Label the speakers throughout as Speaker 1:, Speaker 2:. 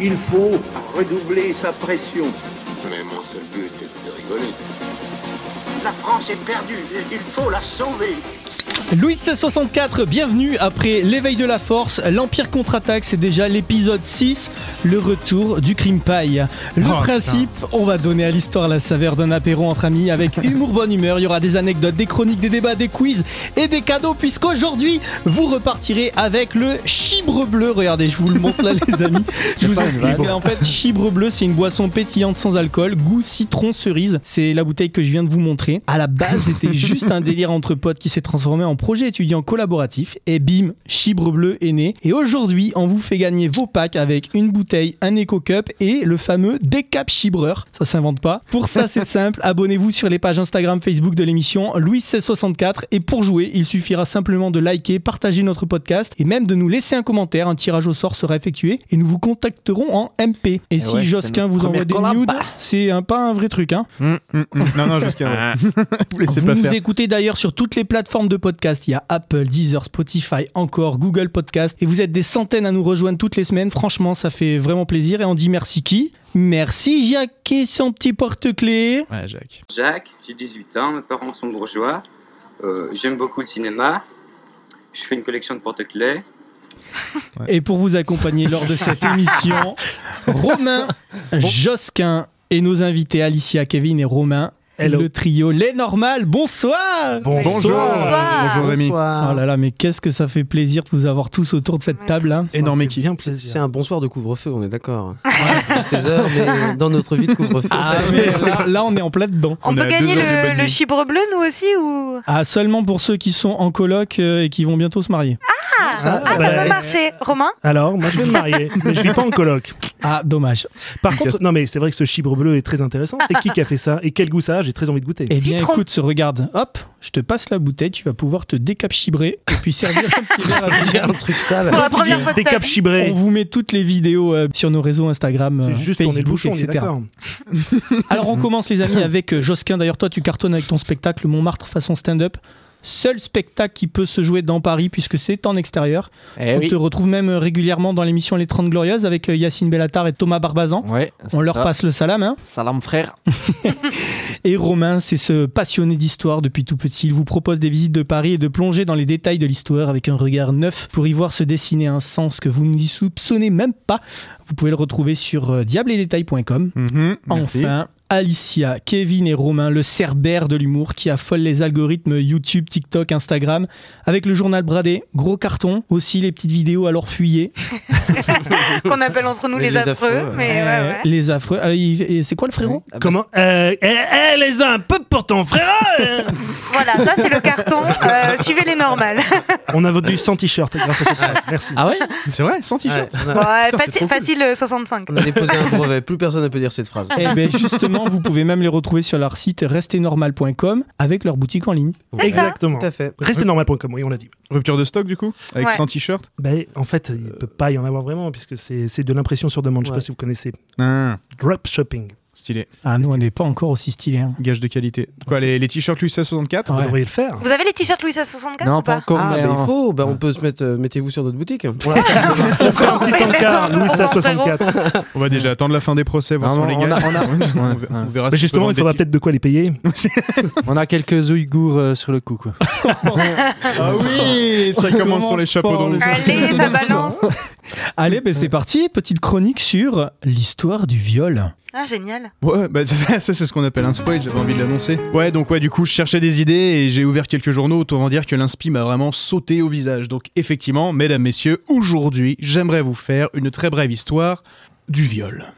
Speaker 1: il faut redoubler sa pression.
Speaker 2: Mais mon seul but est de rigoler.
Speaker 1: La France est perdue, il faut la sauver.
Speaker 3: Louis 64, bienvenue après l'éveil de la force, l'Empire contre-attaque, c'est déjà l'épisode 6, le retour du crime paille. Le
Speaker 4: Oh,
Speaker 3: principe, on va donner à l'histoire la saveur d'un apéro entre amis avec humour, bonne humeur, il y aura des anecdotes, des chroniques, des débats, des quiz et des cadeaux puisqu'aujourd'hui, vous repartirez avec le chibre bleu. Regardez, je vous le montre là les amis. Je vous explique. En fait, chibre bleu, c'est une boisson pétillante sans alcool, goût citron cerise. C'est la bouteille que je viens de vous montrer. À la base, c'était juste un délire entre potes qui s'est transformé en projet étudiant collaboratif. Et bim, chibre bleu est né. Et aujourd'hui, on vous fait gagner vos packs avec une bouteille, un Eco Cup et le fameux Decap Chibreur. Ça s'invente pas. Pour ça, c'est simple. Abonnez-vous sur les pages Instagram, Facebook de l'émission Louis 1664. Et pour jouer, il suffira simplement de liker, partager notre podcast et même de nous laisser un commentaire. Un tirage au sort sera effectué et nous vous contacterons en MP. Et, si
Speaker 4: ouais, c'est
Speaker 3: Josquin vous envoie des nudes, c'est un- pas un vrai truc. Hein.
Speaker 4: Hum, hum, hum. Non, non, jusqu'à. Vous laissez
Speaker 3: Vous
Speaker 4: pas
Speaker 3: nous
Speaker 4: faire.
Speaker 3: écoutez d'ailleurs sur toutes les plateformes de podcast. Il y a Apple, Deezer, Spotify, encore Google Podcast. Et vous êtes des centaines à nous rejoindre toutes les semaines. Franchement, ça fait vraiment plaisir. Et on dit merci qui? Merci Jacques et son petit porte-clés.
Speaker 4: Ouais, Jacques.
Speaker 5: Jacques, j'ai 18 ans, mes parents sont bourgeois. Euh, J'aime beaucoup le cinéma. Je fais une collection de porte-clés.
Speaker 3: Et pour vous accompagner lors de cette émission, Romain, Josquin et nos invités Alicia, Kevin et Romain.
Speaker 6: Hello.
Speaker 3: Le trio Les Normales. Bonsoir
Speaker 4: Bonjour. Bonjour Rémi.
Speaker 3: Oh là là, mais qu'est-ce que ça fait plaisir de vous avoir tous autour de cette table. hein.
Speaker 4: Énorme équipe.
Speaker 7: C'est un bonsoir de couvre-feu, on est d'accord. 16 heures, mais dans notre vie de couvre-feu.
Speaker 3: Ah, mais là, là, on est en plein dedans.
Speaker 4: On
Speaker 8: peut gagner le, le chibre bleu, nous aussi ou...
Speaker 3: Ah, seulement pour ceux qui sont en coloc euh, et qui vont bientôt se marier.
Speaker 8: Ah,
Speaker 7: Ça,
Speaker 8: ah, ça peut marcher. Romain?
Speaker 6: Alors, moi je vais me marier, mais je vis pas en coloc.
Speaker 3: Ah, dommage.
Speaker 6: Par contre, non mais c'est vrai que ce chibre bleu est très intéressant. C'est qui qui a fait ça et quel goût ça a? J'ai très envie de goûter.
Speaker 3: Eh bien,
Speaker 8: Citron.
Speaker 3: écoute, regarde, hop, je te passe la bouteille, tu vas pouvoir te décapchibrer et puis servir un petit verre
Speaker 7: un truc sale.
Speaker 8: Pour la première fois de
Speaker 6: Des
Speaker 8: ta
Speaker 6: caps
Speaker 8: vie.
Speaker 3: On vous met toutes les vidéos euh, sur nos réseaux Instagram,
Speaker 6: C'est
Speaker 3: euh,
Speaker 6: juste tourner le
Speaker 3: Facebook,
Speaker 6: bouchon, on est
Speaker 3: etc.
Speaker 6: d'accord.
Speaker 3: Alors, on commence, les amis, avec euh, Josquin. D'ailleurs, toi, tu cartonnes avec ton spectacle Montmartre façon stand-up. Seul spectacle qui peut se jouer dans Paris puisque c'est en extérieur.
Speaker 4: Eh
Speaker 3: on
Speaker 4: oui.
Speaker 3: te retrouve même régulièrement dans l'émission Les 30 Glorieuses avec euh, Yacine Bellatar et Thomas Barbazan.
Speaker 4: Ouais.
Speaker 3: On leur
Speaker 4: ça.
Speaker 3: passe le salam. Hein.
Speaker 4: Salam frère.
Speaker 3: Et Romain, c'est ce passionné d'histoire depuis tout petit. Il vous propose des visites de Paris et de plonger dans les détails de l'histoire avec un regard neuf pour y voir se dessiner un sens que vous n'y soupçonnez même pas. Vous pouvez le retrouver sur euh, diabledetails.com.
Speaker 4: Mhm, merci.
Speaker 3: Alicia, Kevin et Romain, le cerbère de l'humour qui affole les algorithmes YouTube, TikTok, Instagram, avec le journal Bradé, gros carton, aussi les petites vidéos alors fuyées,
Speaker 8: Qu'on appelle entre nous
Speaker 7: Les-
Speaker 8: affreux.
Speaker 7: affreux, ouais.
Speaker 8: mais ouais, ouais.
Speaker 3: les affreux. C'est quoi le frérot?
Speaker 7: Ah bah,
Speaker 6: Comment? Euh, eh, eh, les uns un peu pour ton frère hein
Speaker 8: Voilà, ça c'est le carton. Euh, suivez les normales.
Speaker 6: On a vendu 100 t-shirts grâce à cette phrase. Merci.
Speaker 4: Ah ouais? C'est vrai, sans
Speaker 7: ouais,
Speaker 4: t-shirt.
Speaker 7: on, a,
Speaker 8: Ouais,
Speaker 4: Putain, c'est
Speaker 8: faci-
Speaker 4: trop cool.
Speaker 8: facile euh, 65.
Speaker 7: on a déposé un brevet, plus personne ne peut dire cette phrase.
Speaker 3: Eh bien justement, vous pouvez même les retrouver sur leur site restenormal.com avec leur boutique en ligne.
Speaker 6: Exactement.
Speaker 7: Tout à fait.
Speaker 6: Restez normal.com, oui, on l'a dit.
Speaker 4: Rupture de stock du coup Avec
Speaker 8: Ouais.
Speaker 4: 100 t-shirts
Speaker 6: Ben, en fait, il peut pas y en avoir vraiment puisque c'est c'est de l'impression sur demande. Je sais
Speaker 7: Ouais.
Speaker 6: pas si vous connaissez.
Speaker 4: Ah,
Speaker 6: Drop shopping.
Speaker 4: Stylé.
Speaker 3: Ah nous, on n'est pas encore aussi stylé. hein.
Speaker 4: Gage de qualité. Quoi, les, les t-shirts Louis 64
Speaker 6: Vous
Speaker 3: Ouais.
Speaker 6: devriez le faire.
Speaker 8: Vous avez les t-shirts Louis à 64
Speaker 4: Non,
Speaker 8: ou
Speaker 4: pas encore.
Speaker 7: Ah,
Speaker 4: mais
Speaker 7: bah,
Speaker 4: en-
Speaker 7: il faut, bah, on peut se mettre, euh, mettez-vous sur notre boutique.
Speaker 6: On fait un petit encart, Louis à 64.
Speaker 4: On va déjà attendre la fin des procès, voir si on les
Speaker 9: on a-
Speaker 4: gagne.
Speaker 9: on a-
Speaker 4: on, on verra
Speaker 6: Mais justement,
Speaker 4: on
Speaker 6: il faudra peut-être de quoi les payer.
Speaker 9: On a quelques Ouïghours euh, sur le coup, quoi.
Speaker 4: Ah oui, ça
Speaker 3: On
Speaker 4: commence sur les chapeaux roue.
Speaker 8: Allez, ça balance.
Speaker 3: Allez, ben c'est parti, petite chronique sur l'histoire du viol.
Speaker 8: Ah, génial.
Speaker 4: Ouais, bah ça, c'est ce qu'on appelle un spoil, j'avais envie de l'annoncer. Ouais, donc ouais, du coup, je cherchais des idées et j'ai ouvert quelques journaux, autant dire que l'inspi m'a vraiment sauté au visage. Donc effectivement, mesdames, messieurs, aujourd'hui, j'aimerais vous faire une très brève histoire du viol.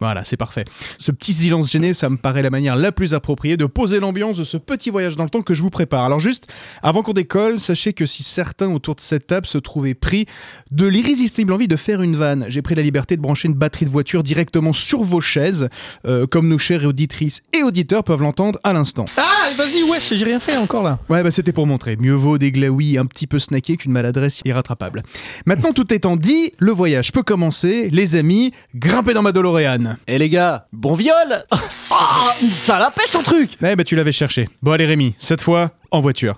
Speaker 4: Voilà, c'est parfait. Ce petit silence gêné, ça me paraît la manière la plus appropriée de poser l'ambiance de ce petit voyage dans le temps que je vous prépare. Alors juste, avant qu'on décolle, sachez que si certains autour de cette table se trouvaient pris de l'irrésistible envie de faire une vanne, j'ai pris la liberté de brancher une batterie de voiture directement sur vos chaises, euh, comme nos chères auditrices et auditeurs peuvent l'entendre à l'instant.
Speaker 3: Ah, vas-y, wesh, j'ai rien fait encore là.
Speaker 4: Ouais, bah c'était pour montrer. Mieux vaut des glaouis un petit peu snackés qu'une maladresse irrattrapable. Maintenant, tout étant dit, le voyage peut commencer. Les amis, grimpez dans ma DeLorean.
Speaker 9: Eh les gars, bon viol Ah, Ça la pêche ton truc
Speaker 4: Eh bah tu l'avais cherché. Bon allez Rémi, cette fois, en voiture.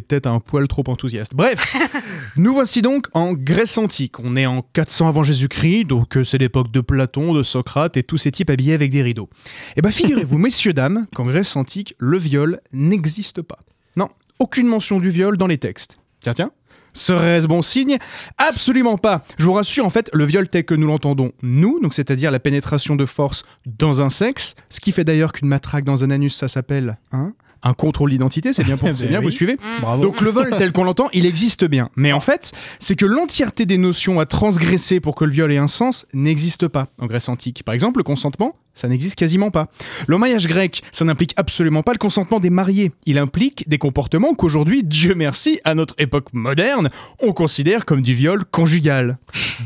Speaker 4: Peut-être un poil trop enthousiaste. Bref, nous voici donc en Grèce antique. On est en 400 avant Jésus-Christ, donc euh, c'est l'époque de Platon, de Socrate et tous ces types habillés avec des rideaux. Eh bien, figurez-vous, messieurs, dames, qu'en Grèce antique, le viol n'existe pas. Non, aucune mention du viol dans les textes. Tiens, tiens. Serait-ce bon signe? Absolument pas. Je vous rassure, en fait, le viol tel que nous l'entendons, nous, donc c'est-à-dire la pénétration de force dans un sexe, ce qui fait d'ailleurs qu'une matraque dans un anus, ça s'appelle hein, un contrôle d'identité, c'est bien, pour, c'est
Speaker 3: Ben
Speaker 4: bien
Speaker 3: oui.
Speaker 4: vous suivez
Speaker 3: Bravo.
Speaker 4: Donc le vol tel qu'on l'entend, il existe bien. Mais en fait, c'est que l'entièreté des notions à transgresser pour que le viol ait un sens n'existe pas en Grèce antique. Par exemple, le consentement, ça n'existe quasiment pas. Le mariage grec, ça n'implique absolument pas le consentement des mariés. Il implique des comportements qu'aujourd'hui, Dieu merci, à notre époque moderne, on considère comme du viol conjugal.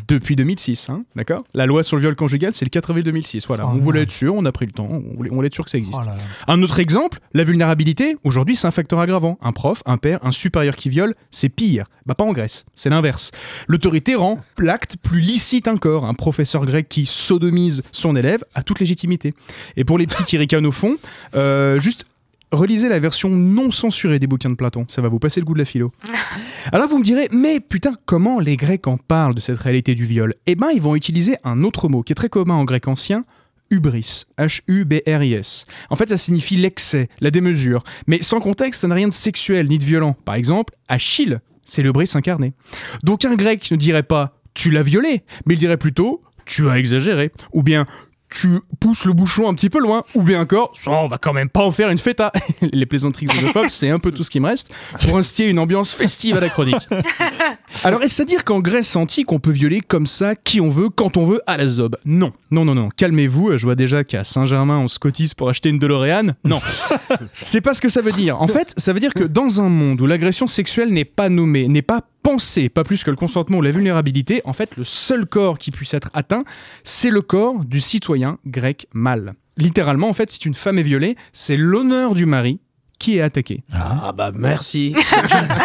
Speaker 4: Depuis 2006, hein, d'accord? La loi sur le viol conjugal, c'est le 4 avril 2006. Voilà,
Speaker 3: Oh
Speaker 4: on voulait être sûr, on a pris le temps, on voulait, on voulait être sûr que ça existe.
Speaker 3: Oh là là.
Speaker 4: Un autre exemple, la vulnérabilité, aujourd'hui c'est un facteur aggravant. Un prof, un père, un supérieur qui viole, c'est pire. Bah pas en Grèce, c'est l'inverse. L'autorité rend l'acte plus licite encore. Un professeur grec qui sodomise son élève a toute légitimité. Et pour les petits qui ricanent au fond, euh, juste relisez la version non censurée des bouquins de Platon, ça va vous passer le goût de la philo. Alors vous me direz, mais putain, comment les Grecs en parlent de cette réalité du viol? Eh ben, ils vont utiliser un autre mot qui est très commun en grec ancien, hubris, H-U-B-R-I-S. En fait, ça signifie l'excès, la démesure. Mais sans contexte, ça n'a rien de sexuel ni de violent. Par exemple, Achille, c'est le bris incarné. Donc un grec ne dirait pas tu l'as violé, mais il dirait plutôt tu as exagéré. Ou bien tu pousses le bouchon un petit peu loin, ou bien encore, on va quand même pas en faire une feta. Les plaisanteries xénophobes, c'est un peu tout ce qui me reste pour instiller une ambiance festive à la chronique. Alors, est-ce à dire qu'en Grèce antique, on peut violer comme ça qui on veut, quand on veut, à la zob? Non, non, non, non. Calmez-vous. Je vois déjà qu'à Saint-Germain, on se cotise pour acheter une DeLorean. Non, c'est pas ce que ça veut dire. En fait, ça veut dire que dans un monde où l'agression sexuelle n'est pas nommée, n'est pas pensée, pas plus que le consentement ou la vulnérabilité, en fait, le seul corps qui puisse être atteint, c'est le corps du citoyen grec mâle. Littéralement, en fait, si une femme est violée, c'est l'honneur du mari qui est attaqué.
Speaker 7: Ah bah merci.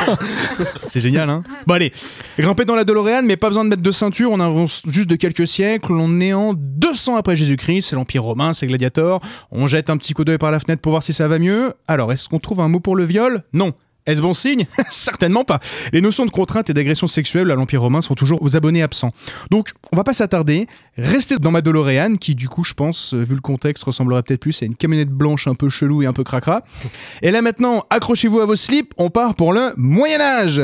Speaker 4: C'est génial, hein Bon allez, grimper dans la DeLorean, mais pas besoin de mettre de ceinture, on avance juste de quelques siècles, on est en 200 après Jésus-Christ, c'est l'Empire romain, c'est Gladiator, on jette un petit coup d'œil par la fenêtre pour voir si ça va mieux. Alors, est-ce qu'on trouve un mot pour le viol? Non. Est-ce bon signe? Certainement pas. Les notions de contrainte et d'agression sexuelle à l'Empire romain sont toujours aux abonnés absents. Donc, on va pas s'attarder. Restez dans ma DeLorean, qui du coup, je pense, euh, vu le contexte, ressemblerait peut-être plus à une camionnette blanche un peu chelou et un peu cracra. Et là maintenant, accrochez-vous à vos slips, on part pour le Moyen Âge.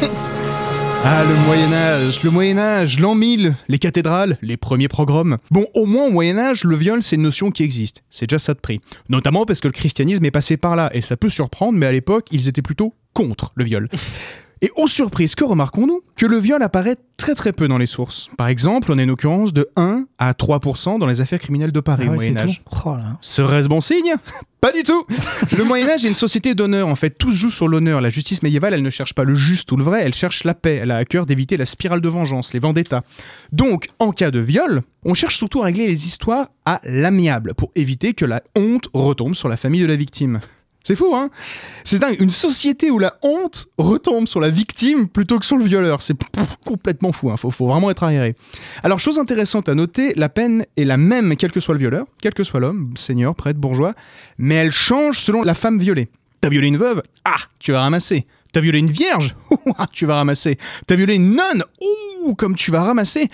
Speaker 4: Ah, le Moyen-Âge, le Moyen-Âge, l'an 1000, les cathédrales, les premiers programmes. Bon, au moins au Moyen-Âge, le viol, c'est une notion qui existe. C'est déjà ça de prix. Notamment parce que le christianisme est passé par là, et ça peut surprendre, mais à l'époque, ils étaient plutôt contre le viol. Et aux surprises, que remarquons-nous? Que le viol apparaît très très peu dans les sources. Par exemple, on a une occurrence de 1 à 3% dans les affaires criminelles de Paris
Speaker 3: Ah
Speaker 4: au
Speaker 3: ouais,
Speaker 4: Moyen-Âge.
Speaker 3: Oh.
Speaker 4: Serait-ce bon signe? Pas du tout Le Moyen-Âge est une société d'honneur, en fait. Tout se joue sur l'honneur. La justice médiévale, elle ne cherche pas le juste ou le vrai, elle cherche la paix. Elle a à cœur d'éviter la spirale de vengeance, les vendettas. Donc, en cas de viol, on cherche surtout à régler les histoires à l'amiable, pour éviter que la honte retombe sur la famille de la victime. C'est fou, hein C'est dingue. Une société où la honte retombe sur la victime plutôt que sur le violeur. C'est complètement fou. Hein. Faut, faut vraiment être arriéré. Alors, chose intéressante à noter, la peine est la même quel que soit le violeur, quel que soit l'homme, seigneur, prêtre, bourgeois, mais elle change selon la femme violée. T'as violé une veuve? Ah, tu vas ramasser. T'as violé une vierge? Tu vas ramasser. T'as violé une nonne? Ouh, comme tu vas ramasser.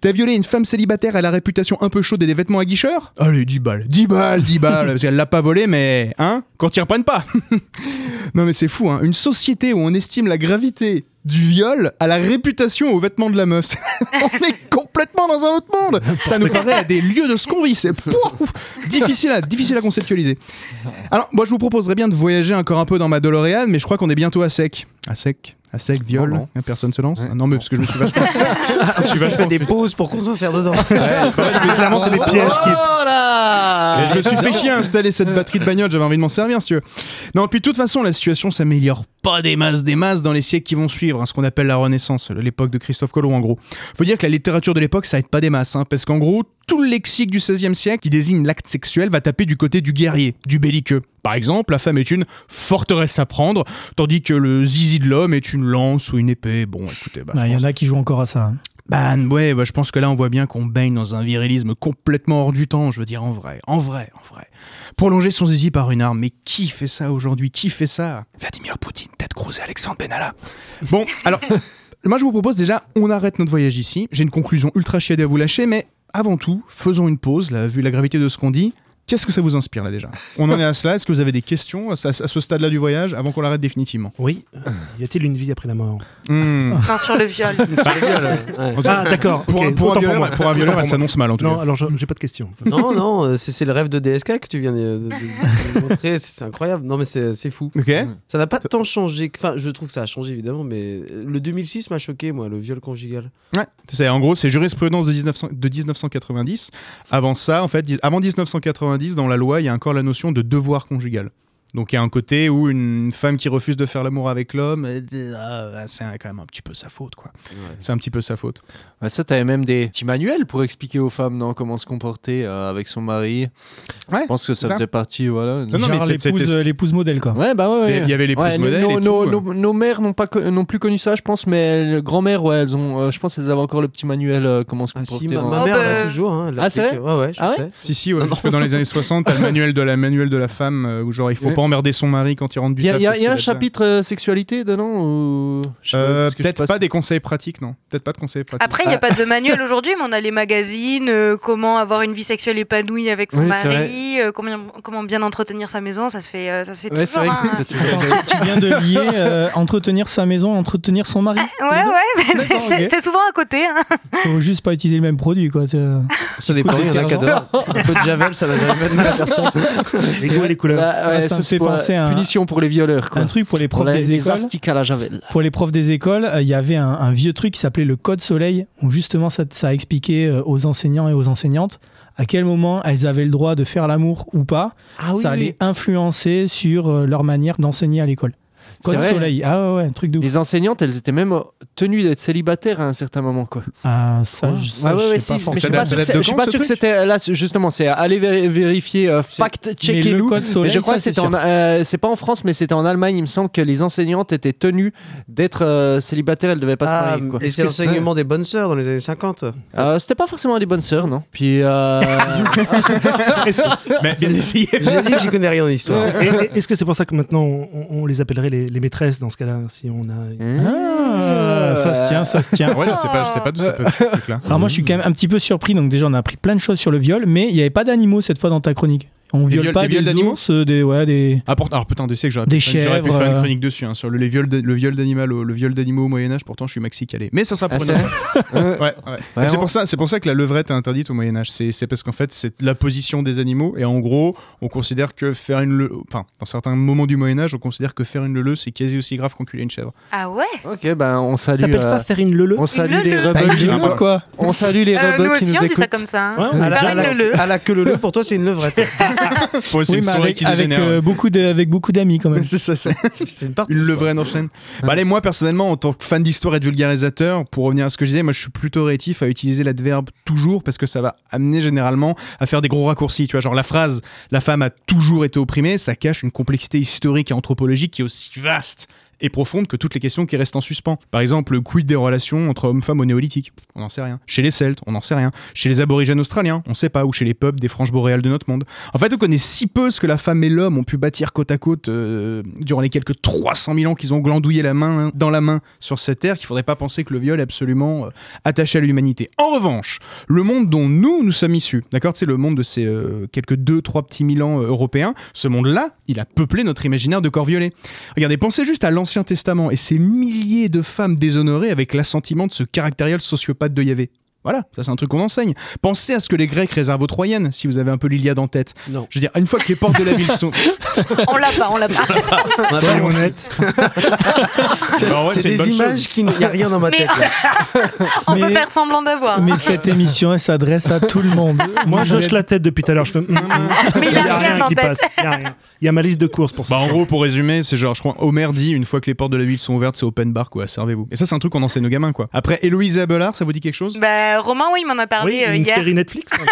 Speaker 4: T'as violé une femme célibataire à la réputation un peu chaude et des vêtements aguicheurs? Allez, 10 balles, 10 balles, 10 balles, parce qu'elle l'a pas volé, mais hein Qu'on t'y reprenne pas Non mais c'est fou, hein. Une société où on estime la gravité du viol à la réputation aux vêtements de la meuf. on est complètement dans un autre monde. Ça nous paraît à des lieux de vit. C'est difficile à, difficile à conceptualiser. Alors, moi, je vous proposerais bien de voyager encore un peu dans ma DeLorean, mais je crois qu'on est bientôt à sec. À sec à sec, viol,
Speaker 7: Non, non.
Speaker 4: hein, personne se lance
Speaker 7: Ouais.
Speaker 4: Ah Non, mais parce que je me suis vachement. je suis vachement
Speaker 7: fais des pauses pour qu'on s'insère dedans.
Speaker 6: Mais clairement, c'est des pièges qui.
Speaker 9: Oh là
Speaker 4: Et je me suis fait chier à installer cette batterie de bagnole, j'avais envie de m'en servir, si tu veux. Non, puis de toute façon, la situation s'améliore pas des masses, des masses dans les siècles qui vont suivre, hein, ce qu'on appelle la Renaissance, l'époque de Christophe Colomb en gros. Faut dire que la littérature de l'époque, ça aide pas des masses, hein, parce qu'en gros, tout le lexique du XVIe siècle qui désigne l'acte sexuel va taper du côté du guerrier, du belliqueux. Par exemple, la femme est une forteresse à prendre, tandis que le zizi de l'homme est une lance ou une épée. Bon, écoutez, bah,
Speaker 3: Ah, Il y
Speaker 4: pense-
Speaker 3: en a qui jouent encore à ça. hein.
Speaker 4: Bah ouais, bah, je pense que là on voit bien qu'on baigne dans un virilisme complètement hors du temps, je veux dire en vrai, en vrai, en vrai. Prolonger son zizi par une arme, mais qui fait ça aujourd'hui? Qui fait ça? Vladimir Poutine, Ted Cruz et Alexandre Benalla. Bon, alors, moi je vous propose déjà, on arrête notre voyage ici. J'ai une conclusion ultra chiadée à vous lâcher, mais avant tout, faisons une pause, là, vu la gravité de ce qu'on dit. Qu'est-ce que ça vous inspire là déjà On en est à cela, est-ce que vous avez des questions à ce, stade-là du voyage avant qu'on l'arrête définitivement?
Speaker 6: Oui. Y a-t-il une vie après la mort?
Speaker 4: Hmm.
Speaker 8: Enfin, sur le viol.
Speaker 6: Ah, d'accord.
Speaker 4: Pour, pour un
Speaker 6: autant
Speaker 4: violeur,
Speaker 6: moi.
Speaker 4: pour un violeur, elle
Speaker 6: moi.
Speaker 4: s'annonce mal en tout
Speaker 6: Non,
Speaker 4: cas.
Speaker 6: alors je- j'ai pas de questions.
Speaker 7: Non, non, c'est le rêve de DSK que tu viens de, de- de- de montrer. C'est incroyable. Non, mais c'est c'est fou.
Speaker 4: Ok.
Speaker 7: Ça n'a pas tant changé. que- Enfin, je trouve que ça a changé évidemment, mais le 2006 m'a choqué, moi, le viol conjugal.
Speaker 4: Ouais, c'est en gros, c'est jurisprudence de, 1900 de 1990. Avant ça, en fait, avant 1990, dans la loi, il y a encore la notion de devoir conjugal. Donc il y a un côté où une femme qui refuse de faire l'amour avec l'homme, ah, c'est un- quand même un petit peu sa faute, quoi. C'est un petit peu sa faute.
Speaker 9: Ouais, ça, t'avais même des petits manuels pour expliquer aux femmes non, comment se comporter euh, avec son mari.
Speaker 4: Ouais,
Speaker 9: Je pense que ça,
Speaker 4: ça.
Speaker 9: faisait partie, voilà.
Speaker 4: Non, non, mais
Speaker 3: Genre
Speaker 4: c'est-
Speaker 3: l'épouse modèle, quoi.
Speaker 9: Ouais, bah ouais. ouais.
Speaker 4: Il y avait l'épouse
Speaker 9: Ouais,
Speaker 4: modèle
Speaker 9: nos,
Speaker 4: et
Speaker 9: nos-
Speaker 4: tout,
Speaker 9: nos- nos mères n'ont pas n'ont plus connu ça, je pense, mais grand-mère, ouais, elles ont, euh, je pense, qu'elles avaient encore le petit manuel euh, comment se
Speaker 7: Ah si,
Speaker 9: comporter.
Speaker 7: ma, ma mère
Speaker 8: bah.
Speaker 7: l'a toujours. Hein,
Speaker 9: Ah, c'est vrai
Speaker 7: Ouais, ouais, je
Speaker 9: Ah ouais
Speaker 7: sais.
Speaker 4: Si, si, ouais,
Speaker 7: Non,
Speaker 4: dans les années 60, t'as le manuel de la, manuel de la femme, où genre il faut. Pas emmerder son mari quand il rentre du
Speaker 9: Il y a,
Speaker 4: taf
Speaker 9: il y a-
Speaker 4: parce
Speaker 9: il y a
Speaker 4: qu'il
Speaker 9: un chapitre euh, sexualité dedans ou...
Speaker 4: Euh, Peut-être pas,
Speaker 9: si-
Speaker 4: des conseils pratiques, non. Peut-être pas de conseils pratiques.
Speaker 8: Après, il n'y a pas de manuel aujourd'hui, mais on a les magazines, euh, comment avoir une vie sexuelle épanouie avec son
Speaker 9: Oui,
Speaker 8: mari, euh, comment, comment bien entretenir sa maison, ça se fait, euh, ça se fait
Speaker 9: Ouais,
Speaker 8: toujours.
Speaker 9: vrai que
Speaker 8: hein.
Speaker 3: tu viens de lier euh, entretenir sa maison, entretenir son mari.
Speaker 8: Ouais, ouais, mais
Speaker 3: D'accord,
Speaker 8: c'est souvent à côté. hein.
Speaker 3: Faut juste pas utiliser le même produit, quoi. c'est-
Speaker 7: Ça dépend, il y en a qui adorent. Un peu de Javel, ça n'a jamais mal à personne.
Speaker 6: Les goûts et les couleurs.
Speaker 3: Fait penser à un-
Speaker 9: punition pour les violeurs. Quoi.
Speaker 3: Un truc pour les
Speaker 9: Pour
Speaker 3: profs
Speaker 9: les,
Speaker 3: des
Speaker 9: les
Speaker 3: écoles.
Speaker 9: à la javel.
Speaker 3: Pour les profs des écoles, euh, il y avait un, un vieux truc qui s'appelait le Code Soleil, où justement ça, ça expliquait euh, aux enseignants et aux enseignantes à quel moment elles avaient le droit de faire l'amour ou pas.
Speaker 7: Ah oui,
Speaker 3: ça allait influencer sur euh, leur manière d'enseigner à l'école. Code
Speaker 9: vrai.
Speaker 3: Soleil, ah ouais, un truc de ouf.
Speaker 9: Les enseignantes, elles étaient même euh, tenues d'être célibataires à un certain moment. Quoi.
Speaker 3: Ah, ça, je, ça,
Speaker 9: Ouais, ouais,
Speaker 3: je
Speaker 9: ouais,
Speaker 3: sais pas
Speaker 9: si, mais je suis pas sûr je suis pas sûr que c'était là justement c'est aller vé- vérifier euh, fact
Speaker 3: Mais
Speaker 9: checker
Speaker 3: le
Speaker 9: nous je crois
Speaker 3: ça,
Speaker 9: que
Speaker 3: c'est
Speaker 9: c'était en euh, c'est pas en France mais c'était en Allemagne il me semble que les enseignantes étaient tenues d'être euh, célibataires elles devaient pas se
Speaker 7: Ah,
Speaker 9: marier quoi.
Speaker 7: et c'est l'enseignement des bonnes sœurs dans les années 50.
Speaker 9: Euh, c'était pas forcément des bonnes sœurs non puis
Speaker 4: Mais bien essayé.
Speaker 7: J'ai dit que j'y connais rien en histoire.
Speaker 6: Est-ce que c'est pour ça que maintenant on les appellerait les, les maîtresses dans ce cas-là Si on a.
Speaker 3: Ah, ça se tient, ça se tient.
Speaker 4: Ouais, je sais pas, je sais pas d'où ça peut ce truc-là.
Speaker 3: Alors moi, je suis quand même un petit peu surpris. Donc déjà, on a appris plein de choses sur le viol, mais il n'y avait pas d'animaux cette fois dans ta chronique. On
Speaker 4: Des
Speaker 3: viole
Speaker 4: viols-
Speaker 3: pas
Speaker 4: des d'animaux
Speaker 3: ours, des ouais, des.
Speaker 4: Ah, pour- alors putain, tu sais que j'aurais pu,
Speaker 3: Des
Speaker 4: j'aurais pu
Speaker 3: chèvres,
Speaker 4: faire une
Speaker 3: euh.
Speaker 4: chronique dessus hein, sur le, les viols de- le viol d'animal au- le viol d'animaux au Moyen Âge. Pourtant, je suis maxi calé. Mais ça sera pour
Speaker 9: Ah,
Speaker 4: une. Ouais, ouais.
Speaker 9: Ouais,
Speaker 4: c'est pour ça, c'est pour ça que la levrette est interdite au Moyen Âge. C'est, parce qu'en fait, c'est la position des animaux et en gros, on considère que faire une, le... enfin, dans certains moments du Moyen Âge, on considère que faire une leleu c'est quasi aussi grave qu'enculer une chèvre.
Speaker 8: Ah ouais?
Speaker 9: Ok ben on salue
Speaker 6: T'appelles ça
Speaker 9: euh,
Speaker 6: faire une lele
Speaker 9: on salue
Speaker 8: Une
Speaker 9: les
Speaker 3: Bah, lele, quoi?
Speaker 9: on salue les
Speaker 8: Euh,
Speaker 9: rebeux
Speaker 8: Nous
Speaker 9: qui
Speaker 8: aussi,
Speaker 9: nous
Speaker 8: on dit ça
Speaker 9: écoutent
Speaker 8: comme ça. hein.
Speaker 7: À la,
Speaker 8: leleu.
Speaker 7: queue leu, pour toi, c'est une levrette.
Speaker 4: C'est
Speaker 3: Oui,
Speaker 4: une souris
Speaker 3: avec,
Speaker 4: qui
Speaker 3: avec,
Speaker 4: dégénère.
Speaker 3: euh, beaucoup de, avec beaucoup d'amis quand même.
Speaker 4: c'est ça, c'est
Speaker 7: C'est une partout.
Speaker 4: une en chaîne. Bah, allez, moi personnellement, en tant que fan d'histoire et de vulgarisateur, pour revenir à ce que je disais, moi je suis plutôt rétif à utiliser l'adverbe toujours parce que ça va amener généralement à faire des gros raccourcis. Tu vois, genre la phrase "la femme a toujours été opprimée", ça cache une complexité historique et anthropologique qui est aussi vaste et profonde que toutes les questions qui restent en suspens. Par exemple, le quid des relations entre hommes-femmes au néolithique? On n'en sait rien. Chez les Celtes, on n'en sait rien. Chez les aborigènes australiens, on sait pas. Ou chez les peuples des franges boréales de notre monde. En fait, on connaît si peu ce que la femme et l'homme ont pu bâtir côte à côte euh, durant les quelques 300 000 ans qu'ils ont glandouillé la main dans la main sur cette terre qu'il faudrait pas penser que le viol est absolument euh, attaché à l'humanité. En revanche, le monde dont nous, nous sommes issus, d'accord C'est le monde de ces euh, quelques 2-3 petits mille ans européens. Ce monde-là, il a peuplé notre imaginaire de corps violés. Regardez, pensez juste à l'Ancien Testament et ces milliers de femmes déshonorées avec l'assentiment de ce caractériel sociopathe de Yahvé. Voilà, ça c'est un truc qu'on enseigne. Pensez à ce que les Grecs réservent aux Troyennes, si vous avez un peu l'Iliade en tête.
Speaker 7: Non.
Speaker 4: Je veux dire, une fois que les portes de la ville sont...
Speaker 8: On l'a pas, on l'a pas.
Speaker 7: On a pas
Speaker 4: ouais,
Speaker 7: C'est
Speaker 4: une
Speaker 7: des
Speaker 4: bonne
Speaker 7: images
Speaker 4: chose.
Speaker 7: qui. Il n'y a rien dans ma
Speaker 8: Mais-
Speaker 7: tête. là.
Speaker 8: On
Speaker 3: Mais-
Speaker 8: peut faire semblant d'avoir.
Speaker 3: Mais cette émission, elle s'adresse à tout le monde.
Speaker 6: Moi, je hoche la tête depuis tout à l'heure. Je fais. hum.
Speaker 8: Mais il
Speaker 6: Il
Speaker 8: a
Speaker 6: y a
Speaker 8: rien
Speaker 6: rien
Speaker 8: en
Speaker 6: qui
Speaker 8: tête.
Speaker 6: passe. Il y a y ma liste de courses pour ça.
Speaker 4: Bah en gros, pour résumer, c'est genre, je crois, Homer dit une fois que les portes de la ville sont ouvertes, c'est open bar, quoi, servez-vous. Et ça, c'est un truc qu'on enseigne aux gamins, quoi. Après, Héloïse et Abelard, ça vous dit quelque chose?
Speaker 8: Bah Bah, Romain, oui, il m'en a parlé
Speaker 6: Oui,
Speaker 8: euh,
Speaker 6: une
Speaker 8: hier.
Speaker 6: série Netflix.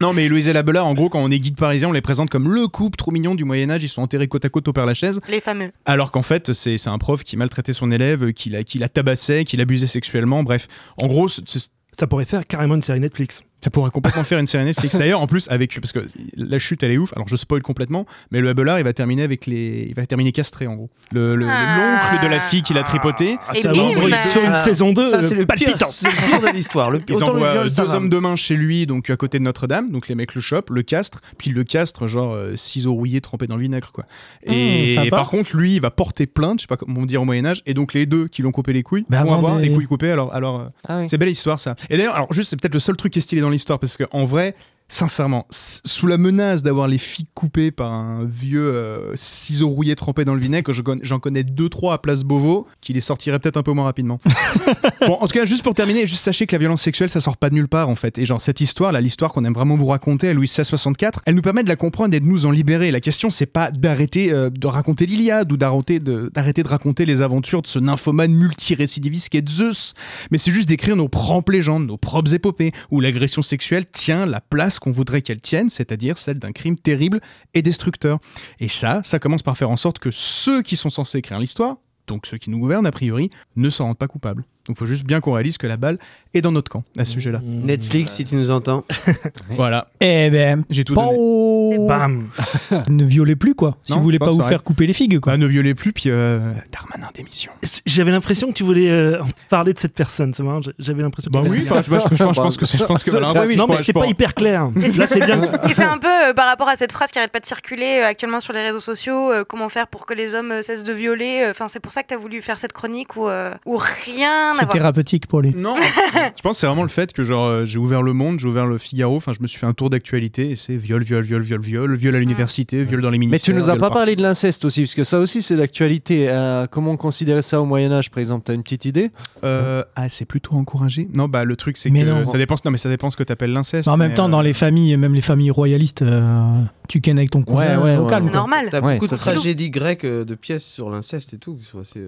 Speaker 4: Non, mais Héloïse et la Belard, en gros, quand on est guide parisien, on les présente comme le couple trop mignon du Moyen-Âge. Ils sont enterrés côte à côte au Père Lachaise.
Speaker 8: Les fameux.
Speaker 4: Alors qu'en fait, c'est un prof qui maltraitait son élève, qui la, qui la tabassait, qui l'abusait sexuellement. Bref, en gros,
Speaker 6: Ça pourrait faire carrément une série Netflix.
Speaker 4: Ça pourrait complètement faire une série Netflix. D'ailleurs, en plus, avec parce que la chute, elle est ouf. Alors, je spoil complètement, mais le Abelard, il va terminer avec les, il va terminer castré en gros. Le
Speaker 8: Ah.
Speaker 4: l'oncle de la fille qui l'a tripoté.
Speaker 6: Ah,
Speaker 8: Et
Speaker 6: ça
Speaker 8: bim, bah.
Speaker 6: sur une
Speaker 7: Ah,
Speaker 6: saison 2
Speaker 7: Ça, c'est le pire, le pire de l'histoire. Le pire.
Speaker 4: Ils
Speaker 7: le
Speaker 4: envoient
Speaker 7: viol,
Speaker 4: deux
Speaker 7: va.
Speaker 4: hommes de main chez lui, donc à côté de Notre-Dame. Donc les mecs le chopent, le castrent, puis le castre, genre euh, ciseaux rouillés trempés dans le vinaigre, quoi. Et,
Speaker 3: Mmh, sympa.
Speaker 4: par contre, lui, il va porter plainte, je sais pas comment dire au Moyen-Âge, et donc les deux qui l'ont coupé les couilles
Speaker 3: Bah,
Speaker 4: vont avoir
Speaker 3: des-
Speaker 4: les couilles coupées. Alors, alors euh,
Speaker 9: Ah oui.
Speaker 4: c'est belle histoire, ça. Et d'ailleurs, alors juste, c'est peut-être le seul truc qui est stylé dans l'histoire, parce qu'en vrai, sincèrement, sous la menace d'avoir les filles coupées par un vieux euh, ciseau rouillé trempé dans le vinaigre, je con- j'en connais deux trois à Place Beauvau qui les sortiraient peut-être un peu moins rapidement. bon, en tout cas, juste pour terminer, juste sachez que la violence sexuelle, ça sort pas de nulle part en fait. Et genre cette histoire, là, l'histoire qu'on aime vraiment vous raconter à Louis XVI 64, elle nous permet de la comprendre et de nous en libérer. La question, c'est pas d'arrêter euh, de raconter l'Iliade ou d'arrêter de, d'arrêter de raconter les aventures de ce nymphomane multirécidiviste qui est Zeus, mais c'est juste d'écrire nos propres légendes, nos propres épopées, où l'agression sexuelle tient la place qu'on voudrait qu'elle tienne, c'est-à-dire celle d'un crime terrible et destructeur. Et ça, ça commence par faire en sorte que ceux qui sont censés écrire l'histoire, donc ceux qui nous gouvernent a priori, ne s'en rendent pas coupables. Donc il faut juste bien qu'on réalise que la balle est dans notre camp à ce sujet-là.
Speaker 7: Netflix, si tu nous entends.
Speaker 4: Voilà,
Speaker 3: Eh ben,
Speaker 4: j'ai tout donné.
Speaker 3: bon,
Speaker 6: Bam
Speaker 3: ne violez plus quoi. Si
Speaker 4: Non,
Speaker 3: vous voulez
Speaker 4: pas
Speaker 3: pas vous
Speaker 4: vrai.
Speaker 3: faire couper les figues quoi.
Speaker 4: Bah, ne violez plus, puis euh, Darmanin démission.
Speaker 6: J'avais l'impression que tu voulais euh, en parler de cette personne, c'est marrant. J'avais l'impression que
Speaker 4: Bah oui, enfin, je, je- je pense- je pense que c'est- je pense que voilà, ouais, oui, je
Speaker 6: non, mais c'était pas hyper clair.
Speaker 8: Et
Speaker 6: Là, c'est bien.
Speaker 8: Et c'est un peu euh, par rapport à cette phrase qui arrête pas de circuler euh, actuellement sur les réseaux sociaux, euh, comment faire pour que les hommes cessent de violer. euh, Enfin, c'est pour ça que tu as voulu faire cette chronique où, euh, où rien
Speaker 3: C'est thérapeutique pour lui.
Speaker 4: Non, je pense que c'est vraiment le fait que genre euh, j'ai ouvert le Monde, j'ai ouvert le Figaro, enfin je me suis fait un tour d'actualité et c'est viol, viol, viol, viol, viol, viol à l'université, viol dans les
Speaker 9: Mais
Speaker 4: ministères.
Speaker 9: tu nous as pas parlé de l'inceste aussi, parce que ça aussi c'est l'actualité. Euh, comment on considérait ça au Moyen-Âge, par exemple? T'as une petite idée?
Speaker 4: Euh, ah, c'est plutôt encouragé? Non, bah le truc c'est
Speaker 3: Mais
Speaker 4: que
Speaker 3: non.
Speaker 4: ça dépend. Non, mais ça dépend ce que t'appelles l'inceste.
Speaker 3: en même
Speaker 4: mais,
Speaker 3: temps,
Speaker 4: euh,
Speaker 3: dans les familles, même les familles royalistes, euh, tu kennes avec ton cousin
Speaker 9: Ouais, ouais,
Speaker 3: au
Speaker 9: ouais.
Speaker 3: calme,
Speaker 8: C'est
Speaker 3: quoi.
Speaker 8: normal.
Speaker 7: T'as
Speaker 9: Ouais,
Speaker 7: beaucoup de tragédies grecques de pièces sur l'inceste et tout. c'est,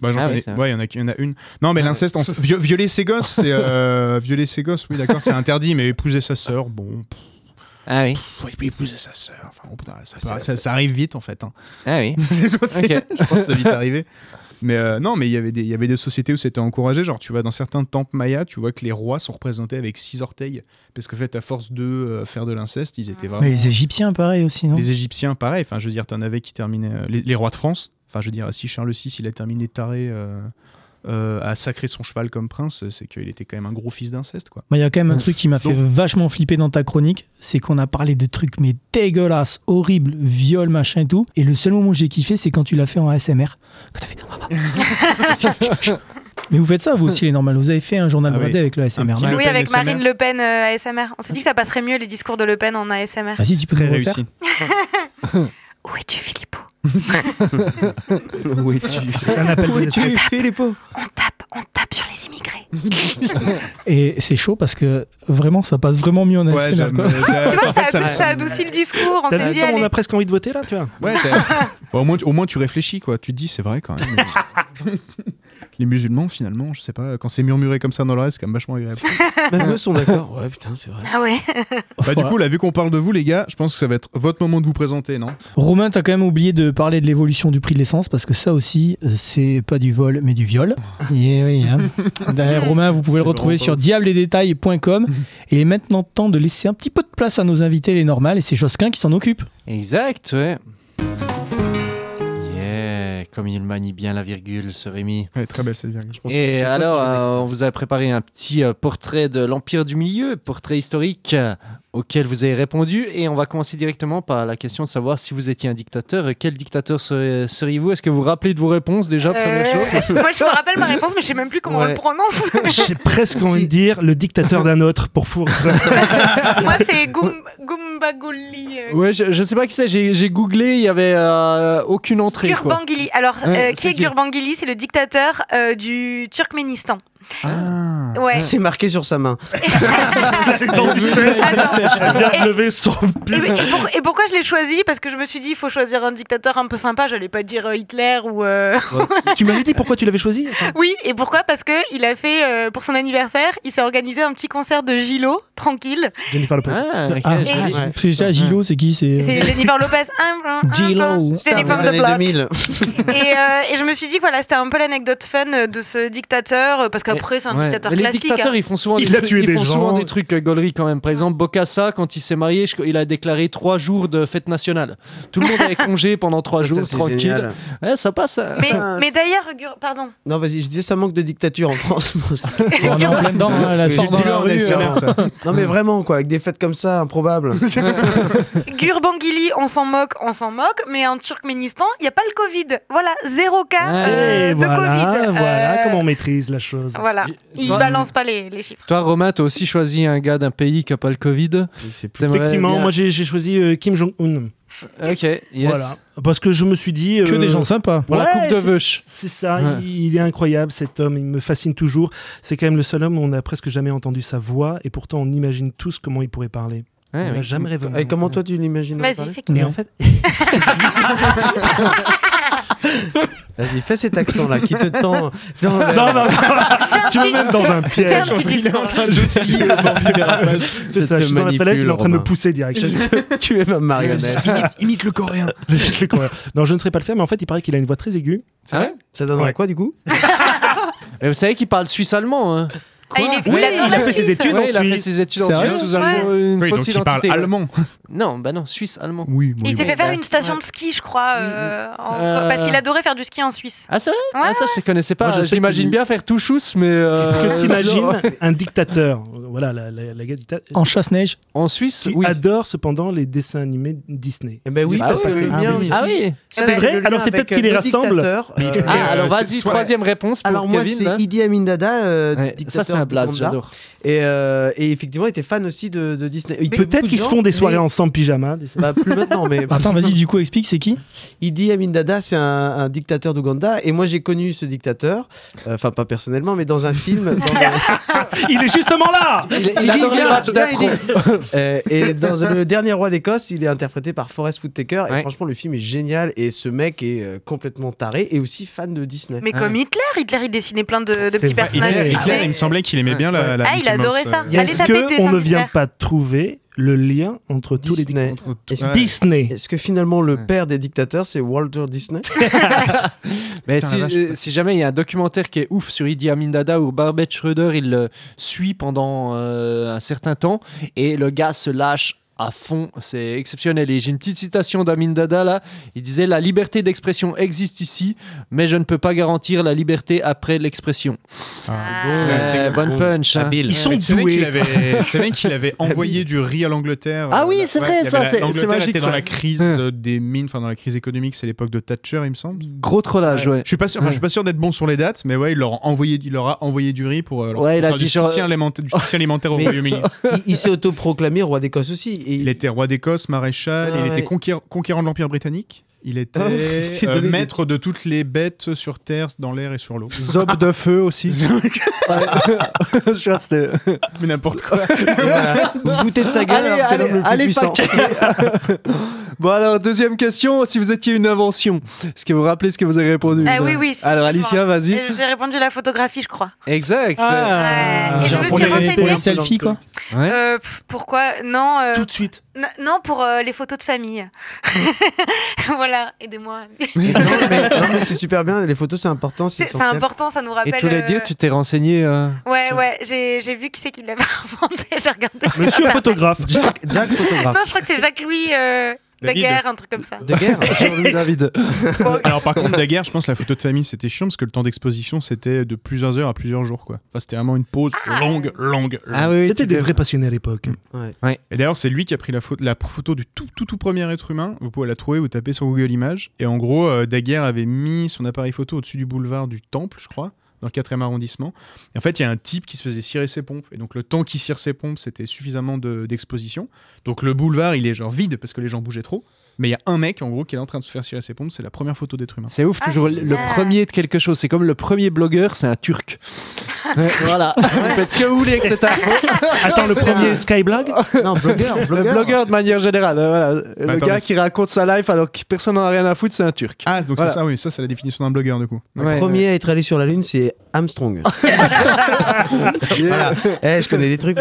Speaker 4: Bah,
Speaker 9: Ah
Speaker 4: il y en a, il y en a une. Non, mais l'inceste, en- viol- violer ses gosses, c'est euh, violer ses gosses. Oui, d'accord, c'est interdit, mais épouser sa sœur, bon,
Speaker 9: Ah oui.
Speaker 4: faut épouser sa sœur. Enfin, bon, putain, ça, ça- ça- ça arrive vite en fait. hein.
Speaker 9: Ah oui.
Speaker 4: je, pense,
Speaker 9: Ok.
Speaker 4: je pense que c'est vite arrivé. Mais euh, non, mais il y avait des- il y avait des sociétés où c'était encouragé. Genre, tu vas dans certains temples mayas, tu vois que les rois sont représentés avec six orteils. Parce qu'en fait, à force de euh, faire de l'inceste, ils étaient vraiment.
Speaker 3: Mais les Égyptiens, pareil aussi, non?
Speaker 4: Les Égyptiens, pareil. Enfin, je veux dire, t'en avais qui terminaient. euh, les, les rois de France. Enfin, je veux dire, si Charles VI, il a terminé taré euh, à sacrer son cheval comme prince, c'est qu'il était quand même un gros fils d'inceste, quoi.
Speaker 3: Il y a quand même un truc qui m'a fait
Speaker 4: Donc-
Speaker 3: vachement flipper dans ta chronique, c'est qu'on a parlé de trucs mais dégueulasses, horribles, viol, machin et tout. Et le seul moment où j'ai kiffé, c'est quand tu l'as fait en ASMR. Quand t'as fait. mais vous faites ça, vous aussi, les normales. Vous avez fait un journal
Speaker 4: Ah oui.
Speaker 3: avec le ASMR.
Speaker 8: Oui,
Speaker 4: Pen
Speaker 8: avec
Speaker 4: ASMR.
Speaker 8: Marine Le Pen euh, ASMR. On s'est dit que ça passerait mieux les discours de Le Pen en ASMR.
Speaker 3: Vas-y, tu peux
Speaker 4: Très réussi.
Speaker 8: Où es-tu, Philippot?
Speaker 7: Où es-tu?
Speaker 6: C'est un appel de détresse.
Speaker 7: Filippo
Speaker 8: On tape, on tape sur les immigrés.
Speaker 3: Et c'est chaud parce que vraiment, ça passe vraiment mieux en
Speaker 4: Ouais,
Speaker 3: ASMR. quoi.
Speaker 8: Tu vois,
Speaker 4: en fait,
Speaker 8: ça,
Speaker 4: ça me-
Speaker 8: ça adoucit le discours. On s'est dit,
Speaker 6: on a presque envie de voter là, tu vois?
Speaker 4: Ouais, au, moins, tu- au moins, tu réfléchis, quoi. Tu te dis, c'est vrai quand même. Les musulmans, finalement, je sais pas, quand c'est murmuré comme ça dans le reste, c'est quand même vachement agréable.
Speaker 7: Même eux sont d'accord. Ouais, putain, c'est vrai.
Speaker 8: Ah ouais.
Speaker 4: bah, du coup, là, vu qu'on parle de vous, les gars, je pense que ça va être votre moment de vous présenter, non?
Speaker 3: Romain, t'as quand même oublié de parler de l'évolution du prix de l'essence parce que ça aussi, euh, c'est pas du vol mais du viol. Et oui, hein. D'ailleurs, Romain, vous pouvez le retrouver sur diabledesdétails.com. Et il est maintenant temps de laisser un petit peu de place à nos invités, les normales, et c'est Josquin qui s'en occupe.
Speaker 9: Exact, ouais. Comme il manie bien la virgule, ce Rémi.
Speaker 4: Ouais, très belle cette virgule.
Speaker 7: Je pense
Speaker 9: Et alors, euh, on vous a préparé un petit euh, portrait de l'Empire du Milieu, portrait historique euh, auquel vous avez répondu. Et on va commencer directement par la question de savoir si vous étiez un dictateur. Et Quel dictateur seriez-vous? Est-ce que vous vous rappelez de vos réponses déjà, première
Speaker 8: Euh,
Speaker 9: chose?
Speaker 8: Moi, je me rappelle ma réponse, mais je sais même plus comment on
Speaker 7: Ouais.
Speaker 8: le prononce.
Speaker 6: J'ai presque envie de dire le dictateur d'un autre pour four.
Speaker 8: Moi, c'est Goum- Euh,
Speaker 9: Ouais, je, je sais pas qui c'est. J'ai googlé, il y avait euh, aucune entrée. quoi.
Speaker 8: Gurbanguly. Alors,
Speaker 9: Ouais,
Speaker 8: euh, qui est Gurbanguly C'est le dictateur du Turkménistan.
Speaker 4: Ah,
Speaker 8: Ouais.
Speaker 7: C'est marqué sur sa main.
Speaker 6: Elle vient de lever son
Speaker 8: Et, pourquoi je l'ai choisi? Parce que je me suis dit, il faut choisir un dictateur un peu sympa. J'allais pas dire euh, Hitler ou. euh,
Speaker 6: Tu m'avais dit pourquoi tu l'avais choisi?
Speaker 8: Oui, et pourquoi? Parce que il a fait euh, pour son anniversaire, il s'est organisé un petit concert de Gilo, tranquille.
Speaker 6: Jennifer Lopez.
Speaker 9: Ah,
Speaker 3: Ah.
Speaker 8: Et-
Speaker 3: que déjà, Gilo, c'est qui? C'est
Speaker 8: Jennifer Lopez.
Speaker 3: Gilo.
Speaker 8: C'était les
Speaker 7: Dans
Speaker 8: femmes
Speaker 7: les
Speaker 8: de
Speaker 7: années
Speaker 8: bloc.
Speaker 7: 2000.
Speaker 8: Et, euh, et je me suis dit que voilà, c'était un peu l'anecdote fun de ce dictateur, parce qu'après c'est un
Speaker 9: Ouais.
Speaker 8: dictateur
Speaker 9: Mais les
Speaker 8: classique.
Speaker 9: dictateurs,
Speaker 8: hein.
Speaker 9: ils font souvent,
Speaker 6: Il
Speaker 9: des,
Speaker 6: a
Speaker 9: trucs-
Speaker 6: tué
Speaker 9: ils
Speaker 6: des
Speaker 9: font souvent des trucs euh, gauleries quand même. Par exemple, Bokassa, quand il s'est marié, je- il a déclaré trois jours de fête nationale. Tout le monde avait congé pendant trois jours, tranquille. Ouais, ça passe. hein.
Speaker 8: Mais, d'ailleurs, pardon.
Speaker 7: Non, vas-y, je disais ça manque de dictature en France.
Speaker 3: On est en plein dedans, hein, la rue. Euh,
Speaker 4: ça.
Speaker 7: non, mais vraiment, quoi, avec des fêtes comme ça, improbables.
Speaker 8: Gurbanguili, on s'en moque, on s'en moque, mais en Turkménistan, il n'y a pas le Covid. Voilà, zéro cas euh, de
Speaker 6: voilà,
Speaker 8: Covid.
Speaker 6: voilà
Speaker 8: Euh,
Speaker 6: comment on maîtrise la chose.
Speaker 8: Voilà, il
Speaker 9: Toi-
Speaker 8: balance pas les, les chiffres.
Speaker 9: Toi, Romain, t'as aussi choisi un gars d'un pays qui n'a pas le Covid.
Speaker 7: C'est plus
Speaker 6: Effectivement, moi j'ai choisi euh, Kim Jong-un.
Speaker 9: Ok, yes.
Speaker 6: Voilà. Parce que je me suis dit.
Speaker 3: Que
Speaker 6: euh,
Speaker 3: des gens sympas.
Speaker 9: Pour la
Speaker 6: Ouais,
Speaker 9: coupe de vache.
Speaker 6: C'est ça,
Speaker 9: Ouais.
Speaker 6: il, il est incroyable cet homme, il me fascine toujours. C'est quand même le seul homme où on n'a presque jamais entendu sa voix et pourtant on imagine tous comment il pourrait parler.
Speaker 9: Ouais,
Speaker 6: on n'a
Speaker 9: oui.
Speaker 6: jamais rêvé.
Speaker 7: Et comment toi tu l'imagines
Speaker 8: Vas-y,
Speaker 7: parler
Speaker 8: fais
Speaker 6: Et en fait,
Speaker 7: Vas-y, fais cet accent-là qui te tend. dans le-
Speaker 6: non, non, non, tu me mets dans un piège.
Speaker 8: un petit
Speaker 4: Il est en train de.
Speaker 6: C'est
Speaker 7: Je
Speaker 6: ça, je suis dans la falaise, il est en train de me pousser direct.
Speaker 7: tu es ma marionnette.
Speaker 4: Imite, imite le coréen.
Speaker 6: Je l'ai compris. non, je ne saurais pas le faire, mais en fait, il paraît qu'il a une voix très aiguë.
Speaker 9: C'est vrai?
Speaker 7: Ça donnerait
Speaker 6: Ouais.
Speaker 7: quoi du coup?
Speaker 9: Mais Vous savez qu'il parle suisse-allemand. Hein.
Speaker 8: Ah, il, est,
Speaker 6: Oui, il a fait ses
Speaker 8: Suisse.
Speaker 6: études
Speaker 9: Ouais,
Speaker 6: en
Speaker 9: il a fait
Speaker 6: Suisse.
Speaker 9: ses études en Suisse sous
Speaker 4: Oui,
Speaker 9: fausse
Speaker 4: donc il parle allemand.
Speaker 9: Non, bah non, suisse-allemand.
Speaker 4: Oui,
Speaker 8: Il s'est fait faire
Speaker 9: bah,
Speaker 8: une station
Speaker 9: ouais.
Speaker 8: de ski, je crois, euh, en-
Speaker 9: Euh,
Speaker 8: parce qu'il adorait faire du ski en Suisse.
Speaker 9: Ah, c'est vrai?
Speaker 8: Ouais,
Speaker 9: Ah, ça, je ne connaissais pas.
Speaker 6: Moi, je sais
Speaker 9: J'imagine bien faire tout chousse, mais. euh,
Speaker 6: Est-ce que tu imagines un dictateur, voilà, la, la, la
Speaker 3: En chasse-neige.
Speaker 9: En Suisse
Speaker 6: qui
Speaker 9: Oui.
Speaker 6: adore cependant les dessins animés Disney.
Speaker 7: Eh ben oui,
Speaker 9: Ah
Speaker 7: parce
Speaker 9: oui,
Speaker 7: que mien
Speaker 6: Ah oui.
Speaker 9: Ah
Speaker 8: C'est
Speaker 6: vrai Alors, c'est peut-être qu'il
Speaker 7: euh,
Speaker 6: les
Speaker 7: le
Speaker 6: rassemble.
Speaker 7: euh,
Speaker 9: Ah, alors
Speaker 4: Euh,
Speaker 9: vas-y,
Speaker 4: c'est
Speaker 9: troisième réponse pour
Speaker 7: Alors moi c'est. Idi Amin Dada, euh,
Speaker 9: Ça, c'est un blast, j'adore.
Speaker 7: Et, euh, effectivement, il était fan aussi de, Disney.
Speaker 6: Peut-être qu'ils se font des soirées
Speaker 7: mais-
Speaker 6: pyjama. tu sais.
Speaker 7: Bah, plus maintenant, mais
Speaker 3: Attends, vas-y, du coup, explique, c'est qui
Speaker 7: Idi Amin Dada, c'est un, un dictateur d'Ouganda. Et moi, j'ai connu ce dictateur, euh, enfin pas personnellement, mais dans un film. dans le-
Speaker 6: Il est justement là
Speaker 9: Il, il
Speaker 7: viens, viens. Idi. Euh, et dans le dernier roi d'Écosse, il est interprété par Forrest Whitaker. Et
Speaker 9: Ouais.
Speaker 7: franchement, le film est génial. Et ce mec est euh, complètement taré et aussi fan de Disney.
Speaker 8: Mais
Speaker 9: Ouais.
Speaker 8: comme Hitler, Hitler il dessinait plein de, petits
Speaker 6: vrai.
Speaker 8: personnages.
Speaker 4: Hitler, il me semblait qu'il aimait bien la, la
Speaker 8: Ah, il adorait ça. Allez
Speaker 6: Est-ce qu'on ne vient pas trouver le lien entre tous les
Speaker 7: Disney. Est-ce
Speaker 4: Ouais.
Speaker 6: Disney.
Speaker 7: est-ce que finalement le
Speaker 9: Ouais.
Speaker 7: père des dictateurs, c'est Walter Disney
Speaker 9: Mais euh, si jamais il y a un documentaire qui est ouf sur Idi Amin Dada où Barbet Schroeder il le suit pendant euh, un certain temps et le gars se lâche à fond, c'est exceptionnel. Et j'ai une petite citation d'Amin Dada là. Il disait La liberté d'expression existe ici, mais je ne peux pas garantir la liberté après l'expression.
Speaker 8: Ah.
Speaker 4: c'est- c'est
Speaker 9: Euh, bonne punch. hein.
Speaker 6: Ils sont doués.
Speaker 4: qu'il avait, qu'il avait envoyé du riz à l'Angleterre.
Speaker 9: Ah
Speaker 4: euh,
Speaker 9: oui,
Speaker 4: là-
Speaker 9: c'est
Speaker 4: ouais,
Speaker 9: vrai, ça, c'est- magique,
Speaker 4: était
Speaker 9: ça.
Speaker 4: dans la crise
Speaker 9: Hum.
Speaker 4: euh, des mines, enfin dans la crise économique, c'est l'époque de Thatcher, il me semble.
Speaker 9: Gros trollage, ouais.
Speaker 4: Je suis pas sûr, enfin, je suis pas sûr d'être bon sur les dates, mais ouais, il leur a envoyé, il leur a envoyé du riz pour, euh, leur
Speaker 9: Ouais, il a
Speaker 4: faire
Speaker 9: dit
Speaker 4: du
Speaker 9: genre-
Speaker 4: soutien alimentaire, du soutien alimentaire au Royaume-Uni.
Speaker 7: Il, il s'est autoproclamé roi d'Écosse aussi. Et
Speaker 4: Il était roi d'Écosse, maréchal,
Speaker 7: Ah
Speaker 4: il
Speaker 7: ouais.
Speaker 4: était conquérant, conquérant de l'Empire britannique. Il était
Speaker 7: Oh,
Speaker 4: euh,
Speaker 7: des-
Speaker 4: maître de toutes les bêtes sur terre, dans l'air et sur l'eau.
Speaker 9: Zob de feu aussi. Je vois, c'était-
Speaker 4: Mais n'importe quoi.
Speaker 7: Et voilà. Vous vous foutez de sa gueule, alors que c'est l'homme le plus
Speaker 9: allez
Speaker 7: puissant.
Speaker 9: Bon alors deuxième question, si vous étiez une invention, est-ce que vous vous rappelez ce que vous avez répondu
Speaker 8: Ah oui, oui. c'est-
Speaker 9: Alors Alicia, vas-y.
Speaker 8: Et J'ai répondu la photographie, je crois.
Speaker 9: Exact.
Speaker 6: Ah,
Speaker 8: Ouais. Et je me
Speaker 3: pour
Speaker 8: suis
Speaker 3: les,
Speaker 8: renseignée.
Speaker 3: pour les selfies, quoi.
Speaker 9: Ouais.
Speaker 8: Euh, pourquoi? Non. euh,
Speaker 6: Tout de suite.
Speaker 8: n- non, pour euh, les photos de famille. voilà, aidez-moi.
Speaker 7: non, mais, c'est super bien. Les photos, c'est important. C'est
Speaker 8: important, ça nous
Speaker 9: Et
Speaker 8: rappelle.
Speaker 9: tu voulais
Speaker 8: euh,
Speaker 9: dire, tu t'es renseigné euh,
Speaker 8: Ouais,
Speaker 9: sur-
Speaker 8: ouais, j'ai j'ai vu qui c'est qui l'avait inventé, j'ai regardé.
Speaker 6: Monsieur photographe.
Speaker 7: Jack, Jack photographe.
Speaker 8: Non, je crois que c'est Jacques-Louis
Speaker 4: David.
Speaker 8: Daguerre, un truc comme ça.
Speaker 7: De guerre.
Speaker 9: Jean-Louis David.
Speaker 8: Bon,
Speaker 4: Alors par contre, Daguerre, je pense que la photo de famille c'était chiant parce que le temps d'exposition c'était de plusieurs heures à plusieurs jours quoi. Enfin, c'était vraiment une pause longue, longue.
Speaker 9: Ah oui,
Speaker 6: C'était
Speaker 9: tu
Speaker 6: des vrais passionnés à l'époque.
Speaker 4: Et d'ailleurs, c'est lui qui a pris la photo, la photo du tout, tout, tout premier être humain. Vous pouvez la trouver, vous tapez sur Google Images. Et en gros, euh, Daguerre avait mis son appareil photo au-dessus du boulevard du Temple, je crois, dans le 4e arrondissement. En fait, il y a un type qui se faisait cirer ses pompes. Et donc, le temps qu'il cire ses pompes, c'était suffisamment de- d'exposition. donc, le boulevard, il est genre vide parce que les gens bougeaient trop. Mais il y a un mec, en gros, qui est en train de se faire cirer ses pompes. C'est la première photo d'être humain.
Speaker 9: C'est ouf,
Speaker 8: Ah,
Speaker 9: toujours le premier de quelque chose. C'est comme le premier blogueur, c'est un turc. Ouais, voilà. Vous faites ce que vous voulez avec cette info.
Speaker 6: Attends, le premier Skyblog
Speaker 7: Non, blogueur,
Speaker 9: Le
Speaker 7: blogueur.
Speaker 9: blogueur de manière générale. euh, voilà. Le
Speaker 4: attends,
Speaker 9: gars qui raconte sa life alors que personne n'en a rien à foutre, c'est un turc.
Speaker 4: Ah, donc
Speaker 9: Voilà.
Speaker 4: c'est ça, oui, ça c'est la définition d'un blogueur du coup.
Speaker 7: Le
Speaker 9: Ouais,
Speaker 7: premier à être allé sur la Lune, c'est Armstrong. voilà. Eh, je connais des trucs.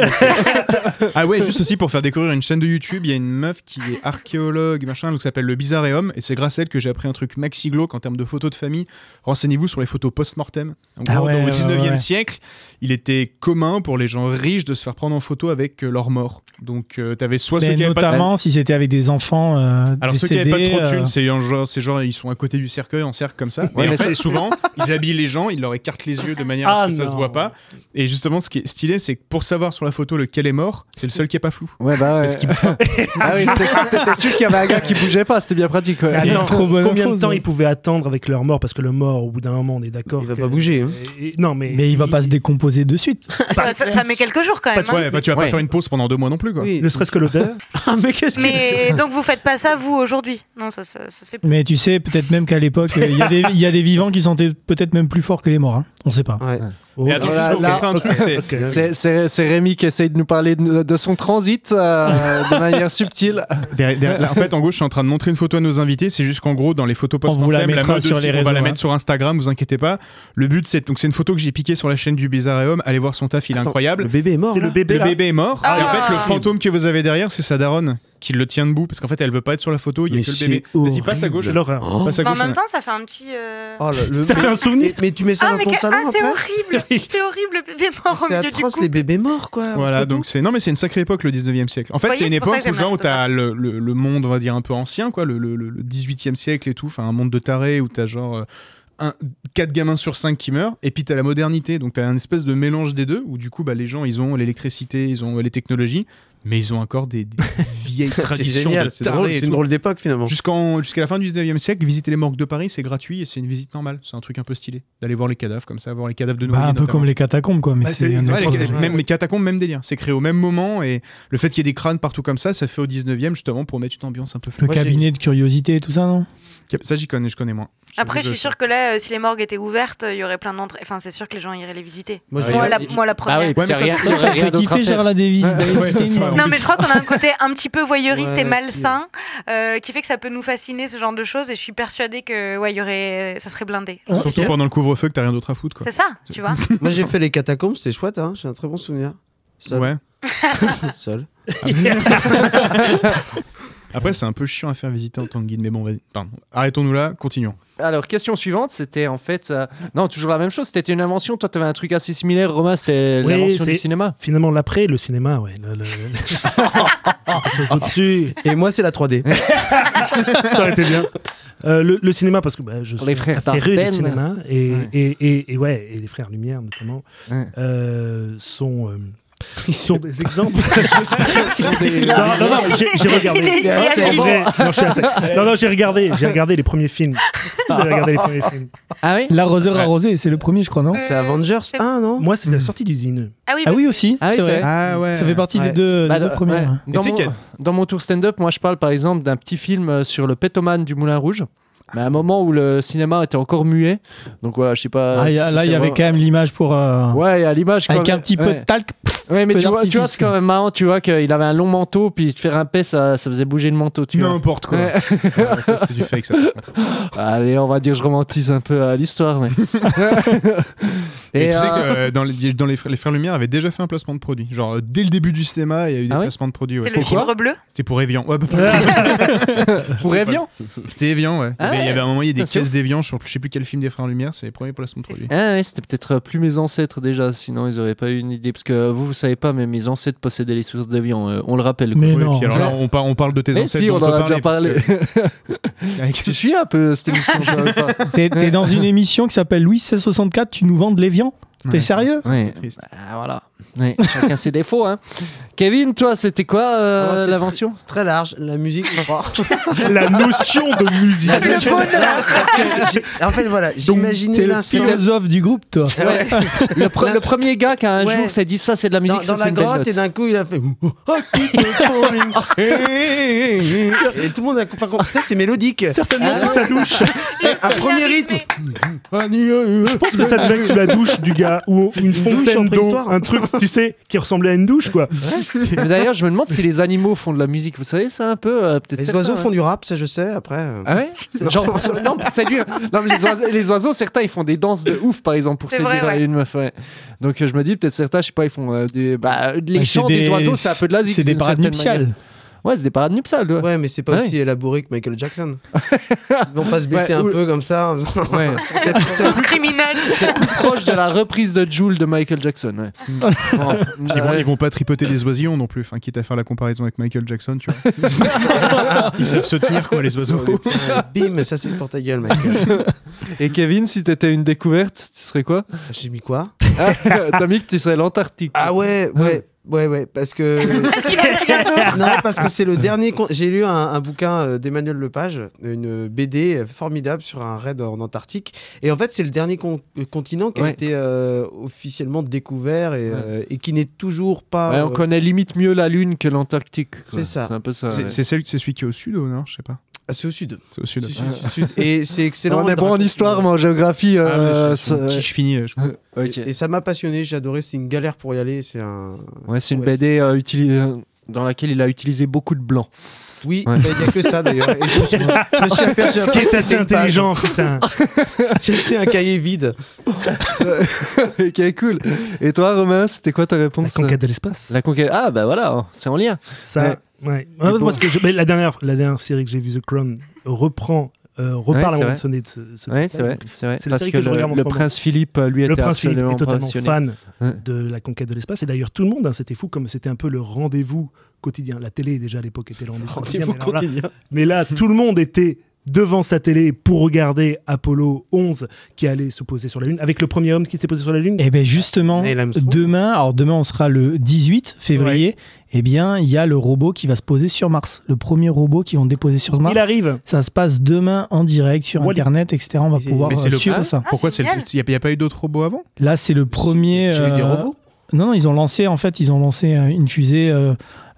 Speaker 4: Ah ouais, juste aussi pour faire découvrir une chaîne de YouTube, il y a une meuf qui est archéologue, machin, donc ça s'appelle le Bizarreum, et c'est grâce à elle que j'ai appris un truc maxi glauque en termes de photos de famille. Renseignez-vous sur les photos post-mortem. En
Speaker 3: Ah
Speaker 4: gros,
Speaker 3: ouais,
Speaker 4: au
Speaker 3: ouais,
Speaker 4: 19e
Speaker 3: ouais.
Speaker 4: siècle, il était commun pour les gens riches de se faire prendre en photo avec euh, leurs morts. Donc euh, t'avais soit ceux
Speaker 3: Mais
Speaker 4: qui avaient pas de
Speaker 3: notamment si c'était avec des enfants euh,
Speaker 4: Alors ceux qui n'avaient pas trop de
Speaker 3: euh,
Speaker 4: thunes, c'est genre, c'est genre ils sont à côté du cercueil en cercle comme ça.
Speaker 9: Ouais,
Speaker 4: en
Speaker 9: mais
Speaker 4: fait,
Speaker 9: c'est-
Speaker 4: souvent ils habillent les gens, ils leur écartent les yeux de manière à
Speaker 6: Ah
Speaker 4: ce que ça se
Speaker 6: non.
Speaker 4: voit pas. Et justement, ce qui est stylé, c'est que pour savoir sur la photo lequel est mort, c'est le seul qui est pas flou.
Speaker 9: Ouais, bah ouais.
Speaker 4: Parce qu'il-
Speaker 9: Ah oui, c'était- sûr qu'il y avait un gars qui bougeait pas, c'était bien pratique. ouais.
Speaker 3: Il trop bonne
Speaker 6: combien
Speaker 3: info,
Speaker 6: de temps
Speaker 3: ça.
Speaker 6: ils pouvaient attendre avec leur mort? Parce que le mort, au bout d'un moment, on est d'accord.
Speaker 7: Il va
Speaker 6: que-
Speaker 7: pas bouger. hein.
Speaker 6: Et- et- non, mais.
Speaker 3: Mais il va pas se décomposer de suite.
Speaker 8: ça, ça- ça met quelques jours quand même.
Speaker 6: Pas
Speaker 8: hein.
Speaker 4: Ouais, bah, tu vas pas
Speaker 9: Ouais.
Speaker 4: faire une pause pendant deux mois non plus quoi.
Speaker 7: Oui.
Speaker 6: Ne serait-ce que l'odeur.
Speaker 7: Ah, mais qu'est-ce que.
Speaker 8: Mais donc vous faites pas ça vous aujourd'hui? Non, ça, ça, ça fait.
Speaker 3: Mais tu sais, peut-être même qu'à l'époque, euh, il y, a des- il y a des vivants qui sentaient peut-être même plus fort que les morts. hein. On sait pas.
Speaker 7: Ouais.
Speaker 6: Oh,
Speaker 4: Et attends,
Speaker 9: Là,
Speaker 4: juste pour
Speaker 9: là,
Speaker 4: montrer un truc, c'est-
Speaker 6: ok.
Speaker 9: C'est- C'est c'est Rémi qui essaye de nous parler de, de son transit euh, de manière subtile.
Speaker 4: Derrière- derrière- là, en fait, en gros, je suis en train de montrer une photo à nos invités. C'est juste qu'en gros, dans les photos
Speaker 3: On vous la
Speaker 4: post-mortem, la,
Speaker 3: mettra
Speaker 4: mode
Speaker 3: sur
Speaker 4: aussi,
Speaker 3: les
Speaker 4: on va la
Speaker 3: hein.
Speaker 4: mettre sur Instagram, vous inquiétez pas. Le but, c'est donc c'est une photo que j'ai piquée sur la chaîne du Bizarre Homme. Allez voir son taf, il est
Speaker 7: Attends,
Speaker 4: incroyable.
Speaker 7: Le bébé est mort.
Speaker 6: C'est le bébé
Speaker 4: Le bébé est mort.
Speaker 8: Ah.
Speaker 4: Et en fait, le fantôme que vous avez derrière, c'est sa daronne qui le tient debout parce qu'en fait, elle veut pas être sur la photo. Il y a
Speaker 7: Mais
Speaker 4: que le bébé. Vas-y, passe à gauche.
Speaker 6: L'horreur.
Speaker 7: Oh.
Speaker 4: Passe à
Speaker 8: Mais en
Speaker 4: gauche.
Speaker 8: même
Speaker 4: ouais.
Speaker 8: temps, ça fait un petit. euh,
Speaker 7: Oh, le- le-
Speaker 6: Ça fait un souvenir.
Speaker 7: Mais, mais tu mets ça
Speaker 8: Ah,
Speaker 7: dans ton
Speaker 8: que-
Speaker 7: salon
Speaker 8: ah, c'est horrible C'est horrible, le bébé mort au milieu
Speaker 7: atroce,
Speaker 8: coup.
Speaker 7: les bébés morts, quoi. en
Speaker 4: Voilà, donc c'est non mais c'est une sacrée époque le 19e siècle. En fait, c'est une époque
Speaker 8: que
Speaker 4: où genre où t'as le, le, le monde on va dire un peu ancien quoi, le, le, le 18e siècle et tout, enfin un monde de tarés où t'as genre euh, un, 4 gamins sur 5 qui meurent et puis t'as la modernité, donc t'as un espèce de mélange des deux où du coup bah les gens ils ont l'électricité, ils ont euh, les technologies, mais ils ont encore des, des vieilles traditions
Speaker 7: c'est c'est une drôle d'époque finalement.
Speaker 4: Jusqu'à la fin du 19e siècle, visiter les morgues de Paris, c'est gratuit et c'est une visite normale. C'est un truc un peu stylé d'aller voir les cadavres comme ça, voir les cadavres de
Speaker 3: Bah, un peu
Speaker 4: notamment.
Speaker 3: comme les catacombes, quoi. Mais
Speaker 6: Bah,
Speaker 3: c'est
Speaker 6: ouais,
Speaker 4: même, les catacombes, même délire. C'est créé au même moment et le fait qu'il y ait des crânes partout comme ça, ça fait au 19e justement pour mettre une ambiance un peu
Speaker 3: Le.
Speaker 7: Moi,
Speaker 3: cabinet de curiosité et tout ça, non?
Speaker 4: Ça, j'y connais, je connais moins.
Speaker 8: Après, je suis sûre que là, euh, si les morgues étaient ouvertes, il y aurait plein d'entrées. Enfin, c'est sûr que les gens iraient les visiter.
Speaker 7: Moi,
Speaker 8: Moi, la, moi, la première.
Speaker 9: Bah oui,
Speaker 4: Ouais, mais
Speaker 9: c'est
Speaker 4: ça,
Speaker 9: rien,
Speaker 3: Ça
Speaker 9: faire.
Speaker 3: Gérard Davis.
Speaker 8: Non, mais je crois qu'on a un côté un petit peu voyeuriste
Speaker 7: Ouais,
Speaker 8: et malsain euh, qui fait que ça peut nous fasciner ce genre de choses. Et je suis persuadée que ouais, y aurait, ça serait blindé.
Speaker 4: Surtout pendant le couvre-feu que t'as rien d'autre à foutre. Quoi.
Speaker 8: C'est ça, tu vois.
Speaker 7: Moi j'ai fait les catacombes, c'était chouette, hein. j'ai un très bon souvenir. Seul.
Speaker 4: Ouais.
Speaker 7: Seul.
Speaker 4: Après, c'est un peu chiant à faire visiter en tant que guide, mais bon, vas-y. Pardon. Arrêtons-nous là, continuons.
Speaker 9: Alors, question suivante, c'était en fait. euh, Non, toujours la même chose, c'était une invention. Toi, tu avais un truc assez similaire, Romain, c'était
Speaker 6: Oui,
Speaker 9: l'invention du cinéma.
Speaker 6: Finalement, l'après, le cinéma, ouais. Le, le- au-dessus.
Speaker 7: Et moi c'est la 3D.
Speaker 6: Ça aurait été bien. Euh, le, le cinéma, parce que bah, je suis
Speaker 9: Les frères
Speaker 6: du cinéma, et,
Speaker 9: Ouais.
Speaker 6: et, et, et ouais, et les frères Lumière notamment,
Speaker 9: Ouais.
Speaker 6: euh, sont, euh, ils sont des exemples.
Speaker 9: sont des-
Speaker 6: non, non, non, j'ai regardé.
Speaker 8: Il est
Speaker 6: C'est
Speaker 8: réactif.
Speaker 6: vrai. Non, je suis assez- non, non, j'ai regardé, j'ai regardé les premiers films. J'ai regardé les premiers films.
Speaker 9: Ah oui
Speaker 3: L'arroseur
Speaker 4: Ouais.
Speaker 3: arrosé, c'est le premier, je crois, non
Speaker 7: C'est Avengers
Speaker 8: c'est-
Speaker 7: 1, non
Speaker 6: Moi, c'est la sortie d'usine.
Speaker 8: Ah oui,
Speaker 3: Ah oui aussi,
Speaker 9: Ah oui,
Speaker 3: c'est
Speaker 9: c'est
Speaker 3: vrai.
Speaker 9: vrai.
Speaker 4: Ah ouais.
Speaker 3: Ça fait partie
Speaker 7: Ouais.
Speaker 3: des deux,
Speaker 9: Bah,
Speaker 3: des deux
Speaker 9: dans-
Speaker 3: premiers.
Speaker 9: ouais. Dans, mon, dans mon tour stand-up, moi je parle par exemple d'un petit film euh, sur le pétoman du Moulin Rouge. Mais à un moment où le cinéma était encore muet. Donc voilà, je sais pas.
Speaker 3: Ah, il y a- là, il y avait quand même l'image pour. euh,
Speaker 9: Ouais, à l'image.
Speaker 3: Avec un petit peu
Speaker 9: ouais.
Speaker 3: de talc.
Speaker 9: Ouais, mais tu vois, tu vois c'est quand même marrant, tu vois qu'il avait un long manteau, puis te faire un paix, ça, ça faisait bouger le manteau, tu vois.
Speaker 4: N'importe quoi.
Speaker 9: Ouais.
Speaker 4: Ouais, ça, c'était du fake, ça.
Speaker 9: Allez, on va dire, je romantise un peu à l'histoire, mais.
Speaker 4: Et,
Speaker 9: Et,
Speaker 4: tu sais
Speaker 9: euh,
Speaker 4: que euh, dans, les, dans les, frères- les Frères Lumière avaient déjà fait un placement de produit. Genre, euh, dès le début du cinéma, il y a eu des
Speaker 9: Ah ouais
Speaker 4: placements de produits. ouais.
Speaker 8: C'est le
Speaker 9: Pourquoi
Speaker 8: fibre bleu.
Speaker 4: C'était pour Evian. Ouais, bah, pas-
Speaker 9: Pour
Speaker 4: C'était
Speaker 9: Evian
Speaker 4: pas- C'était Evian, ouais. Il y avait un moment, il y a des caisses d'Evian sur je sais plus quel film des Frères Lumière, c'est les premiers placements de produits.
Speaker 9: Ah ouais, c'était peut-être euh, plus mes ancêtres déjà, sinon ils auraient pas eu une idée. Parce que vous, vous savez pas, mais mes ancêtres possédaient les sources d'Evian, euh, on le rappelle.
Speaker 3: Mais non.
Speaker 4: puis alors là, on, par- on parle de tes
Speaker 9: Eh
Speaker 4: ancêtres.
Speaker 9: si, on
Speaker 4: dont
Speaker 9: en a déjà
Speaker 4: parler,
Speaker 9: parlé.
Speaker 4: que-
Speaker 9: tu suis un peu cette émission,
Speaker 3: T'es dans une émission qui s'appelle Louis 1664, tu nous vends de l'évian T'es
Speaker 4: Ouais.
Speaker 3: sérieux?
Speaker 9: Ouais.
Speaker 4: Triste.
Speaker 9: Ah, voilà. Ouais, chacun ses défauts. Hein. Kevin, toi, c'était quoi euh,
Speaker 7: c'est
Speaker 9: l'invention
Speaker 7: très- C'est très large. La musique, je crois.
Speaker 6: La notion de musique.
Speaker 7: Parce que en fait, voilà, j'imaginais l'instant.
Speaker 3: philosophe du groupe, toi.
Speaker 9: Ouais. le, pre- le premier gars qui un
Speaker 7: Ouais.
Speaker 9: jour s'est dit ça, c'est de la musique,
Speaker 7: Dans,
Speaker 9: ça,
Speaker 7: dans la grotte et d'un coup il a fait Oh, et tout le monde a pas compris Putain, c'est mélodique
Speaker 6: Certainement sous sa douche.
Speaker 7: un premier rythme
Speaker 6: Je pense que ça devait être sous la douche du gars ou une
Speaker 7: douche en
Speaker 6: fontaine d'eau,
Speaker 7: préhistoire.
Speaker 6: un truc, tu sais, qui ressemblait à une douche, quoi.
Speaker 9: D'ailleurs, je me demande si les animaux font de la musique. Vous savez ça un peu euh,
Speaker 7: les
Speaker 9: certains,
Speaker 7: oiseaux font du rap ça je sais après euh.
Speaker 9: Ah ouais C'est- Genre, non, c'est dur. Non, mais les oiseaux, les oiseaux, certains, ils font des danses de ouf, par exemple, pour séduire
Speaker 8: vrai, ouais.
Speaker 9: une meuf. ouais. Donc, euh, je me dis, peut-être certains, je sais pas, ils font euh, des. Bah, les chants des oiseaux, c'est un peu de la zik.
Speaker 3: C'est des parades nuptiales.
Speaker 9: Ouais, c'est des parades nuptiales. Ouais.
Speaker 7: ouais mais c'est pas
Speaker 9: Ouais.
Speaker 7: aussi élaboré que Michael Jackson ils vont pas se baisser
Speaker 9: Ouais,
Speaker 7: un
Speaker 9: ou-
Speaker 7: peu comme ça
Speaker 9: Ouais. C'est-
Speaker 8: criminelle.
Speaker 9: C'est plus proche de la reprise de Joule de Michael Jackson. Ouais. Bon,
Speaker 4: Ils vont,
Speaker 9: ouais.
Speaker 4: ils vont pas tripoter des oisillons non plus, enfin, quitte à faire la comparaison avec Michael Jackson, tu vois. ils savent se tenir, quoi, les oiseaux.
Speaker 7: bim ça c'est pour ta gueule Michael
Speaker 9: Et Kevin, si t'étais une découverte, tu serais quoi?
Speaker 7: J'ai mis quoi?
Speaker 9: Ah, T'as mis que tu serais l'Antarctique.
Speaker 7: ah ouais ouais ouais ouais parce que
Speaker 8: Parce qu'il a rien d'autre.
Speaker 7: non, parce que c'est le dernier. con- J'ai lu un, un bouquin euh, d'Emmanuel Lepage, une BD formidable sur un raid en Antarctique. Et en fait, c'est le dernier con- euh, continent qui a
Speaker 9: Ouais.
Speaker 7: été euh, officiellement découvert et, euh, et qui n'est toujours pas.
Speaker 9: Ouais, on
Speaker 7: euh,
Speaker 9: connaît limite mieux la Lune que l'Antarctique.
Speaker 7: C'est ça.
Speaker 9: C'est un peu ça.
Speaker 4: C'est
Speaker 9: ouais.
Speaker 4: c'est celle- c'est celui qui est au sud, ou non Je sais pas.
Speaker 7: Ah, c'est au sud.
Speaker 4: C'est au sud.
Speaker 7: C'est sud, sud, sud. Et c'est excellent.
Speaker 9: on est bon en histoire, mais en géographie.
Speaker 4: Ah,
Speaker 9: euh,
Speaker 4: mais je- qui finis je-
Speaker 9: ok.
Speaker 7: Et ça m'a passionné. J'ai adoré. C'est une galère pour y aller. C'est un.
Speaker 9: Ouais, c'est une
Speaker 7: Ouais,
Speaker 9: BD euh, utili- euh, dans laquelle il a utilisé beaucoup de blanc.
Speaker 7: Oui,
Speaker 9: Ouais.
Speaker 7: il n'y a que ça d'ailleurs. Je me suis, je me suis aperçu
Speaker 6: Ce qui est assez intelligent, putain.
Speaker 7: J'ai acheté un cahier vide.
Speaker 9: ok, cool. Et toi, Romain, c'était quoi ta
Speaker 6: La
Speaker 9: réponse
Speaker 6: conquête de l'espace.
Speaker 9: La conquête. Ah, bah voilà, c'est en lien.
Speaker 6: Ça, ouais.
Speaker 9: Pour-
Speaker 6: parce que je- la, dernière, la dernière série que j'ai vue, The Crown, reprend, euh, reparle
Speaker 9: Ouais,
Speaker 6: à un moment de ce, ce
Speaker 9: Ouais, c'est vrai, c'est vrai. Parce que,
Speaker 6: que je
Speaker 9: le, le prince Philippe, euh, lui,
Speaker 6: Le
Speaker 9: était
Speaker 6: prince Philippe est totalement fan
Speaker 9: Ouais.
Speaker 6: de la conquête de l'espace. Et d'ailleurs, tout le monde, hein, c'était fou, comme c'était un peu le rendez-vous quotidien. La télé, déjà à l'époque, était le rendez-vous quotidien.
Speaker 7: Rendez-vous
Speaker 6: Mais, alors là,
Speaker 7: quotidien.
Speaker 6: mais là, tout le monde était devant sa télé pour regarder Apollo 11 qui allait se poser sur la Lune, avec le premier homme qui s'est posé sur la Lune.
Speaker 3: Et bien justement, demain, alors demain on sera le 18 février, et bien il y a le robot qui va se poser sur Mars. Le premier robot qui vont déposer sur Mars.
Speaker 6: Il arrive.
Speaker 3: Ça se passe demain en direct sur internet, etc. On va
Speaker 7: Mais
Speaker 3: pouvoir
Speaker 4: mais c'est
Speaker 3: euh,
Speaker 4: le-
Speaker 3: suivre
Speaker 9: Ah.
Speaker 3: ça.
Speaker 4: Pourquoi c'est le-
Speaker 8: génial.
Speaker 4: Il n'y a, pas eu d'autres robots avant?
Speaker 3: Là c'est le premier.
Speaker 7: J'ai eu des
Speaker 3: euh,
Speaker 7: robots.
Speaker 3: Non, non, ils ont lancé en fait, ils ont lancé euh, une fusée euh,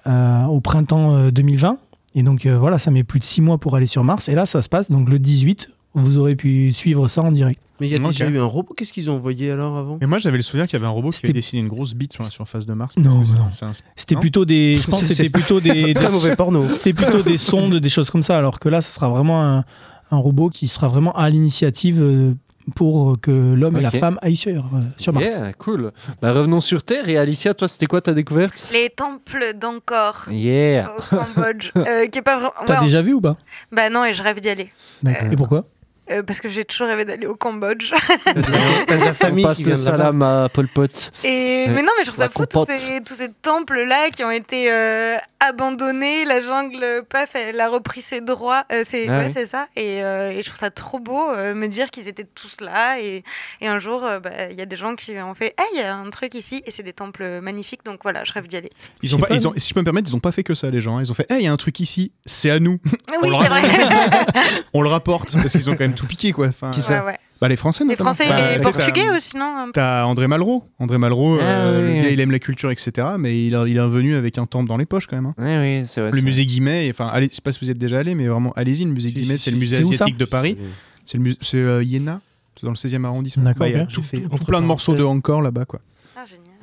Speaker 3: euh, au printemps euh, 2020. Et donc euh, voilà, ça met plus de six mois pour aller sur Mars. Et là, ça se passe donc le 18. Vous aurez pu suivre ça en direct.
Speaker 7: Mais il y a déjà eu un robot. Qu'est-ce qu'ils ont envoyé alors avant
Speaker 4: Et moi, j'avais le souvenir qu'il y avait un robot qui avait dessiné une grosse bite sur la surface de Mars.
Speaker 3: Non,
Speaker 4: parce que
Speaker 3: non.
Speaker 4: un-
Speaker 3: C'était
Speaker 4: Non
Speaker 3: plutôt des. Je pense c'était plutôt des.
Speaker 7: Très mauvais porno.
Speaker 3: C'était plutôt des sondes, des choses comme ça. Alors que là, ce sera vraiment un, un robot qui sera vraiment à l'initiative euh, pour que l'homme et la femme aillent sur, euh, sur Mars.
Speaker 9: Yeah, cool. Bah, revenons sur Terre. Et Alicia, toi, c'était quoi ta découverte?
Speaker 8: Les temples d'Angkor
Speaker 9: Yeah.
Speaker 8: au Cambodge, euh, qui est pas vraiment.
Speaker 3: T'as
Speaker 8: ouais,
Speaker 3: déjà vu ou pas?
Speaker 8: Bah non, et je rêve d'y aller.
Speaker 3: D'accord. Et pourquoi?
Speaker 8: Euh, parce que j'ai toujours rêvé d'aller au Cambodge.
Speaker 7: T'as la-
Speaker 9: On
Speaker 7: famille qui
Speaker 9: passe le salam à Pol Pot.
Speaker 8: Et mais non, mais je trouve ça fou tous ces, tous ces temples là qui ont été euh, abandonnés. La jungle, paf, elle a repris ses droits. Euh, c'est
Speaker 9: Ah
Speaker 8: ouais,
Speaker 9: oui.
Speaker 8: c'est ça. Et, euh, et je trouve ça trop beau euh, me dire qu'ils étaient tous là. Et, et un jour, euh, bah, il y a des gens qui ont fait, hey, il y a un truc ici. Et c'est des temples magnifiques. Donc voilà, je rêve d'y aller.
Speaker 4: Ils ont pas,
Speaker 3: pas,
Speaker 4: ils ont, si je peux me permettre, ils ont pas fait que ça, les gens. hein. Ils ont fait, hey, il y a un truc ici, c'est à nous.
Speaker 8: Oui,
Speaker 4: le
Speaker 8: c'est vrai.
Speaker 4: On le rapporte parce qu'ils ont quand même tout piqué, quoi. Enfin,
Speaker 9: Qui ça
Speaker 8: ouais.
Speaker 4: bah, les Français,
Speaker 8: Les
Speaker 4: notamment.
Speaker 8: Français
Speaker 4: Bah,
Speaker 8: et les Portugais aussi, non
Speaker 4: T'as André Malraux. André Malraux,
Speaker 9: Ah,
Speaker 4: euh,
Speaker 9: oui,
Speaker 4: le gars,
Speaker 9: oui.
Speaker 4: il aime la culture, etc. Mais il, a- il est revenu avec un temple dans les poches, quand même. hein.
Speaker 9: Oui, oui, c'est vrai.
Speaker 4: le musée Guimet, enfin, allez, je sais pas si vous y êtes déjà allé, mais vraiment, allez-y, le musée
Speaker 7: Si,
Speaker 4: Guimet,
Speaker 7: si,
Speaker 4: c'est le musée asiatique de Paris. C'est le musée, c'est euh, Iéna, c'est dans le 16e arrondissement.
Speaker 3: D'accord,
Speaker 4: Bah, il y a tout,
Speaker 6: J'ai fait
Speaker 4: tout- tout plein de morceaux de encore là-bas, quoi.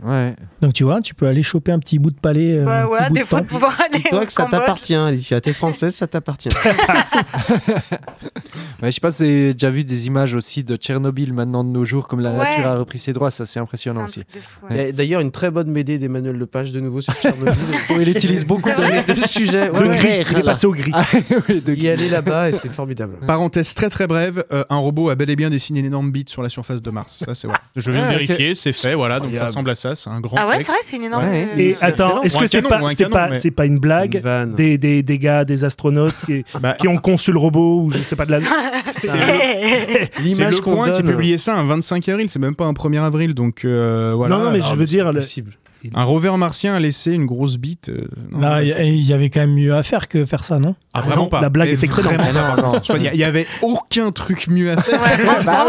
Speaker 8: Ah.
Speaker 9: Ouais.
Speaker 3: Donc tu vois, tu peux aller choper un petit bout de palais. euh,
Speaker 8: Ouais, des
Speaker 3: de
Speaker 8: fois de pouvoir aller au
Speaker 7: que ça t'appartient, Alicia. T'es française, ça t'appartient.
Speaker 9: Ouais, je sais pas si avez déjà vu des images aussi de Tchernobyl maintenant de nos jours, comme la
Speaker 8: Ouais.
Speaker 9: nature a repris ses droits, ça c'est impressionnant aussi.
Speaker 7: D'ailleurs, une très bonne BD d'Emmanuel Lepage de nouveau sur Tchernobyl.
Speaker 9: il utilise beaucoup
Speaker 7: de sujets. Ouais,
Speaker 6: Le gris, il est passé au gris.
Speaker 9: Ah, oui, de-
Speaker 7: Y aller là-bas et c'est formidable.
Speaker 4: Parenthèse très très brève, euh, un robot a bel et bien dessiné une énorme bite sur la surface de Mars. Ça, c'est vrai. Je viens
Speaker 9: Ah,
Speaker 4: de vérifier, c'est fait, voilà, donc ça ressemble à ça, c'est un grand
Speaker 8: Ah ouais, c'est vrai, c'est une énorme.
Speaker 9: Ouais.
Speaker 8: euh,
Speaker 6: Et
Speaker 9: c'est
Speaker 6: attends, est-ce que c'est pas,
Speaker 4: un canon,
Speaker 6: pas,
Speaker 4: mais-
Speaker 6: c'est pas une blague des, des, des gars, des astronautes qui,
Speaker 4: Bah,
Speaker 6: qui ont conçu le robot ou je sais pas de la.
Speaker 4: c'est
Speaker 7: L'image
Speaker 4: le
Speaker 7: qu'on
Speaker 4: point qui
Speaker 7: donne.
Speaker 4: publiait ça un 25 avril, c'est même pas un 1er avril, donc euh, voilà.
Speaker 6: Non, non, mais je
Speaker 7: Ah,
Speaker 6: veux dire,
Speaker 7: possible.
Speaker 4: Un rover martien a laissé une grosse bite. euh, non,
Speaker 3: Là, il y,
Speaker 4: c'est-
Speaker 3: il y avait quand même mieux à faire que faire ça, non?
Speaker 4: Ah, vraiment
Speaker 6: Non,
Speaker 4: pas.
Speaker 6: la blague
Speaker 4: Mais
Speaker 6: est excellente.
Speaker 4: vraiment
Speaker 9: Ah.
Speaker 4: Je Il y a- il y avait aucun truc mieux à faire.
Speaker 9: Bah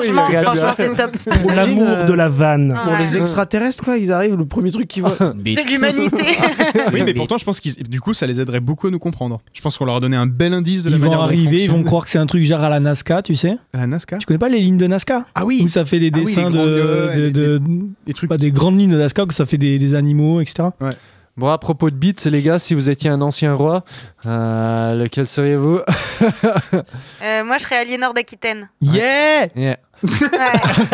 Speaker 9: oui,
Speaker 8: franchement, franchement, c'est top.
Speaker 6: Pour
Speaker 7: Imagine,
Speaker 6: l'amour
Speaker 7: euh,
Speaker 6: de la vanne.
Speaker 8: Ah.
Speaker 7: Pour les extraterrestres, quoi, ils arrivent, le premier truc qu'ils voient.
Speaker 8: De l'humanité.
Speaker 4: Oui, mais pourtant, je pense qu'ils, du coup, ça les aiderait beaucoup à nous comprendre. Je pense qu'on leur a donné un bel indice de la
Speaker 3: Ils vont
Speaker 4: manière dont
Speaker 3: arriver, ils vont
Speaker 4: fonctionne.
Speaker 3: croire que c'est un truc genre à la Nazca, tu sais?
Speaker 4: À la Nazca.
Speaker 3: Tu connais pas les lignes de Nazca
Speaker 4: Ah oui.
Speaker 3: Où ça fait des
Speaker 4: Ah oui,
Speaker 3: dessins de,
Speaker 4: ouais,
Speaker 3: de-
Speaker 4: les-
Speaker 3: de-
Speaker 4: Les trucs.
Speaker 3: pas des grandes lignes de Nazca, que ça fait des, des animaux, etc.
Speaker 9: Bon, à propos de beats, les gars, si vous étiez un ancien roi, euh, lequel seriez-vous?
Speaker 8: Euh, moi, je serais Aliénor d'Aquitaine.
Speaker 3: Yeah
Speaker 9: Yeah.
Speaker 8: Ouais.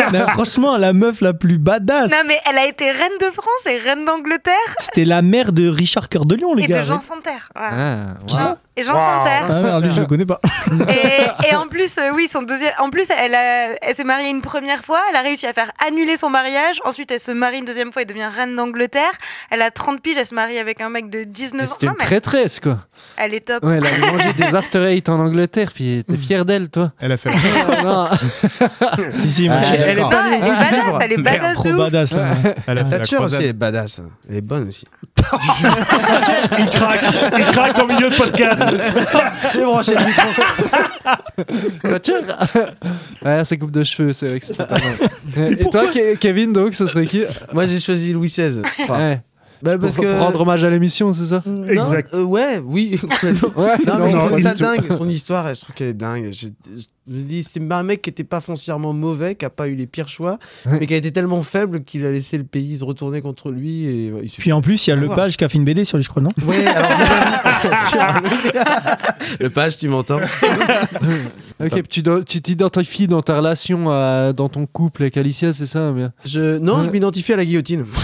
Speaker 3: Mais Franchement, la meuf la plus badass.
Speaker 8: non, mais elle a été reine de France et reine d'Angleterre
Speaker 3: C'était la mère de Richard Cœur de Lion, les
Speaker 8: et
Speaker 3: gars.
Speaker 8: de Jean Santerre. Ouais.
Speaker 9: Ah,
Speaker 3: Qui
Speaker 9: wow.
Speaker 8: Et Jean Santerre.
Speaker 3: Ah merde, lui, je le connais pas.
Speaker 8: Et, et en plus, euh, oui, son deuxième. En plus, elle, a- elle s'est mariée une première fois. Elle a réussi à faire annuler son mariage. Ensuite, elle se marie une deuxième fois et devient reine d'Angleterre. Elle a 30 piges. Elle se marie avec un mec de 19
Speaker 9: Mais
Speaker 8: ans.
Speaker 9: C'était une
Speaker 8: mais
Speaker 9: traîtresse, quoi.
Speaker 8: elle est top.
Speaker 9: Ouais, elle avait mangé des after eight en Angleterre, puis t'es fier d'elle, toi.
Speaker 4: Elle a fait.
Speaker 9: non.
Speaker 3: si, si, moi,
Speaker 9: Ah,
Speaker 3: je suis
Speaker 7: Elle est pas
Speaker 8: Non, elle est badass. Elle est
Speaker 3: Merde,
Speaker 8: badass
Speaker 3: trop badass. là.
Speaker 4: Elle a fait la
Speaker 7: Thatcher aussi, elle est badass. Elle est bonne aussi.
Speaker 6: Il craque, il craque au milieu de podcast.
Speaker 7: Débrancher le micro.
Speaker 9: Ouais, sa coupe de cheveux, c'est vrai que c'était pas mal. Et toi, Ke- Kevin, donc, ce serait qui?
Speaker 7: Moi, j'ai choisi Louis XVI.
Speaker 9: Ouais.
Speaker 7: Bah,
Speaker 9: Pour,
Speaker 7: parce
Speaker 9: pour
Speaker 7: que.
Speaker 9: rendre hommage à l'émission, c'est ça?
Speaker 7: Non,
Speaker 6: Exact.
Speaker 7: euh, ouais, oui.
Speaker 9: Ouais,
Speaker 7: Non, mais je trouve ça dingue. Son histoire, je trouve qu'elle est dingue. Je, je me dis, c'est un mec qui était pas foncièrement mauvais, qui a pas eu les pires choix,
Speaker 9: Ouais.
Speaker 7: mais qui a été tellement faible qu'il a laissé le pays se retourner contre lui. Et, ouais, il suffit-
Speaker 3: Puis en plus, il y a
Speaker 7: Au
Speaker 3: le
Speaker 7: revoir.
Speaker 3: page qui a fait une BD sur lui, je crois, non
Speaker 7: Ouais, alors je. Le page, tu m'entends?
Speaker 9: Ok, tu t'identifies dans ta relation, dans ton couple avec Alicia, c'est ça
Speaker 7: je, Non, je m'identifie à la guillotine.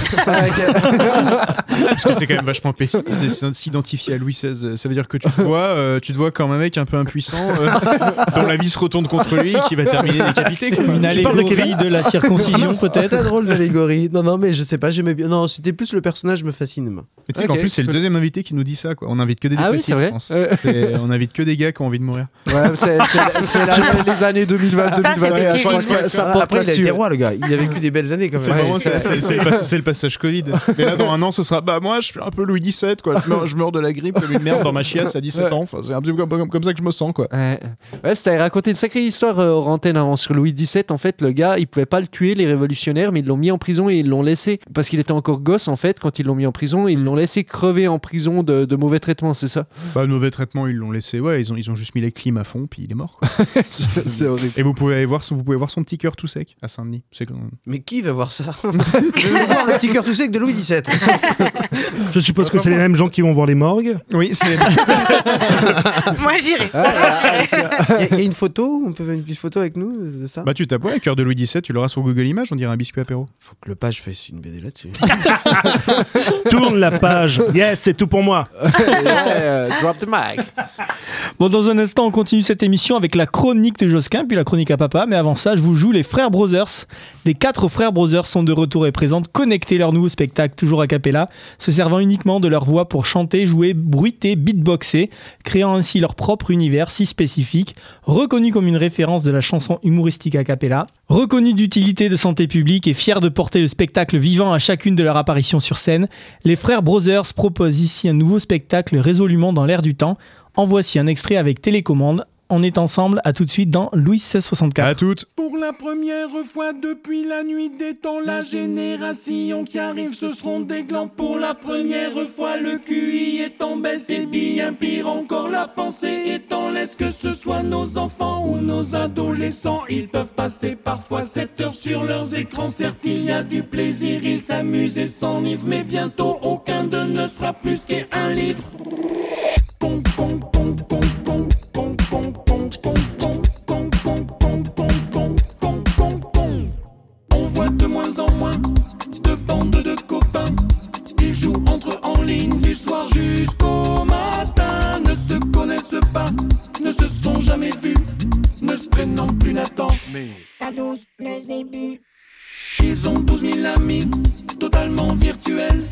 Speaker 4: Parce que c'est quand même vachement pessimiste de s'identifier à Louis XVI. Ça veut dire que tu te vois, euh, tu te vois comme un mec un peu impuissant, euh, dont la vie se retourne contre lui, qui va terminer décapité.
Speaker 3: Une allégorie de la circoncision,
Speaker 7: Très
Speaker 3: peut-être
Speaker 7: drôle d'allégorie. Non, non, mais je sais pas, j'aimais bien. Non, c'était plus le personnage me fascine.
Speaker 4: Mais tu sais qu'en plus, c'est le deuxième invité qui nous dit ça. Quoi. On invite que des
Speaker 9: Ah oui,
Speaker 4: dépressifs, je pense. On invite que des gars qui ont envie de mourir.
Speaker 9: Ouais, c'est c'est- les années 2020,
Speaker 8: Ça, c'était
Speaker 9: 2021. Je crois que
Speaker 8: Kevin.
Speaker 9: ça, ça
Speaker 7: Ah,
Speaker 9: porte
Speaker 7: Après, il a été roi, le gars. Il a vécu des belles années quand
Speaker 4: C'est
Speaker 7: même.
Speaker 9: C'est-
Speaker 4: le, pas- passage Covid. Mais là, dans un an, ce sera bah moi, je suis un peu Louis XVII, quoi. Je meurs, je meurs de la grippe comme une merde dans ma chiasse à 17 ans. Enfin, c'est un peu comme, comme- comme ça que je me sens, quoi.
Speaker 9: Ouais, ouais c'était raconté une sacrée histoire euh, hors antenne avant sur Louis XVII. En fait, le gars, il pouvait pas le tuer, les révolutionnaires, mais ils l'ont mis en prison et ils l'ont laissé parce qu'il était encore gosse en fait. Quand ils l'ont mis en prison, ils l'ont laissé crever en prison de, de mauvais traitements, c'est ça?
Speaker 4: Bah, mauvais traitement, ils l'ont laissé. Ouais, ils ont, ils ont juste mis les clims à fond, puis il est mort. Quoi.
Speaker 9: C'est horrible.
Speaker 4: Et vous pouvez aller voir son, vous pouvez voir son petit cœur tout sec à Saint-Denis.
Speaker 7: Mais qui va voir ça Je voir le petit cœur tout sec de Louis XVII.
Speaker 6: Je suppose que c'est les mêmes gens qui vont voir les morgues.
Speaker 4: Oui, c'est.
Speaker 8: Moi, j'irai.
Speaker 7: Il y, a- il y a une photo On peut faire une petite photo avec nous de ça?
Speaker 4: Bah, tu tapes, ouais, cœur de Louis XVII, tu l'auras sur Google Images, on dirait un biscuit apéro.
Speaker 7: Faut que le page fasse une BD là-dessus.
Speaker 6: Tourne la page. Yes, c'est tout pour moi.
Speaker 9: Yeah, drop the mic.
Speaker 3: Bon, dans un instant, on continue cette émission avec la chronique de Josquin, puis la chronique à papa. Mais avant ça, je vous joue les Frères Brothers. Les quatre Frères Brothers sont de retour et présentent Connecter leur nouveau spectacle, toujours a cappella, se servant uniquement de leur voix pour chanter, jouer, bruiter, beatboxer, créant ainsi leur propre univers si spécifique, reconnu comme une référence de la chanson humoristique a cappella, reconnu d'utilité de santé publique et fier de porter le spectacle vivant à chacune de leurs apparitions sur scène. Les Frères Brothers proposent ici un nouveau spectacle résolument dans l'air du temps. En voici un extrait avec télécommande. On est ensemble, à tout de suite dans Louis 1664.
Speaker 4: À toutes.
Speaker 10: Pour la première fois depuis la nuit des temps, la génération qui arrive, ce seront des glands. Pour la première fois, le QI est en baisse et bien pire encore, la pensée est en laisse. Que ce soit nos enfants ou nos adolescents, ils peuvent passer parfois 7 heures sur leurs écrans. Certes, il y a du plaisir, ils s'amusent et s'enivrent, mais bientôt aucun d'eux ne sera plus qu'un livre. On voit de moins en moins de bandes de copains. Ils jouent entre eux en ligne du soir jusqu'au matin. Ne se connaissent pas, ne se sont jamais vus, ne se prénoment plus Nathan. Mais. Tados, le zébu. Ils ont 12 000 amis, totalement virtuels.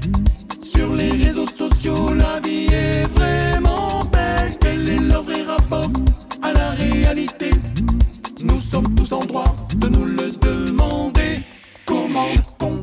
Speaker 10: Sur les réseaux sociaux, la vie est vraiment belle. Quel est leur vrai rapport à la réalité Nous sommes tous en droit de nous le demander. Comment Pong,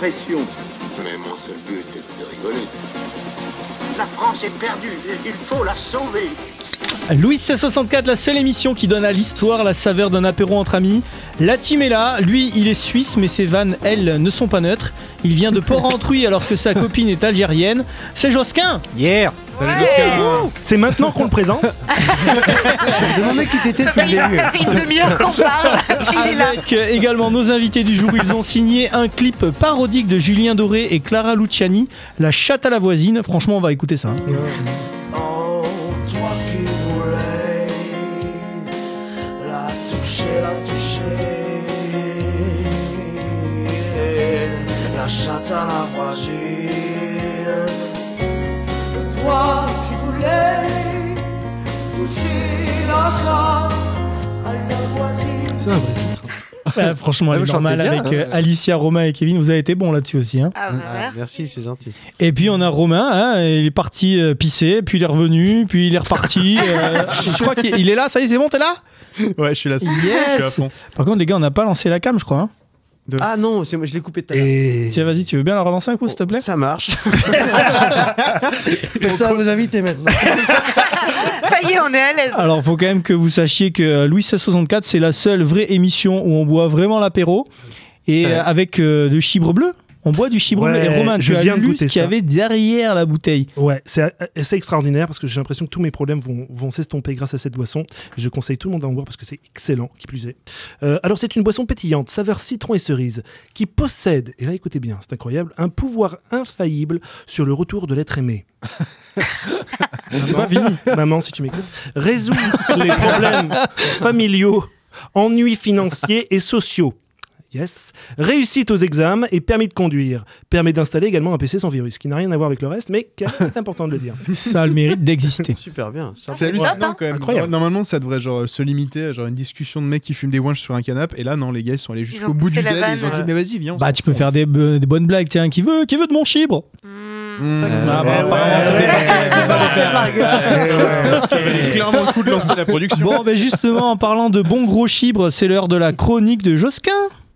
Speaker 1: pression.
Speaker 2: Mais mon seul but est de rigoler.
Speaker 1: La France est perdue. Il faut la sauver.
Speaker 3: Louis 1664, la seule émission qui donne à l'histoire la saveur d'un apéro entre amis. La team est là, lui il est suisse mais ses vannes, elles, ne sont pas neutres. Il vient de Port-Entruy alors que sa copine est algérienne. C'est Josquin
Speaker 9: Yeah
Speaker 3: Salut
Speaker 6: C'est maintenant qu'on le présente
Speaker 7: Je me demandais qui t'étais depuis le début.
Speaker 8: Ça fait une demi-heure qu'on parle. Il est là.
Speaker 3: Avec euh, également nos invités du jour, ils ont signé un clip parodique de Julien Doré et Clara Luciani, La chatte à la voisine. Franchement, on va écouter ça. hein.
Speaker 11: Oh, toi qui voulais la toucher, la toucher, la chatte à la voisine. Toi qui voulais
Speaker 6: C'est un vrai titre.
Speaker 3: Ouais, franchement, elle est normale
Speaker 7: bien,
Speaker 3: avec
Speaker 7: hein.
Speaker 3: euh, Alicia, Romain et Kevin. Vous avez été bons là-dessus aussi. hein.
Speaker 8: Ah, bah,
Speaker 7: Ah,
Speaker 8: merci.
Speaker 7: merci, c'est gentil.
Speaker 3: Et puis on a Romain, hein, il est parti euh, pisser, puis il est revenu, puis il est reparti. euh, je crois qu'il il est là, ça y est, c'est bon, t'es là?
Speaker 4: Ouais, je suis là. Je suis à
Speaker 3: Yes
Speaker 4: fond.
Speaker 3: Par contre, les gars, on n'a pas lancé la cam, je crois. hein.
Speaker 7: Ah non, c'est moi, je l'ai coupé tout à l'heure.
Speaker 6: Et
Speaker 3: Tiens, vas-y, tu veux bien la relancer un coup, s'il te plaît?
Speaker 7: Ça marche. Faites ça à vos invités maintenant.
Speaker 8: Ça y est, on est à l'aise.
Speaker 3: Alors, faut quand même que vous sachiez que euh, Louis 1664, c'est la seule vraie émission où on boit vraiment l'apéro et
Speaker 7: Ouais.
Speaker 3: euh, avec euh, de chibre bleu. On boit du chibre
Speaker 6: Ouais.
Speaker 3: Et Romain,
Speaker 6: je
Speaker 3: tu as
Speaker 6: viens de
Speaker 3: lu ce
Speaker 6: goûter
Speaker 3: qu'il y avait derrière la bouteille.
Speaker 6: Ouais, c'est c'est extraordinaire parce que j'ai l'impression que tous mes problèmes vont, vont s'estomper grâce à cette boisson. Je conseille tout le monde d'en boire parce que c'est excellent, qui plus est. Euh, alors, c'est une boisson pétillante, saveur citron et cerise, qui possède, et là écoutez bien, c'est incroyable, un pouvoir infaillible sur le retour de l'être aimé.
Speaker 3: C'est pas fini.
Speaker 6: Maman, si tu m'écoutes, résout les problèmes familiaux, ennuis financiers et sociaux. Yes. Réussite aux examens et permis de conduire. Permet d'installer également un PC sans virus, qui n'a rien à voir avec le reste, mais qui est important de le dire.
Speaker 3: Ça a le mérite d'exister.
Speaker 7: Super bien.
Speaker 4: C'est hallucinant quand même.
Speaker 6: Incroyable.
Speaker 4: Normalement, ça devrait genre se limiter à genre une discussion de mecs qui fument des ouinges sur un canapé. Et là, non, les gars, ils sont allés jusqu'au bout du dead. Ils ont dit, mais vas-y, viens. on
Speaker 3: Bah, tu peux faire des, bonnes blagues. Tiens, qui veut, qui veut de mon chibre
Speaker 4: clairement le coup de lancer la production.
Speaker 3: Bon, ben justement, en parlant de bon gros chibre, c'est l'heure de la chronique de Josquin.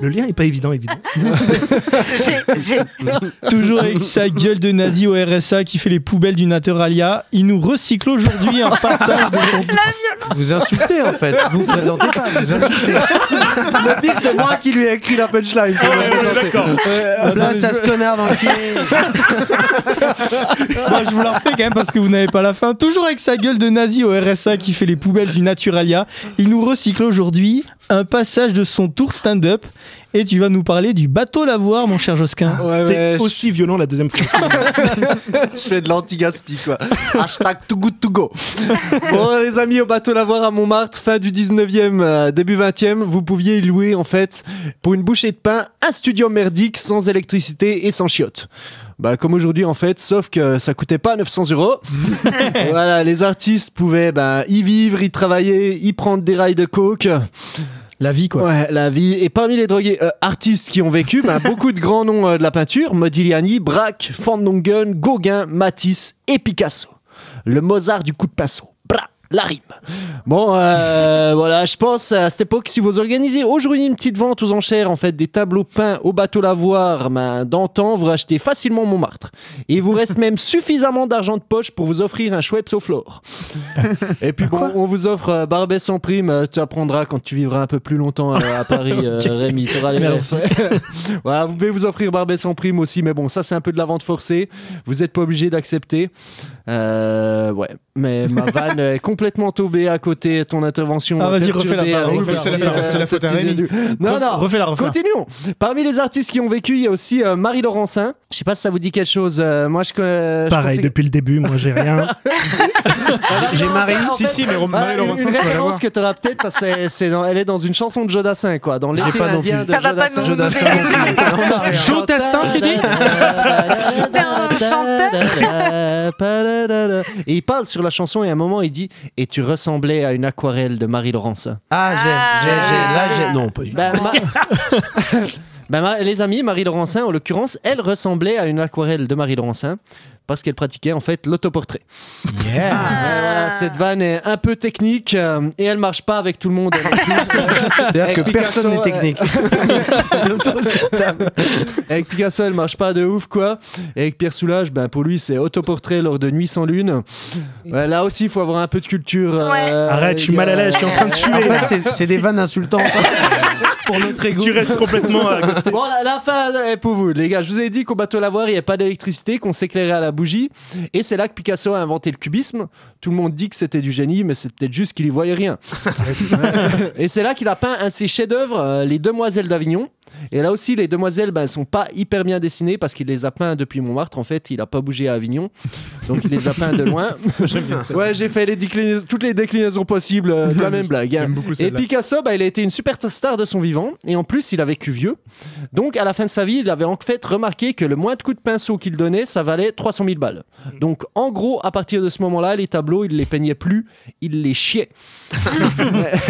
Speaker 6: Le lien est pas évident, évident.
Speaker 8: J'ai-
Speaker 3: Toujours avec sa gueule de nazi au RSA qui fait les poubelles du Naturalia, il nous recycle aujourd'hui un passage de son
Speaker 8: La.
Speaker 7: Vous insultez en fait. Vous vous présentez pas, vous insultez. Le pire, c'est moi qui lui ai écrit la punchline. me présenter. Euh, Place à ce connard dans le pied.
Speaker 3: Bon, je vous la refais quand même parce que vous n'avez pas la fin. Toujours avec sa gueule de nazi au RSA qui fait les poubelles du Naturalia, il nous recycle aujourd'hui un passage de son tour stand-up. Et tu vas nous parler du bateau lavoir, mon cher Josquin.
Speaker 9: Ouais,
Speaker 6: c'est
Speaker 9: ouais, je-
Speaker 6: aussi violent la deuxième fois.
Speaker 9: je fais de l'anti-gaspi quoi. Hashtag too good to go. Bon les amis, au bateau lavoir à Montmartre, fin du 19e, euh, début 20e, vous pouviez y louer en fait pour une bouchée de pain un studio merdique sans électricité et sans chiottes. Bah comme aujourd'hui en fait, sauf que ça coûtait pas 900 euros. voilà, les artistes pouvaient bah, y vivre, y travailler, y prendre des rails de coke.
Speaker 3: La vie, quoi.
Speaker 9: Ouais, la vie. Et parmi les drogués euh, artistes qui ont vécu, ben, beaucoup de grands noms euh, de la peinture Modigliani, Braque, Van Dongen, Gauguin, Matisse et Picasso. Le Mozart du coup de pinceau. La rime. Bon, euh, voilà, je pense à cette époque, si vous organisez aujourd'hui une petite vente aux enchères, en fait, des tableaux peints au bateau lavoir ben, d'antan, vous rachetez facilement Montmartre. Et il vous reste même suffisamment d'argent de poche pour vous offrir un Schweppes au flore. Et puis bon, on vous offre euh, Barbet sans prime, euh, tu apprendras quand tu vivras un peu plus longtemps à Paris, euh, Rémi. t'auras les
Speaker 3: Merci.
Speaker 9: voilà, vous pouvez vous offrir Barbet sans prime aussi, mais bon, ça c'est un peu de la vente forcée. Vous n'êtes pas obligé d'accepter. Euh, ouais, mais ma vanne est complètement tombée à côté de ton intervention.
Speaker 3: Ah, vas-y, c'est la
Speaker 9: euh,
Speaker 4: c'est la faute à Rémi.
Speaker 9: Non, non,
Speaker 3: Refais-la, refais-la.
Speaker 9: Continuons. Parmi les artistes qui ont vécu, il y a aussi euh, Marie Laurencin. Je sais pas si ça vous dit quelque chose. euh, moi, je connais. je
Speaker 6: Pareil,
Speaker 9: pensais-
Speaker 6: depuis le début, moi j'ai rien.
Speaker 7: J'ai Marie.
Speaker 4: Si,
Speaker 9: fait,
Speaker 4: si, mais Marie
Speaker 9: une-
Speaker 4: Laurencin,
Speaker 9: une
Speaker 4: la
Speaker 9: référence que tu auras peut-être parce que c'est dans- elle est dans une chanson de Jodassin, quoi. Dans l'été indien de
Speaker 8: Ça va pas
Speaker 9: Jodassin.
Speaker 7: Jodassin,
Speaker 3: tu dis
Speaker 8: C'est un chanteur.
Speaker 9: Et il parle sur la chanson et à un moment il dit Et tu ressemblais à une aquarelle de Marie Laurencin.
Speaker 7: Ah, j'ai, j'ai, j'ai, là, j'ai. Non, pas du tout.
Speaker 9: Ben, ma- Ben, ma- les amis, Marie Laurencin, en l'occurrence, elle ressemblait à une aquarelle de Marie Laurencin parce qu'elle pratiquait en fait l'autoportrait.
Speaker 3: Yeah.
Speaker 9: Voilà, cette vanne est un peu technique euh, et elle marche pas avec tout le monde. plus.
Speaker 7: C'est-à-dire
Speaker 9: Avec
Speaker 7: que
Speaker 9: Picasso,
Speaker 7: personne n'est
Speaker 9: euh,
Speaker 7: technique.
Speaker 9: Avec Picasso, elle marche pas de ouf, quoi. Et avec Pierre Soulages, ben, pour lui, c'est autoportrait lors de Nuit sans lune. Ouais, là aussi, il faut avoir un peu de culture. euh,
Speaker 6: Arrête, je suis mal à l'aise, je suis en train de
Speaker 7: En
Speaker 6: tuer.
Speaker 7: fait, c'est, des vannes insultantes. Pour notre ego.
Speaker 6: Tu restes complètement à côté.
Speaker 9: Bon, la, la fin est pour vous, les gars. Je vous ai dit qu'au bateau lavoir, il n'y avait pas d'électricité, qu'on s'éclairait à la bougie. Et c'est là que Picasso a inventé le cubisme. Tout le monde dit que c'était du génie, mais c'est peut-être juste qu'il y voyait rien. et c'est là qu'il a peint un de ses chefs-d'œuvre, euh, Les Demoiselles d'Avignon. Et là aussi, les demoiselles, ben, elles sont pas hyper bien dessinées parce qu'il les a peints depuis Montmartre. En fait, il a pas bougé à Avignon, donc il les a peints de loin. Ouais, j'ai fait les toutes les déclinaisons possibles euh, de la même blague. hein. Et. Picasso, bah, il a été une superstar de son vivant. Et en plus, il a vécu vieux. Donc, à la fin de sa vie, il avait en fait remarqué que le moins de coups de pinceau qu'il donnait, ça valait 300 000 balles. Donc, en gros, à partir de ce moment-là, les tableaux, il les peignait plus, il les chiait.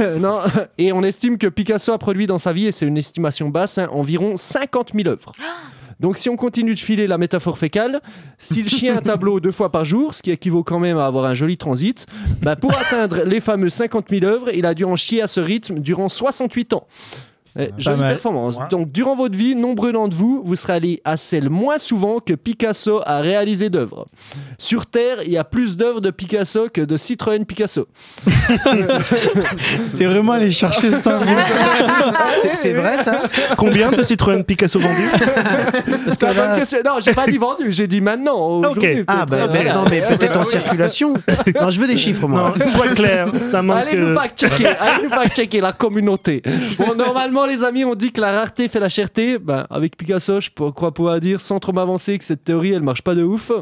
Speaker 9: Euh, non. Et on estime que Picasso a produit dans sa vie, et c'est une estimation basse, environ 50 000 œuvres. Donc si on continue de filer la métaphore fécale, s'il chie un tableau deux fois par jour, ce qui équivaut quand même à avoir un joli transit, bah, pour atteindre les fameux 50 000 œuvres, il a dû en chier à ce rythme durant 68 ans. Eh, jolie
Speaker 3: mal.
Speaker 9: performance. Donc, durant votre vie, nombreux d'entre vous, vous serez allés à celle moins souvent que Picasso a réalisé d'œuvres. Sur Terre, il y a plus d'œuvres de Picasso que de Citroën Picasso.
Speaker 3: T'es vraiment allé chercher info.
Speaker 7: C'est, vrai, ça?
Speaker 6: Combien de Citroën Picasso vendus?
Speaker 7: Parce
Speaker 9: C'est
Speaker 7: que
Speaker 9: la bonne
Speaker 7: là-
Speaker 9: question. Non, j'ai pas dit vendu, j'ai dit maintenant. aujourd'hui,
Speaker 7: Ah, bah,
Speaker 9: peut-être.
Speaker 7: bah, non, mais peut-être en circulation. Non, je veux des chiffres, moi.
Speaker 6: Non, sois clair, ça manque.
Speaker 9: Allez nous fact-checker, allez nous fact-checker la communauté. Bon, normalement, les amis, on dit que la rareté fait la cherté? Ben, avec Picasso, je crois pouvoir dire sans trop m'avancer que cette théorie, elle marche pas de ouf.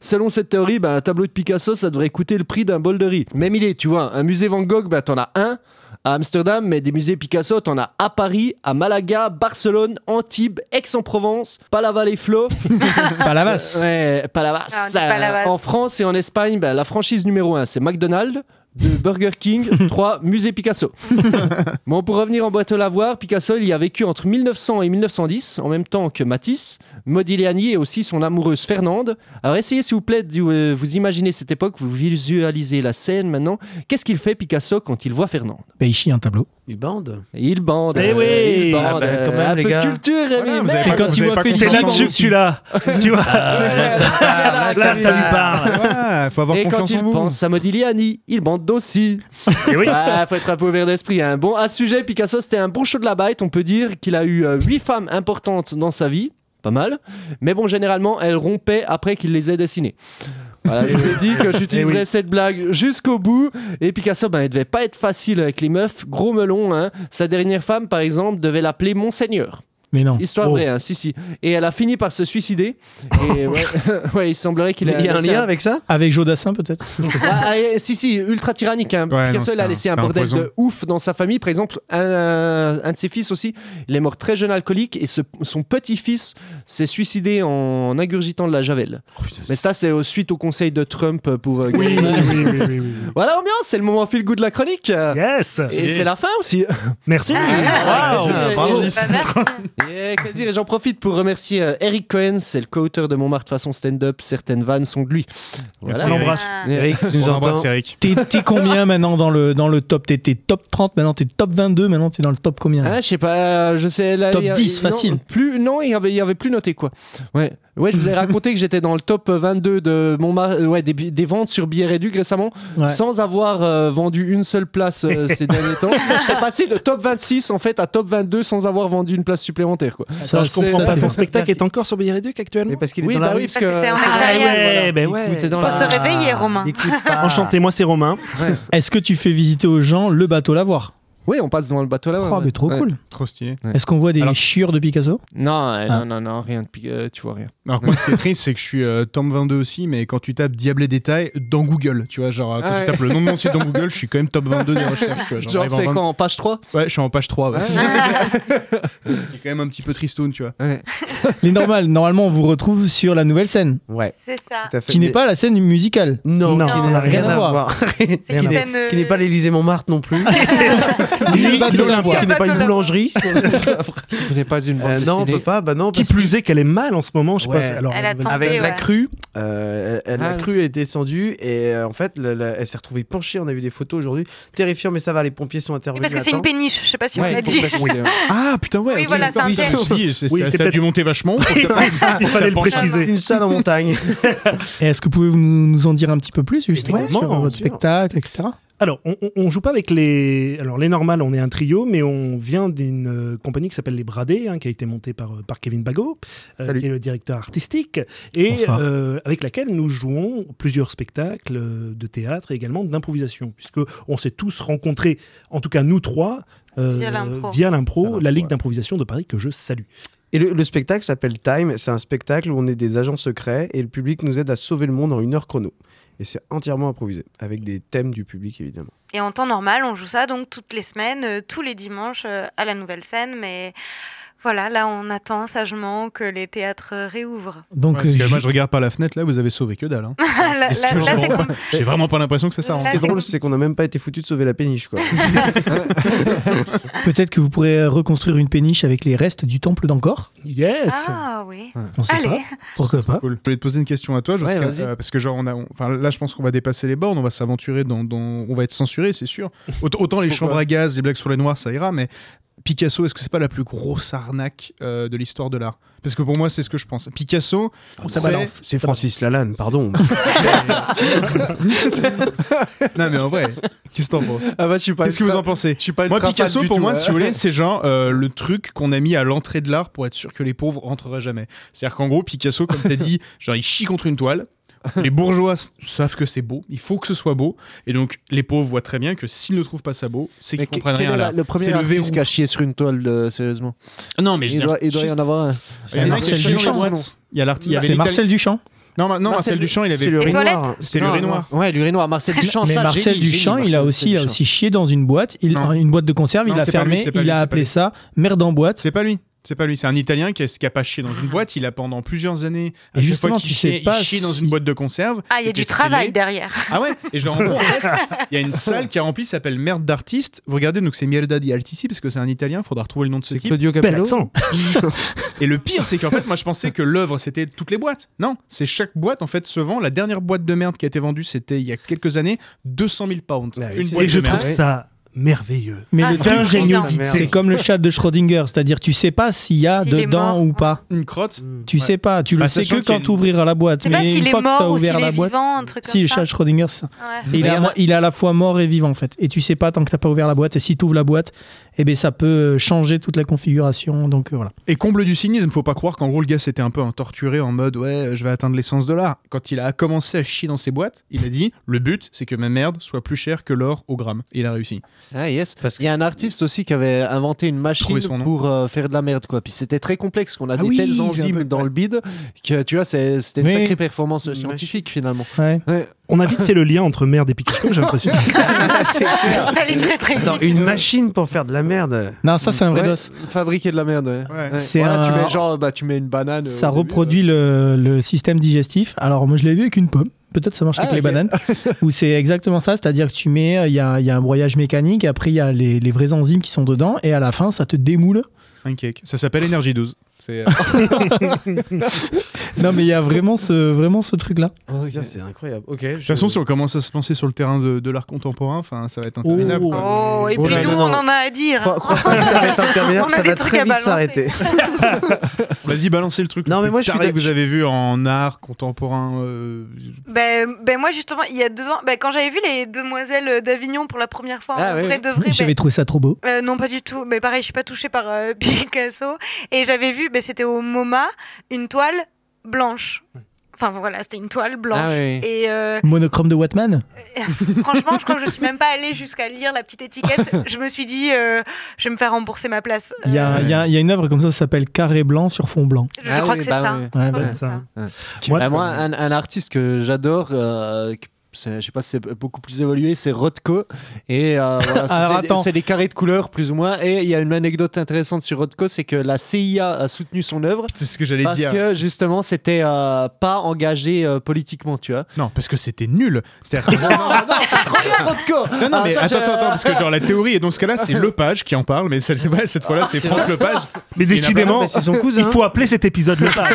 Speaker 9: Selon cette théorie, ben, un tableau de Picasso, ça devrait coûter le prix d'un bol de riz. Même il est, tu vois, un musée Van Gogh, ben, t'en as un à Amsterdam, mais des musées Picasso, t'en as à Paris, à Malaga, Barcelone, Antibes, Aix-en-Provence, Palavas-les-Flots.
Speaker 3: Palavas.
Speaker 9: Ouais, Palavas.
Speaker 8: Ah, Palavas.
Speaker 9: En France et en Espagne, ben, la franchise numéro 1, c'est McDonald's. De Burger King, 3 Musée Picasso. bon, pour revenir en boîte au lavoir, Picasso, il y a vécu entre 1900 et 1910, en même temps que Matisse, Modigliani et aussi son amoureuse Fernande. Alors, essayez s'il vous plaît de euh, vous imaginer cette époque, vous visualisez la scène maintenant. Qu'est-ce qu'il fait Picasso quand il voit Fernande?
Speaker 3: Bah, il chie un tableau.
Speaker 7: Il bande.
Speaker 9: Il bande.
Speaker 6: Eh
Speaker 9: euh,
Speaker 6: oui.
Speaker 9: il bande.
Speaker 7: Ah bah, quand même,
Speaker 9: un
Speaker 7: les
Speaker 9: peu
Speaker 7: gars.
Speaker 9: de culture, Rémi.
Speaker 4: Voilà, vous
Speaker 9: mais-
Speaker 4: avez pas-
Speaker 3: quand
Speaker 4: vous
Speaker 3: il voit
Speaker 4: pas
Speaker 3: Félix
Speaker 6: C'est là-dessus que tu l'as. Tu vois
Speaker 7: là,
Speaker 6: Là,
Speaker 7: ça
Speaker 6: ça lui parle.
Speaker 4: Voilà, faut avoir
Speaker 9: Et quand
Speaker 4: confiance
Speaker 9: il
Speaker 4: en vous.
Speaker 9: pense à Modigliani, il bande aussi.
Speaker 6: Et oui.
Speaker 9: Ah, faut être un peu ouvert d'esprit. Hein. Bon, à ce sujet, Picasso, c'était un bon show de la bite. On peut dire qu'il a eu euh, huit femmes importantes dans sa vie. Pas mal. Mais bon, généralement, elles rompaient après qu'il les ait dessinées. Voilà, je vous ai dit que j'utiliserais
Speaker 6: Eh oui.
Speaker 9: cette blague jusqu'au bout. Et Picasso, ben, il devait pas être facile avec les meufs. Gros melon, hein. Sa dernière femme, par exemple, devait l'appeler Monseigneur.
Speaker 3: Mais non.
Speaker 9: Histoire
Speaker 6: Oh.
Speaker 9: vraie, hein, si, si. Et elle a fini par se suicider. Et ouais, ouais, il semblerait qu'il
Speaker 7: Il y a un lien avec ça?
Speaker 3: Avec Jodassin, peut-être
Speaker 9: Ah, ah, si, si, ultra tyrannique. Hein.
Speaker 4: Ouais, non,
Speaker 9: Picasso, il
Speaker 4: c'est
Speaker 9: a
Speaker 4: un-
Speaker 9: laissé un
Speaker 4: un
Speaker 9: bordel de ouf dans sa famille. Par exemple, un, un de ses fils aussi, il est mort très jeune alcoolique et ce- son petit-fils s'est suicidé en ingurgitant de la javel. Mais ça, c'est au- suite au conseil de Trump pour. euh,
Speaker 6: Oui, oui, oui, oui, oui, oui.
Speaker 9: Voilà l'ambiance, c'est le moment feel good de la chronique.
Speaker 6: Yes.
Speaker 9: Et c'est la fin aussi.
Speaker 6: Merci.
Speaker 9: Ah,
Speaker 6: Wow.
Speaker 9: merci.
Speaker 7: bravo.
Speaker 8: Bah, merci.
Speaker 9: Yeah. Et j'en profite pour remercier euh, Eric Cohen, c'est le co-auteur de Montmartre façon stand-up. Certaines vannes sont de lui.
Speaker 4: Merci,
Speaker 6: On l'embrasse.
Speaker 7: Eric, tu nous
Speaker 4: Eric.
Speaker 3: T'es t'es combien maintenant dans le, dans le top? T'étais top 30, maintenant t'es top 22, maintenant t'es dans le top combien?
Speaker 9: Ah, je sais pas, euh, je sais. Là,
Speaker 3: Top
Speaker 9: il y a-
Speaker 3: 10,
Speaker 9: non,
Speaker 3: facile.
Speaker 9: plus, non, il y avait, il y avait plus noté quoi. Ouais, ouais, je vous ai raconté que j'étais dans le top 22 de mon ouais, des, ventes sur billets réduits récemment,
Speaker 3: Ouais.
Speaker 9: sans avoir euh, vendu une seule place euh, ces derniers temps. J'étais passé de top 26 en fait à top 22 sans avoir vendu une place supplémentaire quoi.
Speaker 3: Ça,
Speaker 6: Alors, je comprends pas. Ton spectacle est encore sur Billet Réduc actuellement
Speaker 7: Mais parce qu'il est
Speaker 9: Oui,
Speaker 7: dans
Speaker 9: bah
Speaker 7: la
Speaker 9: oui, parce
Speaker 8: que c'est en extérieur.
Speaker 6: Ah
Speaker 8: Voilà.
Speaker 6: ouais, ben ouais.
Speaker 9: c'est dans
Speaker 8: Faut
Speaker 9: la-
Speaker 8: se réveiller, Romain.
Speaker 7: Écoute pas.
Speaker 6: Enchanté, moi c'est Romain.
Speaker 3: Est-ce que tu fais visiter aux gens le bateau Lavoir
Speaker 9: Oui, on passe devant le bateau là.
Speaker 3: Oh,
Speaker 9: ouais.
Speaker 3: mais trop
Speaker 9: Ouais.
Speaker 3: cool.
Speaker 4: Trop stylé.
Speaker 9: Ouais.
Speaker 3: Est-ce qu'on voit des
Speaker 4: Alors-
Speaker 3: chiures de Picasso?
Speaker 9: Non, euh,
Speaker 3: Ah.
Speaker 9: non, non, non, rien. de euh, tu vois rien.
Speaker 4: Alors moi, ce qui est triste, c'est que je suis euh, top 22 aussi, mais quand tu tapes Diable et détails dans Google, tu vois, genre, quand
Speaker 9: Ah
Speaker 4: tu tapes le nom de mon site dans Google, je suis quand même top 22 des recherches, tu vois. Genre,
Speaker 9: Genre, c'est
Speaker 4: 20
Speaker 9: quand en page 3
Speaker 4: Ouais, je suis en page 3, ouais.
Speaker 9: Ouais.
Speaker 4: C'est quand même un petit peu tristoun, tu vois.
Speaker 9: Ouais.
Speaker 3: Les normales, normalement on vous retrouve sur la nouvelle scène,
Speaker 7: Ouais,
Speaker 8: C'est ça.
Speaker 7: tout à fait.
Speaker 3: qui n'est pas la scène musicale.
Speaker 7: Non,
Speaker 6: Non,
Speaker 7: qui n'a rien à voir.
Speaker 8: Euh,
Speaker 7: Qui n'est pas l'Élysée Montmartre non plus.
Speaker 3: Ni Lavoir.
Speaker 7: Qui n'est pas une boulangerie.
Speaker 9: Ce n'est pas une bande
Speaker 7: Euh, non, on peut pas. Bah non,
Speaker 6: Qui plus est qu'elle est mal en ce moment, je sais pas. Alors,
Speaker 8: Elle a
Speaker 6: vas-y.
Speaker 8: tenté.
Speaker 7: avec la crue, euh, elle-
Speaker 9: Ah,
Speaker 7: la crue est descendue et euh, en fait, la- la- elle s'est retrouvée penchée. On a vu des photos aujourd'hui, terrifiant, mais ça va. Les pompiers sont intervenus.
Speaker 8: parce que c'est une péniche, je sais pas si on l'a dit.
Speaker 9: ouais.
Speaker 4: Ah, putain, ouais.
Speaker 8: Oui, voilà, c'est
Speaker 4: ça- a dû monter vachement.
Speaker 6: Il fallait le préciser.
Speaker 7: Une salle en montagne.
Speaker 3: Est-ce que vous pouvez nous, en dire un petit peu plus justement sur votre spectacle, etc.
Speaker 6: Alors, on, on- joue pas avec les. Alors, les normales, on est un trio, mais on vient d'une euh, compagnie qui s'appelle Les Bradés, hein, qui a été montée par, euh, par Kevin Bagot, euh, qui est le directeur artistique, et euh, avec laquelle nous jouons plusieurs spectacles euh, de théâtre et également d'improvisation, puisque on s'est tous rencontrés, en tout cas nous trois, euh,
Speaker 8: Via l'impro.
Speaker 6: Via la Ligue
Speaker 7: ouais.
Speaker 6: d'improvisation de Paris que je salue.
Speaker 7: Et le, le spectacle s'appelle Time. C'est un spectacle où on est des agents secrets et le public nous aide à sauver le monde en une heure chrono. Et c'est entièrement improvisé, avec des thèmes du public évidemment.
Speaker 8: Et en temps normal, on joue ça donc toutes les semaines, euh, tous les dimanches euh, à la nouvelle scène. Mais voilà, là, on attend sagement que les théâtres réouvrent.
Speaker 3: Donc,
Speaker 4: Ouais, parce que
Speaker 3: euh,
Speaker 4: moi, je regarde par la fenêtre, là, vous avez sauvé que dalle. hein.
Speaker 8: là,
Speaker 4: Est-ce
Speaker 8: là-
Speaker 4: que
Speaker 8: là,
Speaker 4: je
Speaker 8: c'est
Speaker 4: comprends
Speaker 8: com-
Speaker 4: J'ai vraiment pas l'impression que c'est ça. hein.
Speaker 7: Ce qui est
Speaker 8: c'est
Speaker 7: drôle, c'est qu'on n'a même pas été foutu de sauver la péniche. Quoi.
Speaker 3: peut-être que vous pourrez reconstruire une péniche avec les restes du temple d'Angkor.
Speaker 6: Yes
Speaker 8: Ah oui.
Speaker 3: On sait
Speaker 8: Allez.
Speaker 3: pas. Pourquoi pas
Speaker 4: Cool. Je voulais te poser une question à toi,
Speaker 9: Ouais,
Speaker 4: euh, parce que genre on a, on- enfin là je pense qu'on va dépasser les bornes, on va s'aventurer dans, dans- on va être censuré, c'est sûr. Autant, autant les
Speaker 9: Pourquoi
Speaker 4: chambres à gaz, les blagues sur les noirs, ça ira, mais Picasso, est-ce que c'est pas la plus grosse arnaque euh, de l'histoire de l'art? Parce que pour moi c'est ce que je pense. Picasso,
Speaker 6: Ça
Speaker 4: c'est-
Speaker 7: Francis Lalanne, pardon.
Speaker 4: non mais en vrai, qu'est-ce que t'en penses?
Speaker 9: Ah bah.
Speaker 4: Qu'est-ce que vous en pensez?
Speaker 9: Je suis pas
Speaker 4: Moi, Picasso, pour
Speaker 9: tout,
Speaker 4: moi,
Speaker 9: hein.
Speaker 4: si vous voulez, c'est genre euh, le truc qu'on a mis à l'entrée de l'art pour être sûr que les pauvres rentreraient jamais. C'est-à-dire qu'en gros, Picasso, comme t'as dit, genre il chie contre une toile. Les bourgeois savent que c'est beau, il faut que ce soit beau, et donc les pauvres voient très bien que s'ils ne trouvent pas ça beau, c'est qu'ils comprennent rien
Speaker 9: la- le premier artiste qui a chié sur une toile, euh, sérieusement?
Speaker 4: Non, mais
Speaker 9: il doit,
Speaker 4: dire,
Speaker 9: il doit y en avoir un.
Speaker 4: il y en a un qui
Speaker 3: Marcel Duchamp.
Speaker 4: Il y a l'arti- il y avait
Speaker 3: C'est Marcel Duchamp.
Speaker 4: Non, ma- non, Marcel Duchamp, il avait.
Speaker 7: le
Speaker 8: Les
Speaker 7: Renoir.
Speaker 8: toilettes
Speaker 4: C'était l'urinoir.
Speaker 9: Ouais, l'urinoir. Marcel Duchamp,
Speaker 3: Mais
Speaker 9: ça,
Speaker 3: Marcel
Speaker 9: génie,
Speaker 3: Duchamp,
Speaker 9: génie,
Speaker 3: il a
Speaker 9: Marcel
Speaker 3: aussi, il a
Speaker 9: Duchamp.
Speaker 3: aussi chié dans une boîte, il,
Speaker 4: Non.
Speaker 3: une boîte de conserve,
Speaker 4: Non,
Speaker 3: il a fermé,
Speaker 4: lui,
Speaker 3: il
Speaker 4: lui,
Speaker 3: a appelé ça merde en boîte.
Speaker 4: C'est pas lui. C'est pas lui, c'est un Italien qui a, qui a pas chié dans une boîte. Il a pendant plusieurs années, à
Speaker 3: Et
Speaker 4: chaque fois qu'il chiait, il
Speaker 3: pas
Speaker 4: chiait dans une boîte de conserve.
Speaker 8: Ah, il y a du travail
Speaker 4: scellé.
Speaker 8: derrière.
Speaker 4: Ah ouais Et genre, en gros, en fait, il y a une salle qui est remplie, ça s'appelle Merde d'artiste. Vous regardez, donc c'est Mierda di Artisti, parce que c'est un italien, faudra retrouver le nom de ce
Speaker 7: C'est
Speaker 4: type.
Speaker 7: Claudio Capello.
Speaker 4: Et le pire, c'est qu'en fait, moi je pensais que l'œuvre c'était toutes les boîtes. Non, c'est chaque boîte en fait se vend. La dernière boîte de merde qui a été vendue, c'était il y a quelques années, 200 000 pounds.
Speaker 7: Ah
Speaker 4: une boîte
Speaker 6: Et je
Speaker 4: merde.
Speaker 6: trouve ça merveilleux.
Speaker 3: Mais
Speaker 8: Ah,
Speaker 3: le
Speaker 6: d'ingéniosité.
Speaker 3: c'est comme le chat de Schrödinger, c'est-à-dire tu sais pas s'il y a dedans
Speaker 8: mort,
Speaker 3: ou pas.
Speaker 4: Une crotte.
Speaker 3: Tu
Speaker 4: Ouais.
Speaker 3: sais pas, tu le
Speaker 4: Bah,
Speaker 3: sais
Speaker 4: sachant
Speaker 3: que quand
Speaker 4: une-
Speaker 3: tu ouvriras la boîte.
Speaker 8: Sais pas
Speaker 3: Mais
Speaker 8: s'il
Speaker 3: une
Speaker 8: est
Speaker 3: fois que tu as
Speaker 8: mort ou s'il
Speaker 3: ouvert la
Speaker 8: est
Speaker 3: boîte,
Speaker 8: vivant, un truc
Speaker 3: si le chat de. Schrödinger, c'est ça.
Speaker 8: Ouais.
Speaker 3: Il, est à,
Speaker 9: a-
Speaker 3: il est la fois mort et vivant en fait. Et tu sais pas tant que t'as pas ouvert la boîte. Et si tu ouvres la boîte, eh ben ça peut euh, changer toute la configuration. Donc euh, voilà.
Speaker 4: Et comble du cynisme, faut pas croire qu'en gros le gars c'était un peu un torturé en mode ouais, je vais atteindre l'essence de l'art. Quand il a commencé à chier dans ses boîtes, il a dit le but c'est que ma merde soit plus chère que l'or au gramme. Et il a réussi.
Speaker 9: Ah yes. Parce qu'il y a un artiste aussi qui avait inventé une machine pour euh, faire de la merde quoi. Puis c'était très complexe qu'on a
Speaker 3: Ah
Speaker 9: des
Speaker 3: oui,
Speaker 9: telles
Speaker 3: un
Speaker 9: enzymes
Speaker 3: peu-
Speaker 9: dans le bide que tu vois c'était une
Speaker 3: Oui.
Speaker 9: sacrée performance scientifique finalement.
Speaker 3: Ouais.
Speaker 6: On a vite fait le lien entre merde et Pikachu, j'ai l'impression.
Speaker 7: Attends, une machine pour faire de la merde.
Speaker 3: Non, ça c'est un vrai
Speaker 9: Ouais,
Speaker 3: dos.
Speaker 9: Fabriquer de la merde. Ouais.
Speaker 4: Ouais.
Speaker 9: Ouais.
Speaker 3: C'est
Speaker 9: Voilà, tu
Speaker 3: un-
Speaker 9: mets genre bah tu mets une banane.
Speaker 3: Ça
Speaker 9: début,
Speaker 3: reproduit le, le système digestif. Alors moi je l'ai vu avec une pomme. Peut-être ça marche
Speaker 9: Ah,
Speaker 3: avec les bananes. Où c'est exactement ça. C'est-à-dire que tu mets, il y a, il y a un broyage mécanique, après il y a les, les vrais enzymes qui sont dedans, et à la fin ça te démoule.
Speaker 4: Un cake. Ça s'appelle Energy 12. C'est, euh,
Speaker 3: Non mais il y a vraiment ce, vraiment ce truc-là.
Speaker 7: Putain, C'est incroyable. Ok.
Speaker 4: De toute façon, si on commence à se lancer sur le terrain de, de l'art contemporain, enfin, ça va être interminable.
Speaker 6: Oh.
Speaker 8: Oh, et
Speaker 7: Oh
Speaker 8: puis
Speaker 7: là,
Speaker 8: nous,
Speaker 7: non,
Speaker 8: on en a à dire.
Speaker 7: Crois, crois pas que ça va être interminable, ça va très vite
Speaker 8: balancer.
Speaker 7: s'arrêter.
Speaker 4: Vas-y, balancez le truc.
Speaker 7: Non, mais moi, je suis
Speaker 4: que vous avez vu en art contemporain. euh,
Speaker 8: Ben, ben moi justement, il y a deux ans, ben, quand j'avais vu les Demoiselles d'Avignon pour la première fois
Speaker 9: Ah,
Speaker 8: en
Speaker 9: ouais,
Speaker 8: vrai
Speaker 9: ouais.
Speaker 8: de vrai, ben,
Speaker 3: J'avais trouvé ça trop beau.
Speaker 8: Euh, non, pas du tout. Mais pareil, je suis pas touchée par euh, Picasso. Et j'avais vu, ben, c'était au MoMA, une toile blanche. Enfin voilà, c'était une toile blanche.
Speaker 9: Ah oui.
Speaker 8: Et euh,
Speaker 3: Monochrome de Watman.
Speaker 8: franchement, je crois que je suis même pas allée jusqu'à lire la petite étiquette. Je me suis dit, euh, je vais me faire rembourser ma place.
Speaker 3: Il y, a,
Speaker 8: Euh,
Speaker 3: il y y a une œuvre comme ça, ça s'appelle Carré blanc sur fond blanc.
Speaker 8: je
Speaker 9: Ah
Speaker 8: crois
Speaker 9: oui,
Speaker 8: que c'est
Speaker 9: bah
Speaker 8: ça.
Speaker 9: oui.
Speaker 3: Ouais, bah.
Speaker 6: Moi,
Speaker 9: Bah, moi, un, un artiste que j'adore, euh, je sais pas si c'est beaucoup plus évolué, c'est Rothko. Et euh, voilà, c'est- des carrés de couleurs plus ou moins. Et il y a une anecdote intéressante sur Rothko, c'est que la CIA a soutenu son œuvre.
Speaker 4: C'est ce que j'allais
Speaker 9: Parce
Speaker 4: dire.
Speaker 9: que justement, c'était euh, pas engagé euh, politiquement, tu vois.
Speaker 4: Non, parce que c'était nul. C'est-à-dire que-
Speaker 9: non, non, c'est incroyable, Rothko
Speaker 4: Non, non,
Speaker 9: Ah,
Speaker 4: mais
Speaker 9: ça,
Speaker 4: attends, attends, attends, parce que genre la théorie, et dans ce cas-là, c'est Lepage qui en parle, mais cette, ouais, cette fois-là, c'est Franck Lepage.
Speaker 6: mais décidément,
Speaker 7: mais c'est son cousin.
Speaker 6: il faut appeler cet épisode le page.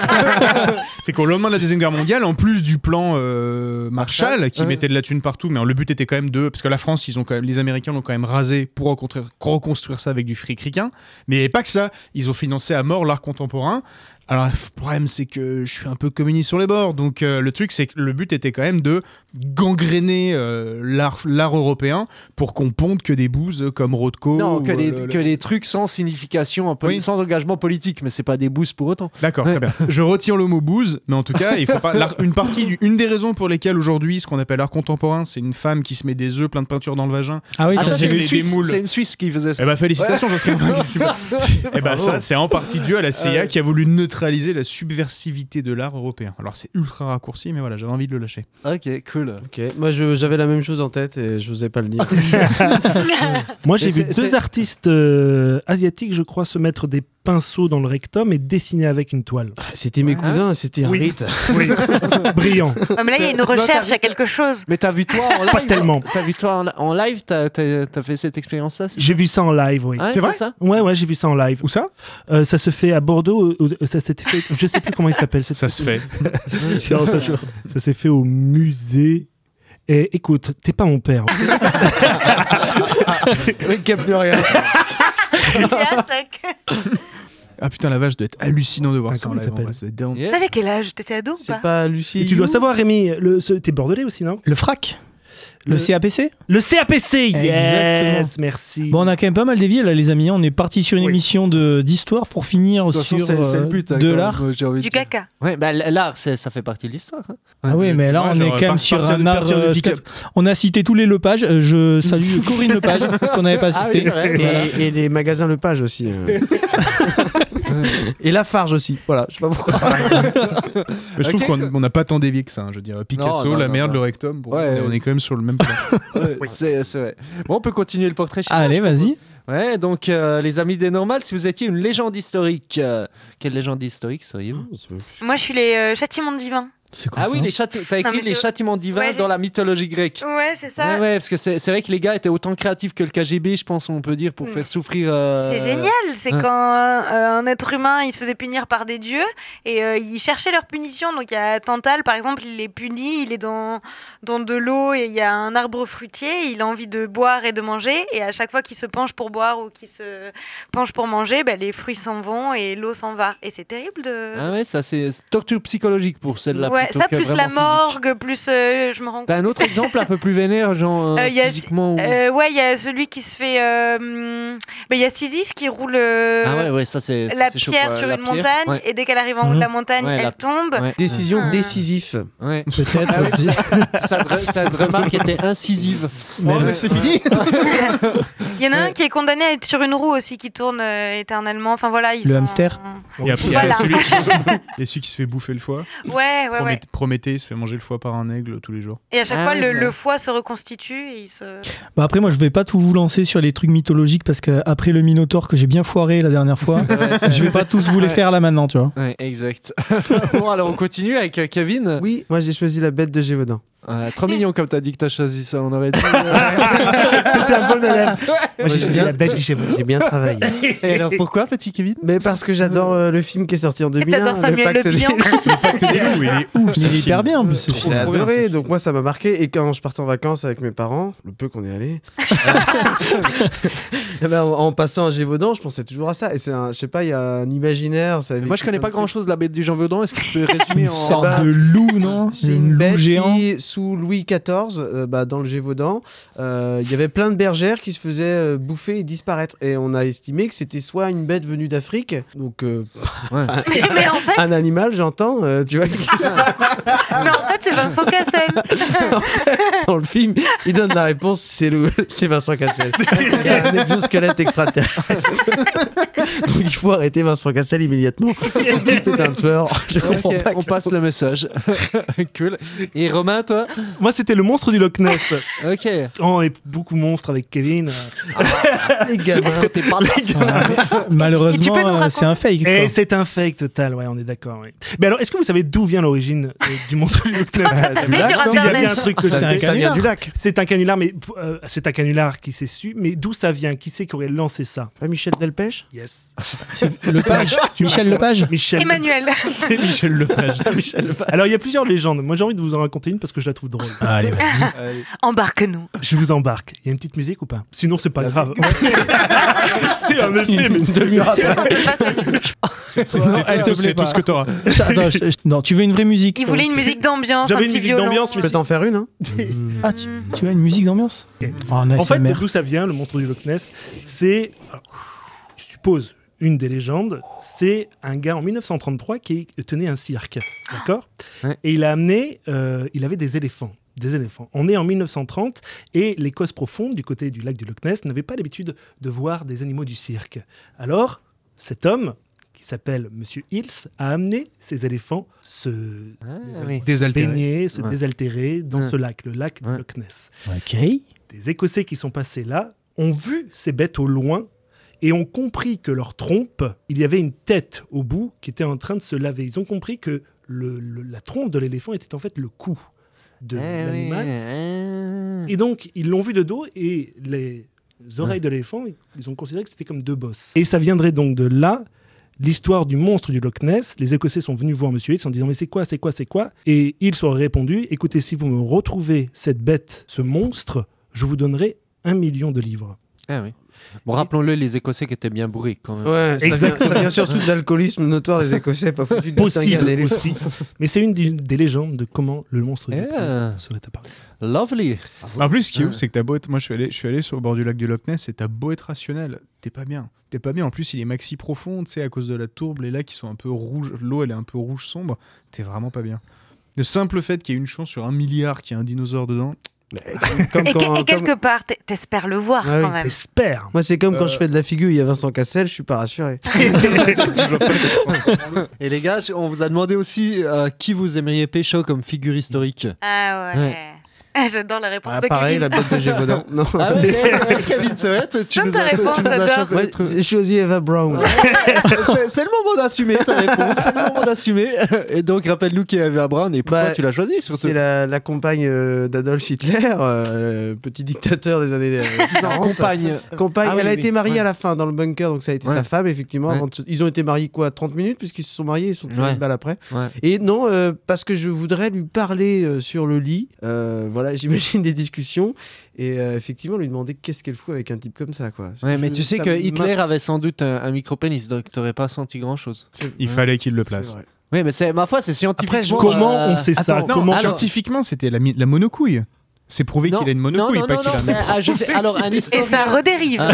Speaker 4: C'est qu'au lendemain de la Deuxième Guerre mondiale, en plus du plan euh, Marshall,
Speaker 9: Marshall,
Speaker 4: qui
Speaker 9: ouais.
Speaker 4: mettait de la thune partout, mais le but était quand même de. Parce que la France, ils ont quand même, les Américains l'ont quand même rasé pour reconstruire, ça avec du fric ricain. Mais pas que ça. Ils ont financé à mort l'art contemporain. Alors, le problème, c'est que je suis un peu communiste sur les bords. Donc, euh, le truc, c'est que le but était quand même de gangréner euh, l'art l'art européen pour qu'on ponde que des bouses comme Rothko.
Speaker 9: Non, que
Speaker 4: ou,
Speaker 9: des,
Speaker 4: euh, le-
Speaker 9: que des trucs sans signification, un peu-
Speaker 4: Oui.
Speaker 9: sans engagement politique, mais c'est pas des boosts pour autant.
Speaker 4: D'accord, très bien. Je retire le mot bouse, mais en tout cas, il faut pas. Une partie, du- une des raisons pour lesquelles aujourd'hui, ce qu'on appelle l'art contemporain, c'est une femme qui se met des œufs plein de peinture dans le vagin.
Speaker 3: Ah oui,
Speaker 9: Ah, c'est une, une Suisse qui faisait ça.
Speaker 4: Eh ben félicitations, j'en serais Eh ben ça, c'est en partie dû à la CIA
Speaker 9: Ouais.
Speaker 4: qui a voulu neutraliser la subversivité de l'art européen. Alors c'est ultra raccourci, mais voilà, j'avais envie de le lâcher.
Speaker 9: Ok, cool.
Speaker 7: Ok, moi j'avais la même chose en tête et je n'osais pas le dire.
Speaker 6: Moi, j'ai vu deux artistes euh, asiatiques, je crois, se mettre des pinceaux dans le rectum et dessiner avec une toile.
Speaker 7: C'était mes cousins, c'était un
Speaker 6: Oui.
Speaker 7: rite.
Speaker 6: Oui, brillant.
Speaker 8: Ah, mais là, il y a une recherche, il y a quelque chose.
Speaker 9: Mais t'as vu toi en live
Speaker 6: Pas tellement.
Speaker 9: T'as vu toi en, en live T'as as, fait cette expérience-là
Speaker 6: J'ai vu ça en live, oui.
Speaker 9: Ouais,
Speaker 4: C'est vrai
Speaker 9: ça
Speaker 6: Ouais, ouais, j'ai vu ça en live.
Speaker 4: Où ça
Speaker 6: Euh, ça se fait à Bordeaux. ou- ou- Ça s'est fait. Je sais plus comment il s'appelle. cette-
Speaker 4: Ça se fait.
Speaker 6: Non, ça, se- ça s'est fait au musée. Et écoute, t'es pas mon père.
Speaker 7: Oui, qu'il n'y a plus rien.
Speaker 4: Ah putain, la vache, ça doit être hallucinant de voir
Speaker 6: Ah,
Speaker 4: ça en
Speaker 6: comment il
Speaker 4: live. en
Speaker 6: s'appelle
Speaker 4: vrai, ça doit être dingue.
Speaker 9: Yeah.
Speaker 8: T'avais quel âge? T'étais ado ou
Speaker 7: C'est
Speaker 8: pas?
Speaker 7: Lucie.
Speaker 6: Et tu dois
Speaker 7: You
Speaker 6: savoir, Rémi, le, ce- t'es bordelais aussi, non?
Speaker 3: Le frac Le
Speaker 6: Le-
Speaker 3: CAPC
Speaker 6: Le CAPC, yes
Speaker 3: Exactement.
Speaker 6: Merci.
Speaker 3: Bon, on a quand même pas mal dévié là, les amis. On est parti sur une
Speaker 6: Oui.
Speaker 3: émission de- d'histoire pour finir sur
Speaker 9: c'est c'est le
Speaker 3: euh,
Speaker 9: but. hein,
Speaker 3: de l'art.
Speaker 9: même,
Speaker 8: Du
Speaker 9: dire.
Speaker 8: caca.
Speaker 9: Ouais, bah, l'art, c'est- ça fait partie de l'histoire. hein.
Speaker 3: Ah oui, mais là,
Speaker 4: Ouais,
Speaker 3: on est quand même sur un art. euh. On a cité tous les Lepages. Euh, Je salue Corinne Lepage, qu'on n'avait pas
Speaker 9: Ah
Speaker 3: cité.
Speaker 9: oui, voilà.
Speaker 7: Et, et les magasins Lepage aussi. euh. et Lafarge aussi. Voilà, je sais pas pourquoi.
Speaker 4: Mais je trouve qu'on on n'a pas tant dévié que ça. hein, je veux dire, Picasso,
Speaker 9: Non, non,
Speaker 4: la
Speaker 9: non,
Speaker 4: merde,
Speaker 9: non.
Speaker 4: le rectum. bon,
Speaker 9: Ouais,
Speaker 4: on, est, on est
Speaker 9: ouais.
Speaker 4: quand même sur le même plan.
Speaker 9: Ouais, c'est c'est vrai. Bon, on peut continuer le portrait chinois,
Speaker 3: Allez,
Speaker 9: je propose.
Speaker 3: vas-y.
Speaker 9: Ouais, donc euh, les amis des normales, si vous étiez une légende historique, euh, quelle légende historique seriez-vous?
Speaker 8: Moi, je suis les euh, châtiments divins.
Speaker 3: C'est quoi
Speaker 9: Ah
Speaker 3: ça
Speaker 9: oui, les châti- t'as
Speaker 8: Non,
Speaker 9: écrit les châtiments divins
Speaker 8: Ouais,
Speaker 9: dans la mythologie grecque.
Speaker 8: Ouais, c'est ça.
Speaker 9: Ouais, ouais, parce que c'est vrai que les gars étaient autant créatifs que le KGB, je pense, on peut dire, pour
Speaker 8: Mm.
Speaker 9: faire souffrir. euh,
Speaker 8: C'est génial, c'est
Speaker 9: ouais.
Speaker 8: quand euh, un être humain il se faisait punir par des dieux et euh, ils cherchaient leur punition. Donc il y a Tantal par exemple, il est puni, il est dans, dans de l'eau et il y a un arbre fruitier, il a envie de boire et de manger et à chaque fois qu'il se penche pour boire ou qu'il se penche pour manger, ben, les fruits s'en vont et l'eau s'en va. Et c'est terrible de...
Speaker 9: Ah ouais, ça c'est c'est torture psychologique pour celle-là.
Speaker 8: Ouais, ça plus la
Speaker 9: physique.
Speaker 8: morgue, plus euh, je me rends compte.
Speaker 9: T'as un autre exemple un peu plus vénère, genre euh,
Speaker 8: Euh, y a-
Speaker 9: physiquement ou-
Speaker 8: Euh, ouais, il y a celui qui se fait. Il y a Sisyphe qui roule euh,
Speaker 9: Ah ouais, ouais, ça c'est
Speaker 8: la pierre sur
Speaker 9: La
Speaker 8: une
Speaker 9: pierre,
Speaker 8: montagne
Speaker 9: ouais.
Speaker 8: et dès qu'elle arrive en haut de la montagne,
Speaker 9: Ouais,
Speaker 8: elle
Speaker 9: la-
Speaker 8: tombe.
Speaker 9: ouais.
Speaker 7: Décision
Speaker 8: Ah.
Speaker 7: décisif.
Speaker 9: Ouais.
Speaker 3: Peut-être
Speaker 9: Ah
Speaker 3: aussi.
Speaker 9: ça- Cette remarque était incisive.
Speaker 4: C'est fini
Speaker 8: Il y en a un qui est condamné à être sur une roue aussi qui tourne éternellement. Enfin voilà,
Speaker 3: Le hamster
Speaker 4: Et après, il y a
Speaker 8: Voilà.
Speaker 4: celui qui... il y a celui qui se fait bouffer le foie.
Speaker 8: Ouais, ouais, ouais.
Speaker 4: Promét- Prométhée, il se fait manger le foie par un aigle tous les jours.
Speaker 8: Et à chaque
Speaker 9: Ah
Speaker 8: fois,
Speaker 9: ouais,
Speaker 8: le, foie se reconstitue et il se.
Speaker 3: Bah après, moi, je vais pas tout vous lancer sur les trucs mythologiques parce qu'après le Minotaure que j'ai bien foiré la dernière fois,
Speaker 9: vrai,
Speaker 3: je vais pas tous vous les
Speaker 9: Ouais.
Speaker 3: faire là maintenant, tu vois.
Speaker 9: Ouais, exact. bon, alors on continue avec euh, Kevin.
Speaker 7: Oui, moi j'ai choisi la bête de Gévaudan.
Speaker 9: Euh, 3 millions comme t'as dit que t'as choisi ça, on aurait dit. euh,
Speaker 6: C'était un bon élève. Moi, j'ai
Speaker 7: bien-
Speaker 6: la bête du chef.
Speaker 7: J'ai bien travaillé.
Speaker 9: Et alors pourquoi, petit Kevin?
Speaker 7: Mais parce que j'adore euh, le film qui est sorti en 2001.
Speaker 8: t'adores Samuel
Speaker 7: Pacte
Speaker 8: Le
Speaker 7: des-.
Speaker 4: Le pacte des loups, il est ouf.
Speaker 3: Il est hyper
Speaker 4: film.
Speaker 3: bien en plus
Speaker 7: J'ai
Speaker 4: trop
Speaker 7: adoré, donc moi ça m'a marqué. Et quand je partais en vacances avec mes parents, le peu qu'on est allé, eh ben, en, en passant à Gévaudan, je pensais toujours à ça. Et c'est un, je sais pas, il y a un imaginaire. Ça
Speaker 9: Moi je connais pas grand chose de la bête du Jean est-ce que tu peux
Speaker 3: C'est
Speaker 9: résumer
Speaker 3: une
Speaker 9: en.
Speaker 3: sorte
Speaker 7: bah,
Speaker 3: de loup, non
Speaker 7: C'est
Speaker 3: Une
Speaker 7: une
Speaker 3: loup
Speaker 7: bête
Speaker 3: géant.
Speaker 7: Sous Louis XIV, euh, bah, dans le Gévaudan, euh, il y avait plein de bergères qui se faisaient euh, bouffer et disparaître. Et on a estimé que c'était soit une bête venue d'Afrique, donc euh,
Speaker 9: Ouais.
Speaker 8: Mais, mais en fait,
Speaker 7: un animal, j'entends, euh, tu vois,
Speaker 8: mais en fait, c'est Vincent Cassel.
Speaker 7: dans le film, il donne la réponse, c'est le- c'est Vincent Cassel. Il y a un exosquelette extraterrestre. donc il faut arrêter Vincent Cassel immédiatement. Ce type est un tueur. Je comprends pas
Speaker 9: on passe le message. cool. Et Romain, toi
Speaker 6: Moi, c'était le monstre du Loch Ness.
Speaker 9: Ok.
Speaker 6: Oh, on est beaucoup monstres avec Kevin.
Speaker 7: les gamins.
Speaker 9: Côté pas
Speaker 3: Malheureusement, euh, c'est un fake. quoi.
Speaker 6: Et c'est un fake total, ouais, on est d'accord. ouais. Mais alors, est-ce que vous savez d'où vient l'origine euh, du monstre du Loch Ness?
Speaker 8: Mais sur
Speaker 6: S'il y a bien un truc que
Speaker 3: C'est un
Speaker 6: c'est.
Speaker 7: Ça vient du lac.
Speaker 6: C'est un canular, mais euh, c'est un canular qui s'est su. Mais d'où ça vient? Qui c'est qui aurait lancé ça?
Speaker 7: Pas Michel Delpech?
Speaker 6: Yes.
Speaker 3: Lepage Michel Lepage
Speaker 6: Michel.
Speaker 8: Emmanuel.
Speaker 4: C'est Michel Lepage.
Speaker 6: Alors, il y a plusieurs légendes. Moi, j'ai envie de vous en raconter une parce que je la trouve drôle.
Speaker 3: Allez, vas-y.
Speaker 8: Embarque-nous.
Speaker 6: Je vous embarque. Il y a une petite musique ou pas? Sinon, c'est pas grave. c'est un effet, mais
Speaker 4: tout- c'est tout ce que t'auras.
Speaker 3: Attends, je- je- non, tu veux une vraie musique
Speaker 8: Il voulait une musique d'ambiance.
Speaker 6: J'avais
Speaker 8: un
Speaker 6: une
Speaker 8: petit
Speaker 6: musique
Speaker 8: violon.
Speaker 6: d'ambiance,
Speaker 7: Je peux t'en faire une, hein
Speaker 3: Ah, tu, tu veux une musique d'ambiance?
Speaker 6: Ok.
Speaker 3: Oh,
Speaker 6: En fait, d'où ça vient, le monstre du Loch Ness C'est, alors, je suppose, une des légendes. C'est un gars en 1933 qui tenait un cirque, d'accord
Speaker 9: Ouais.
Speaker 6: Et il a amené, euh, il avait des éléphants. Des éléphants. On est en 1930 et l'Écosse profonde, du côté du lac du Loch Ness, n'avait pas l'habitude de voir des animaux du cirque. Alors, cet homme, qui s'appelle Monsieur Hills, a amené ses éléphants se
Speaker 9: Ah, oui.
Speaker 6: Baigner, se
Speaker 9: Ouais.
Speaker 6: désaltérer dans
Speaker 9: Ouais.
Speaker 6: ce lac, le lac du
Speaker 9: Ouais.
Speaker 6: Loch Ness
Speaker 3: Ok.
Speaker 6: des Écossais qui sont passés là ont vu ces bêtes au loin et ont compris que leur trompe, il y avait une tête au bout qui était en train de se laver. Ils ont compris que le- le- la trompe de l'éléphant était en fait le cou de
Speaker 9: Eh oui,
Speaker 6: l'animal.
Speaker 9: euh,
Speaker 6: Et donc, ils l'ont vu de dos et les oreilles de l'éléphant, ils ont considéré que c'était comme deux bosses. Et ça viendrait donc de là. L'histoire du monstre du Loch Ness, les Écossais sont venus voir Monsieur Hills en disant mais c'est quoi, c'est quoi, c'est quoi? Et ils ont répondu écoutez, si vous me retrouvez cette bête, ce monstre, je vous donnerai un million de livres.
Speaker 9: Ah oui. Bon, rappelons-le, les Écossais qui étaient bien bourrés quand même.
Speaker 7: Ouais, ça vient,
Speaker 6: Exactement.
Speaker 7: ça vient surtout de l'alcoolisme notoire des Écossais, pas foutu de
Speaker 6: Possible aussi. Mais c'est une des, des légendes de comment le monstre du
Speaker 9: Eh.
Speaker 6: Ness serait apparu.
Speaker 9: Lovely.
Speaker 4: En plus, ce qui est ouf, c'est que t'as beau être. Moi, je suis, allé, je suis allé sur le bord du lac du Loch Ness et t'as beau être rationnel, t'es pas bien. T'es pas bien. En plus, il est maxi profond, tu sais, à cause de la tourbe, les lacs qui sont un peu rouges. L'eau, elle est un peu rouge sombre. T'es vraiment pas bien. Le simple fait qu'il y ait une chance sur un milliard qu'il y ait un dinosaure dedans.
Speaker 7: Comme
Speaker 8: Et, quelque part, t'es- t'espères le voir
Speaker 7: Ah oui.
Speaker 8: quand même.
Speaker 6: J'espère.
Speaker 7: Moi, c'est comme quand
Speaker 4: Euh.
Speaker 7: je fais de la figure, il y a Vincent Cassel, je suis pas rassuré.
Speaker 9: Et les gars, on vous a demandé aussi euh, qui vous aimeriez pécho comme figure historique?
Speaker 8: Ah ouais.
Speaker 9: Ouais.
Speaker 8: Ah, J'adore la réponse
Speaker 7: Ah,
Speaker 8: de
Speaker 7: pareil,
Speaker 8: Kevin.
Speaker 7: la bête de Gévaudan. Non.
Speaker 9: Ah ouais, Kevin tu nous as,
Speaker 8: réponse,
Speaker 9: tu nous as
Speaker 7: Ouais. J'ai choisi Eva Brown.
Speaker 9: c'est c'est le moment d'assumer ta réponse, c'est le moment d'assumer. Et donc, rappelle-nous qui avait à Brown et pourquoi
Speaker 7: Bah,
Speaker 9: tu l'as choisi surtout.
Speaker 7: C'est la, la compagne euh, d'Adolf Hitler, euh, petit dictateur des années euh,
Speaker 9: Non,
Speaker 7: 40.
Speaker 9: compagne.
Speaker 7: Compagne,
Speaker 9: Ah oui,
Speaker 7: elle a
Speaker 9: oui,
Speaker 7: été mariée
Speaker 9: ouais.
Speaker 7: à la fin dans le bunker, donc ça a été
Speaker 9: Ouais.
Speaker 7: sa femme, effectivement.
Speaker 9: Ouais.
Speaker 7: avant de se- Ils ont été mariés quoi 30 minutes, puisqu'ils se sont mariés, ils se sont
Speaker 9: Ouais.
Speaker 7: une balle après.
Speaker 9: Ouais.
Speaker 7: Et non, euh, parce que je voudrais lui parler euh, sur le lit. Euh, voilà, j'imagine des discussions. Et euh, effectivement, lui demander qu'est-ce qu'elle fout avec un type comme ça, quoi.
Speaker 9: Ouais, mais tu sais que Hitler avait sans doute un, un micro-pénis, donc t'aurais pas senti grand-chose.
Speaker 4: Il
Speaker 7: Ouais,
Speaker 4: fallait qu'il le place.
Speaker 9: Oui, mais c'est ma foi, c'est scientifiquement.
Speaker 6: Comment
Speaker 9: euh,
Speaker 6: on sait ça?
Speaker 4: Non,
Speaker 6: Comment
Speaker 4: scientifiquement, c'était la, la monocouille? C'est prouvé qu'il a une monocouille, pas qu'il a un
Speaker 9: ah, je sais. Alors, un
Speaker 8: Et
Speaker 9: historien,
Speaker 8: ça redérive.
Speaker 9: un,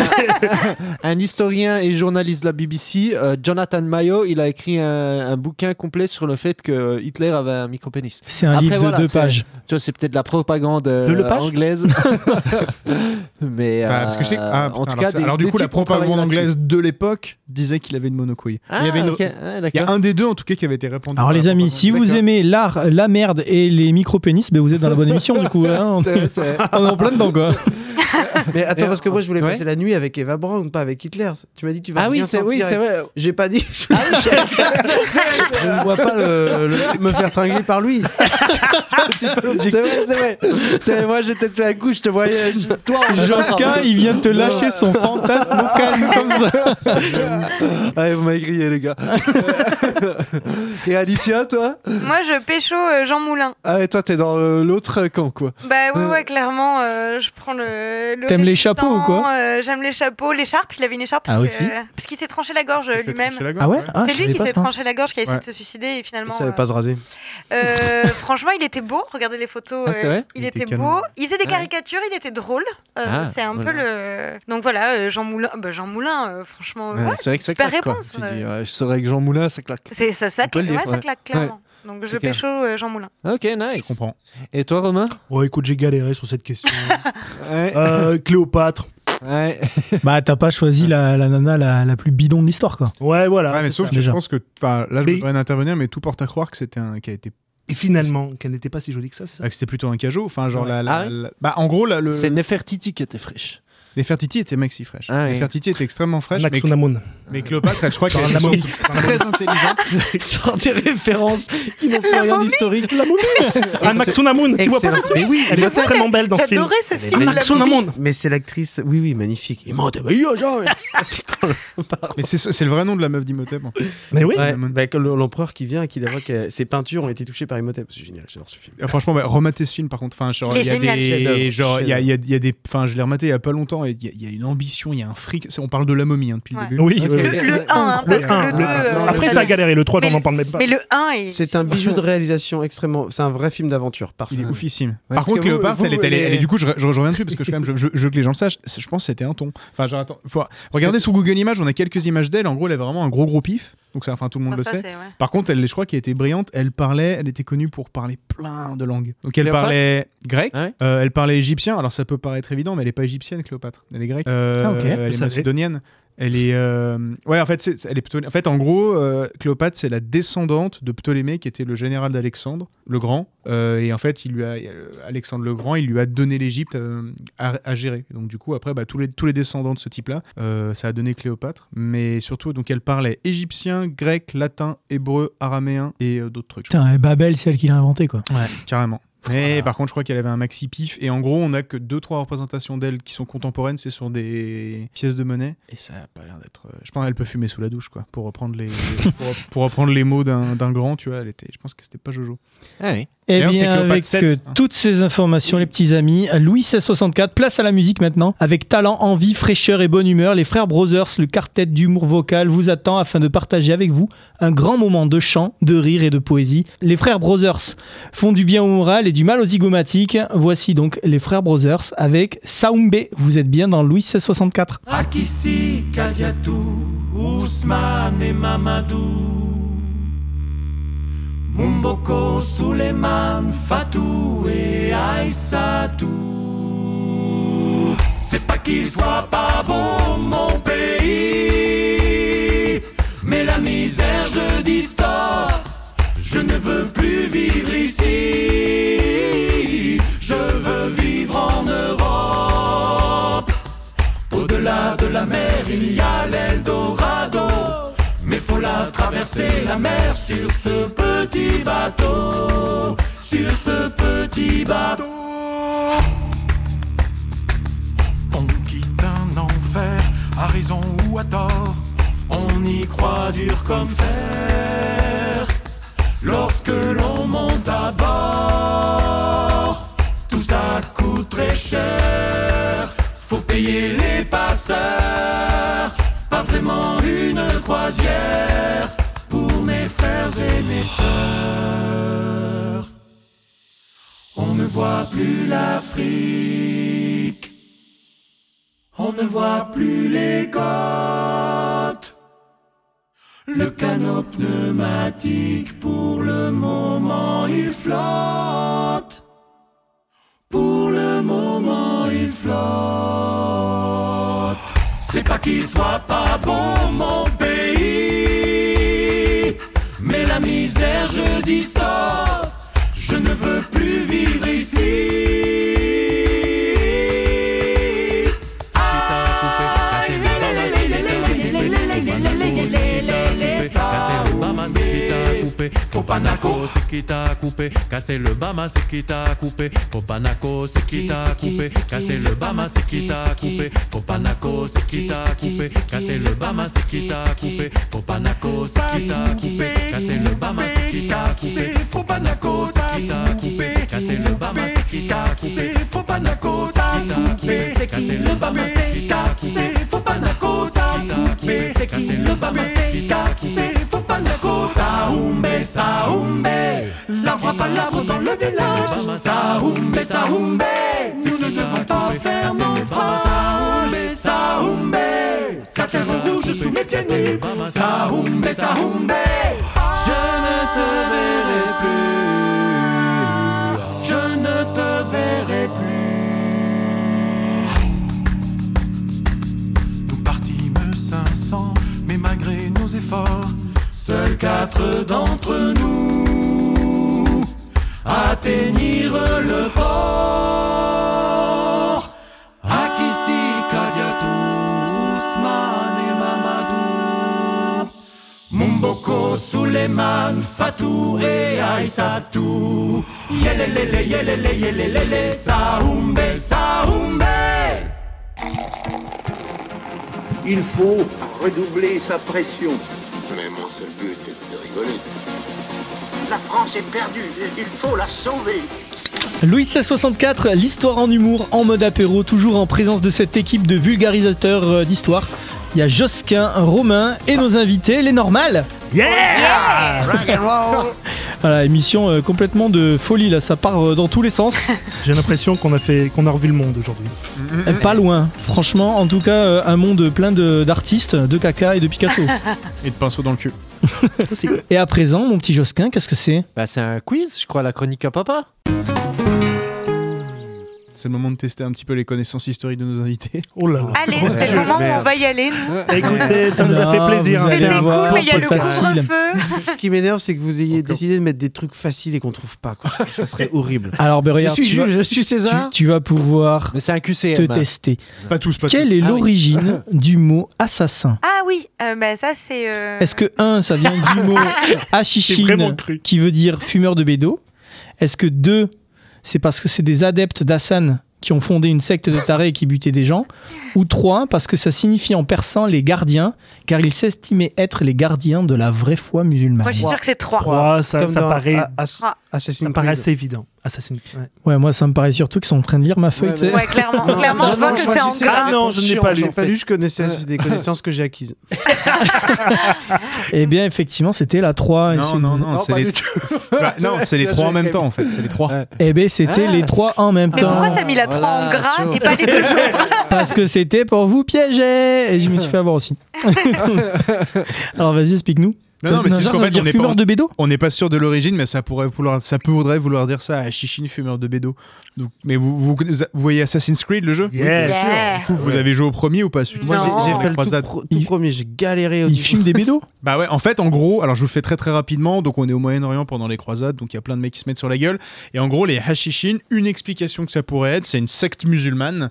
Speaker 9: un historien et journaliste de la BBC, euh, Jonathan Mayo, il a écrit un, un bouquin complet sur le fait que Hitler avait un micro-pénis.
Speaker 3: C'est un
Speaker 9: Après,
Speaker 3: livre de
Speaker 9: voilà,
Speaker 3: deux
Speaker 9: c'est-
Speaker 3: pages.
Speaker 9: Tu vois, c'est peut-être de la propagande euh,
Speaker 6: De le page
Speaker 9: anglaise. mais
Speaker 4: Bah, parce que je sais que-
Speaker 9: euh,
Speaker 4: ah,
Speaker 9: en
Speaker 4: putain,
Speaker 9: tout
Speaker 4: alors,
Speaker 9: cas,
Speaker 4: c'est-
Speaker 9: des-
Speaker 4: alors du
Speaker 9: des
Speaker 4: coup, la
Speaker 9: types
Speaker 4: propagande
Speaker 9: là-dessus.
Speaker 4: anglaise de l'époque disait qu'il avait une monocouille.
Speaker 9: Ah,
Speaker 4: il y avait une-
Speaker 9: ok. Ah,
Speaker 4: Il y a
Speaker 9: d'accord.
Speaker 4: un des deux en tout cas qui avait été répandu.
Speaker 3: Alors
Speaker 4: par
Speaker 3: les amis,
Speaker 4: propagande.
Speaker 3: si vous
Speaker 9: D'accord.
Speaker 3: aimez l'art, la merde et les micro-pénis, ben vous êtes dans la bonne émission du coup. hein.
Speaker 9: C'est-
Speaker 3: On est en plein dedans quoi.
Speaker 7: Mais attends, parce que moi je voulais passer la nuit avec Eva Braun, pas avec Hitler. Tu m'as dit tu vas
Speaker 9: Ah oui, c'est oui, c'est vrai.
Speaker 7: J'ai pas dit.
Speaker 9: Ah oui,
Speaker 7: Je ne vois pas le- le- me faire tringler par lui.
Speaker 9: C'est vrai, c'est vrai. C'est- Moi, j'étais sur un coup, je te voyais. je- Toi,
Speaker 3: Josquin, il vient de te lâcher son fantasme au calme comme ça.
Speaker 9: Allez, vous m'avez grillé, les gars. Et Alicia, toi
Speaker 8: Moi, je pécho euh, Jean Moulin.
Speaker 9: Ah, et toi, t'es dans l'autre camp, quoi.
Speaker 8: Bah oui, ouais, clairement, euh, je prends le. le
Speaker 3: T'aimes les chapeaux ou quoi
Speaker 8: euh, J'aime les chapeaux, l'écharpe. Il avait une écharpe.
Speaker 3: Ah,
Speaker 8: parce
Speaker 3: aussi
Speaker 8: que- Parce qu'il s'est tranché la gorge
Speaker 4: Il
Speaker 8: lui-même.
Speaker 3: Ah ouais, ah,
Speaker 8: C'est lui qui s'est tranché la gorge, qui a essayé
Speaker 4: Ouais.
Speaker 8: de se suicider et
Speaker 7: Il
Speaker 8: finalement.
Speaker 7: savait
Speaker 8: euh,
Speaker 7: pas se raser.
Speaker 8: euh, franchement, il était beau. Regardez les photos.
Speaker 9: Ah, c'est vrai
Speaker 8: il,
Speaker 4: Il
Speaker 8: était,
Speaker 4: était
Speaker 8: beau. Il faisait des caricatures. Il était drôle.
Speaker 9: Ah,
Speaker 8: c'est un peu le. Donc voilà, Jean Moulin. Bah, Jean Moulin, franchement.
Speaker 9: Ouais,
Speaker 8: ouais,
Speaker 9: c'est vrai que ça claque, quoi.
Speaker 8: réponse,
Speaker 9: Tu dis, je saurais que Jean Moulin, ça claque.
Speaker 8: C'est ça, ça, claque,
Speaker 9: dire,
Speaker 8: ouais, ça claque clairement. Donc je pécho euh, Jean Moulin.
Speaker 9: Ok,
Speaker 4: Je
Speaker 9: nice.
Speaker 4: comprends.
Speaker 9: Et toi, Romain?
Speaker 6: Ouais, écoute, j'ai galéré sur cette question.
Speaker 9: Ouais.
Speaker 6: Euh, Cléopâtre.
Speaker 9: Ouais.
Speaker 3: Bah t'as pas choisi la, la nana la, la plus bidon de l'histoire quoi.
Speaker 6: Ouais, voilà.
Speaker 4: Ouais, mais sauf
Speaker 6: ça.
Speaker 4: que je pense que. enfin, Là, je
Speaker 6: Mais-
Speaker 4: voudrais intervenir, mais tout porte à croire que c'était un. qui a été.
Speaker 6: Et finalement, qu'elle n'était pas si jolie que ça, c'est ça?
Speaker 4: Ah, que c'était plutôt un cajot. Enfin, genre,
Speaker 6: Ouais.
Speaker 4: la, la-
Speaker 9: Ah ouais
Speaker 4: la- Bah, en gros, là, le.
Speaker 9: C'est Nefertiti qui était fraîche.
Speaker 4: Nefertiti était maxi fraîche.
Speaker 9: Ah.
Speaker 4: Nefertiti était extrêmement fraîche, mais, mais Cléopâtre, je crois qu'elle
Speaker 6: la momie.
Speaker 4: très intelligente.
Speaker 7: Sort des références qui n'ont plus rien d'historique. La
Speaker 6: Anne Maxunamun, tu vois pas.
Speaker 7: Mais oui,
Speaker 6: Elle est extrêmement belle dans ce film.
Speaker 8: J'adorais ce film.
Speaker 6: Maxunamun.
Speaker 7: Mais c'est l'actrice, oui, oui, magnifique. Quand
Speaker 4: Mais c'est le vrai nom de la meuf d'Imhotep.
Speaker 6: Mais oui.
Speaker 7: Bah, l'empereur qui vient et qui voit que ses peintures ont été touchées par Imhotep. C'est génial, j'adore ce film.
Speaker 4: Euh, Franchement, rematez ce film par contre. Enfin,
Speaker 8: Il est
Speaker 4: y a des, genre, il y a enfin, je l'ai rematé il y a pas longtemps et il y, a- il y a une ambition, il y a un fric. On parle de la momie hein, depuis
Speaker 8: Ouais.
Speaker 4: le début.
Speaker 6: Oui.
Speaker 8: Le, le 1, hein, parce que le
Speaker 6: le
Speaker 8: 2.
Speaker 6: un. Après, ça a galéré. Le 3,
Speaker 8: Mais
Speaker 6: j'en en
Speaker 8: le-
Speaker 6: parle même pas.
Speaker 8: Mais le 1 est.
Speaker 7: C'est un bijou de réalisation extrêmement. C'est un vrai film d'aventure, parfait.
Speaker 4: Il est oufissime.
Speaker 9: Ouais,
Speaker 4: Par contre, Cléopâtre,
Speaker 9: vous,
Speaker 4: elle, est, elle, est,
Speaker 9: les-
Speaker 4: elle est- du coup, je, reviens dessus parce que je, quand même, je, je- je veux que les gens le sachent. Je pense que c'était un ton. Enfin, genre, attends, faut regarder sur Google Images, on a quelques images d'elle. En gros, elle a vraiment un gros gros pif. Donc, ça, enfin, tout le monde
Speaker 8: Ah,
Speaker 4: le
Speaker 8: ça,
Speaker 4: sait.
Speaker 8: ouais.
Speaker 4: Par contre, elle, je crois qu'elle était brillante. Elle parlait, elle était connue pour parler plein de langues. Donc, elle parlait grec,
Speaker 9: Ah
Speaker 4: euh, elle parlait égyptien. Alors, ça peut paraître évident, mais elle n'est pas égyptienne, Cléopâtre. Elle est grecque. Euh,
Speaker 3: Ah, ok.
Speaker 4: Elle
Speaker 6: Je
Speaker 4: est macédonienne. Elle est. euh, Ouais, en fait, c'est- elle est plutôt. En fait, en gros, euh, Cléopâtre, c'est la descendante de Ptolémée, qui était le général d'Alexandre le Grand. Euh, et en fait, il lui a... euh, Alexandre le Grand, il lui a donné l'Égypte euh, à, à gérer. Donc, du coup, après, bah, tous, les, tous les descendants de ce type-là, euh, ça a donné Cléopâtre. Mais surtout, donc, elle parlait égyptien, grec, latin, hébreu, araméen et euh, d'autres trucs.
Speaker 3: Putain, et Babel c'est elle qui l'a inventé quoi.
Speaker 4: Carrément. Mais par contre, je crois qu'elle avait un maxi pif. Et en gros, on a que deux trois représentations d'elle qui sont contemporaines. C'est sur des pièces de monnaie. Et ça a pas l'air d'être. euh, Je pense qu'elle peut fumer sous la douche, quoi. Pour reprendre les, pour, reprendre les mots d'un d'un grand, tu vois. Elle était. Je pense que c'était pas Jojo.
Speaker 9: Ah oui.
Speaker 3: Eh bien, avec
Speaker 4: 7,
Speaker 3: euh, toutes ces informations, les petits amis, Louis 1664, place à la musique maintenant. Avec talent, envie, fraîcheur et bonne humeur, les frères Brothers, le quartet d'humour vocal, vous attend afin de partager avec vous un grand moment de chant, de rire et de poésie. Les frères Brothers font du bien au moral et du mal aux zygomatiques. Voici donc les frères Brothers avec Saoumbe. Vous êtes bien dans Louis 1664.
Speaker 10: Akissi, Kadiatou, Ousmane et Mamadou. Mumboko, Suleiman, Fatou et Aïssatou. C'est pas qu'il soit pas bon, mon pays, mais la misère, je distord. Je ne veux plus vivre ici, je veux vivre en Europe. Au-delà de la mer, il y a l'Eldorado. Faut la traverser la mer sur ce petit bateau. Sur ce petit bateau. On quitte un enfer, à raison ou à tort. On y croit dur comme fer. Lorsque l'on monte à bord, tout ça coûte très cher. Faut payer les passeurs, pas vraiment une croisière pour mes frères et mes sœurs. On ne voit plus l'Afrique, on ne voit plus les côtes, le canot pneumatique pour le moment il flotte, pour le moment il flotte. C'est pas qu'il soit pas bon, mon pays. Mais la misère, je dis. Je ne veux plus vivre ici.
Speaker 12: Popanaco, c'est qui t'a coupé, casser le bama, c'est qui t'a coupé. Popanaco, c'est qui t'a coupé, casser le bama, c'est qui t'a coupé. Popanaco, c'est qui t'a coupé, casser le bama, c'est qui t'a coupé. Popanaco, c'est qui t'a coupé, casser le bama, c'est qui t'a coupé.
Speaker 10: Popanaco,
Speaker 12: c'est qui t'a coupé, casser le bama, c'est qui t'a coupé.
Speaker 10: Popanaco, coupé, c'est qui le bama, c'est qui t'a coupé. Popanaco, coupé, c'est qui le bama, c'est qui t'a coupé. Popanaco, ça oumbe, ça oumbe. L'arbre pas l'arbre dans le village. Ça oumbe, ça oumbe. Nous ne devons pas faire naufrage. Ça oumbe, ça oumbe. Sa terre rouge sous mes pieds nus. Ça oumbe, ça oumbe. Je ne te verrai. D'entre nous atteignirent le port. Akissi, Kadiatou, Ousmane et Mamadou. Mumboko, Suleiman, Fatou et Aïssatou. Yelelele, yelele, yelelele, Saoumbe, Saoumbe.
Speaker 1: Il faut redoubler sa pression.
Speaker 2: Mais mon seul but rigoler.
Speaker 1: La France est perdue. Il faut la sauver.
Speaker 3: Louis 1664, l'histoire en humour, en mode apéro, toujours en présence de cette équipe de vulgarisateurs euh, d'histoire. Il y a Josquin, Romain et nos invités, les normales.
Speaker 6: Yeah,
Speaker 3: Voilà, émission euh, complètement de folie là, ça part euh, dans tous les sens.
Speaker 6: J'ai l'impression qu'on a fait, qu'on a revu le monde aujourd'hui.
Speaker 3: Euh, Pas loin, franchement, en tout cas, euh, un monde plein de- d'artistes, de, caca et de Picasso.
Speaker 4: Et de pinceau dans le cul.
Speaker 3: et à présent, mon petit Josquin, qu'est-ce que c'est?
Speaker 9: Bah, c'est un quiz, je crois, la chronique à papa.
Speaker 4: C'est le moment de tester un petit peu les connaissances historiques de nos invités.
Speaker 6: Oh là là.
Speaker 8: Allez, c'est le moment où on va y aller. nous.
Speaker 6: Écoutez, ça nous a fait plaisir.
Speaker 8: C'était
Speaker 3: voir,
Speaker 8: cool, mais il y a
Speaker 3: c'est
Speaker 8: le
Speaker 3: facile.
Speaker 8: couvre-feu.
Speaker 7: Ce qui m'énerve, c'est que vous ayez décidé de mettre des trucs faciles et qu'on trouve pas. Quoi. Ça serait horrible.
Speaker 3: Alors, ben,
Speaker 7: Je
Speaker 3: regarde,
Speaker 7: suis
Speaker 3: tu vas-
Speaker 7: Jules, je suis César.
Speaker 3: tu, tu vas pouvoir
Speaker 9: Mais c'est un QCM.
Speaker 3: te tester.
Speaker 4: Pas tous, pas
Speaker 3: Quelle
Speaker 4: tous.
Speaker 3: est
Speaker 9: Ah oui.
Speaker 3: l'origine du mot assassin
Speaker 8: Ah oui, euh, bah, ça c'est. euh,
Speaker 3: Est-ce que 1, ça vient du mot hashichine, qui veut dire fumeur de bédo? Est-ce que 2, c'est parce que c'est des adeptes d'Hassan qui ont fondé une secte de tarés et qui butaient des gens. Ou 3, parce que ça signifie en persan les gardiens, car ils s'estimaient être les gardiens de la vraie foi musulmane.
Speaker 8: Moi je suis sûre que c'est 3.
Speaker 6: Trois, ça,
Speaker 7: Comme
Speaker 6: ça
Speaker 7: dans
Speaker 6: paraît,
Speaker 7: A-
Speaker 6: ça assez évident. Assassin's ouais.
Speaker 3: Ouais, moi ça me paraît surtout qu'ils sont en train de lire ma feuille.
Speaker 9: Ouais,
Speaker 3: tu sais.
Speaker 8: Ouais, clairement.
Speaker 7: Non,
Speaker 8: clairement,
Speaker 7: non,
Speaker 8: je vois
Speaker 7: non,
Speaker 8: que c'est en.
Speaker 6: Ah non, je n'ai pas lu.
Speaker 7: Pas
Speaker 6: fait.
Speaker 7: lu, je connaissais, des connaissances que j'ai acquises.
Speaker 3: Eh bien, effectivement, c'était la 3. et c'est-
Speaker 4: Non, non, non,
Speaker 9: Non,
Speaker 4: c'est les... non, c'est les
Speaker 9: Bien
Speaker 4: trois en
Speaker 9: joué,
Speaker 4: même temps en fait. C'est les trois.
Speaker 9: Ouais.
Speaker 3: Eh bien, c'était les trois en même
Speaker 8: Mais
Speaker 3: temps.
Speaker 8: pourquoi t'as mis la 3 en gras et pas les deux autres
Speaker 3: Parce que c'était pour vous piéger Et je me suis fait avoir aussi. Alors vas-y, explique-nous.
Speaker 4: Non, non, mais c'est
Speaker 3: ça veut
Speaker 4: fait, on n'est
Speaker 3: fumeur
Speaker 4: pas-
Speaker 3: de bédo
Speaker 4: On n'est pas sûr de l'origine, mais ça pourrait vouloir, ça vouloir dire ça à Chichine, fumeur de bédo. Donc, mais vous, vous, vous voyez Assassin's Creed, le jeu
Speaker 6: Yes.
Speaker 8: Yeah.
Speaker 4: Du coup, Vous avez joué au premier ou pas? Celui
Speaker 7: Moi, j'ai-
Speaker 8: Non.
Speaker 7: j'ai
Speaker 4: Les
Speaker 7: fait le
Speaker 4: croisades.
Speaker 7: tout, pro- tout
Speaker 3: Il-
Speaker 7: premier, j'ai galéré au
Speaker 3: Il fume des bédos
Speaker 4: Bah ouais, en fait, en gros, alors je vous le fais très très rapidement. Donc, on est au Moyen-Orient pendant les croisades, donc il y a plein de mecs qui se mettent sur la gueule. Et en gros, les Hashishin, une explication que ça pourrait être, c'est une secte musulmane.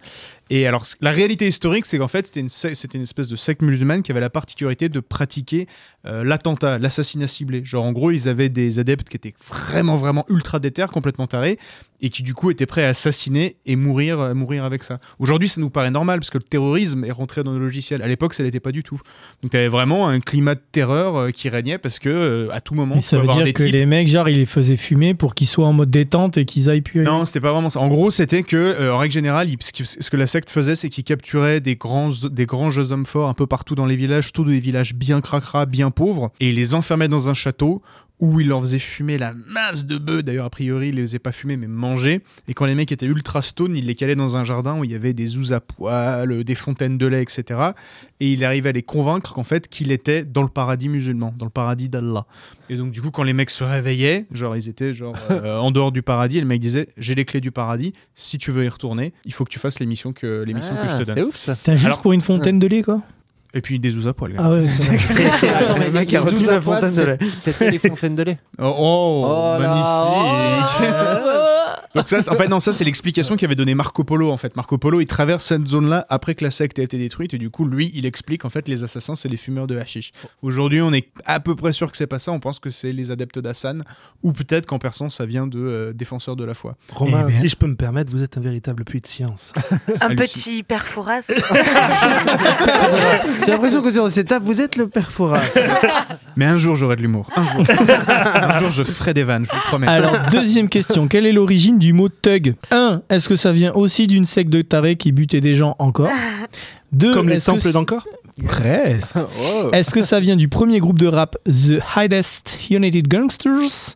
Speaker 4: Et alors, la réalité historique, c'est qu'en fait, c'était une, se- c'était une espèce de secte musulmane qui avait la particularité de pratiquer euh, l'attentat, l'assassinat ciblé. Genre, en gros, ils avaient des adeptes qui étaient vraiment, vraiment ultra déter, complètement tarés, et qui du coup étaient prêts à assassiner et mourir, euh, mourir avec ça. Aujourd'hui, ça nous paraît normal parce que le terrorisme est rentré dans nos logiciels. À l'époque, ça l'était pas du tout. Donc, tu avais vraiment un climat de terreur euh, qui régnait parce que à tout moment,
Speaker 3: Et ça veut
Speaker 4: avoir
Speaker 3: dire
Speaker 4: des
Speaker 3: que
Speaker 4: types.
Speaker 3: les mecs, genre, ils les faisaient fumer pour qu'ils soient en mode détente et qu'ils aillent plus.
Speaker 4: Non, c'était pas vraiment ça. En gros, c'était que, en règle générale, ce que la secte faisait, c'est qu'ils capturaient des grands, des grands jeux hommes forts un peu partout dans les villages, tous des villages bien cracra, bien pauvres, et les enfermaient dans un château où il leur faisait fumer la masse de bœufs. D'ailleurs, a priori, il les faisait pas fumer, mais manger. Et quand les mecs étaient ultra stone, il les calait dans un jardin où il y avait des zouzes à poil, des fontaines de lait, etc. Et il arrivait à les convaincre qu'en fait, qu'il était dans le paradis musulman, dans le paradis d'Allah. Et donc, du coup, quand les mecs se réveillaient, genre, ils étaient genre euh, en dehors du paradis, et le mec disait J'ai les clés du paradis, si tu veux y retourner, il faut que tu fasses l'émission que, l'émission que je te donne.
Speaker 9: C'est ouf ça.
Speaker 3: T'as juste
Speaker 4: Alors-
Speaker 3: pour une fontaine de lait, quoi?
Speaker 4: Et puis des zouzes à poil.
Speaker 3: Ah ouais,
Speaker 7: le mec a retenu la fontaine de lait.
Speaker 9: c'est- C'était les fontaines de lait.
Speaker 4: Oh, oh,
Speaker 9: Oh là,
Speaker 4: magnifique
Speaker 9: oh.
Speaker 4: Donc ça, c'est- en fait, non, ça c'est l'explication qu'avait donné Marco Polo. En fait, Marco Polo, il traverse cette zone-là après que la secte a été détruite et du coup, lui, il explique en fait les assassins, c'est les fumeurs de hashish. Aujourd'hui, on est à peu près sûr que c'est pas ça. On pense que c'est les adeptes d'Hassan ou peut-être qu'en persan, ça vient de euh, défenseurs de la foi.
Speaker 6: Romain,
Speaker 3: Eh bien.
Speaker 6: si je peux me permettre, vous êtes un véritable puits de science.
Speaker 8: Un petit perforas.
Speaker 7: J'ai l'impression que dans cette table, vous êtes le père Fouras.
Speaker 4: Mais un jour, j'aurai de l'humour. Un jour, un jour, je ferai des vannes. Je vous promets.
Speaker 3: Alors, deuxième question. Quelle est l'origine du mot thug 1. Est-ce que ça vient aussi d'une secte de tarés qui butait des gens encore 2.
Speaker 6: Comme les temples d'encore
Speaker 3: Presque.
Speaker 9: Oh.
Speaker 3: Est-ce que ça vient du premier groupe de rap The Highest United Gangsters?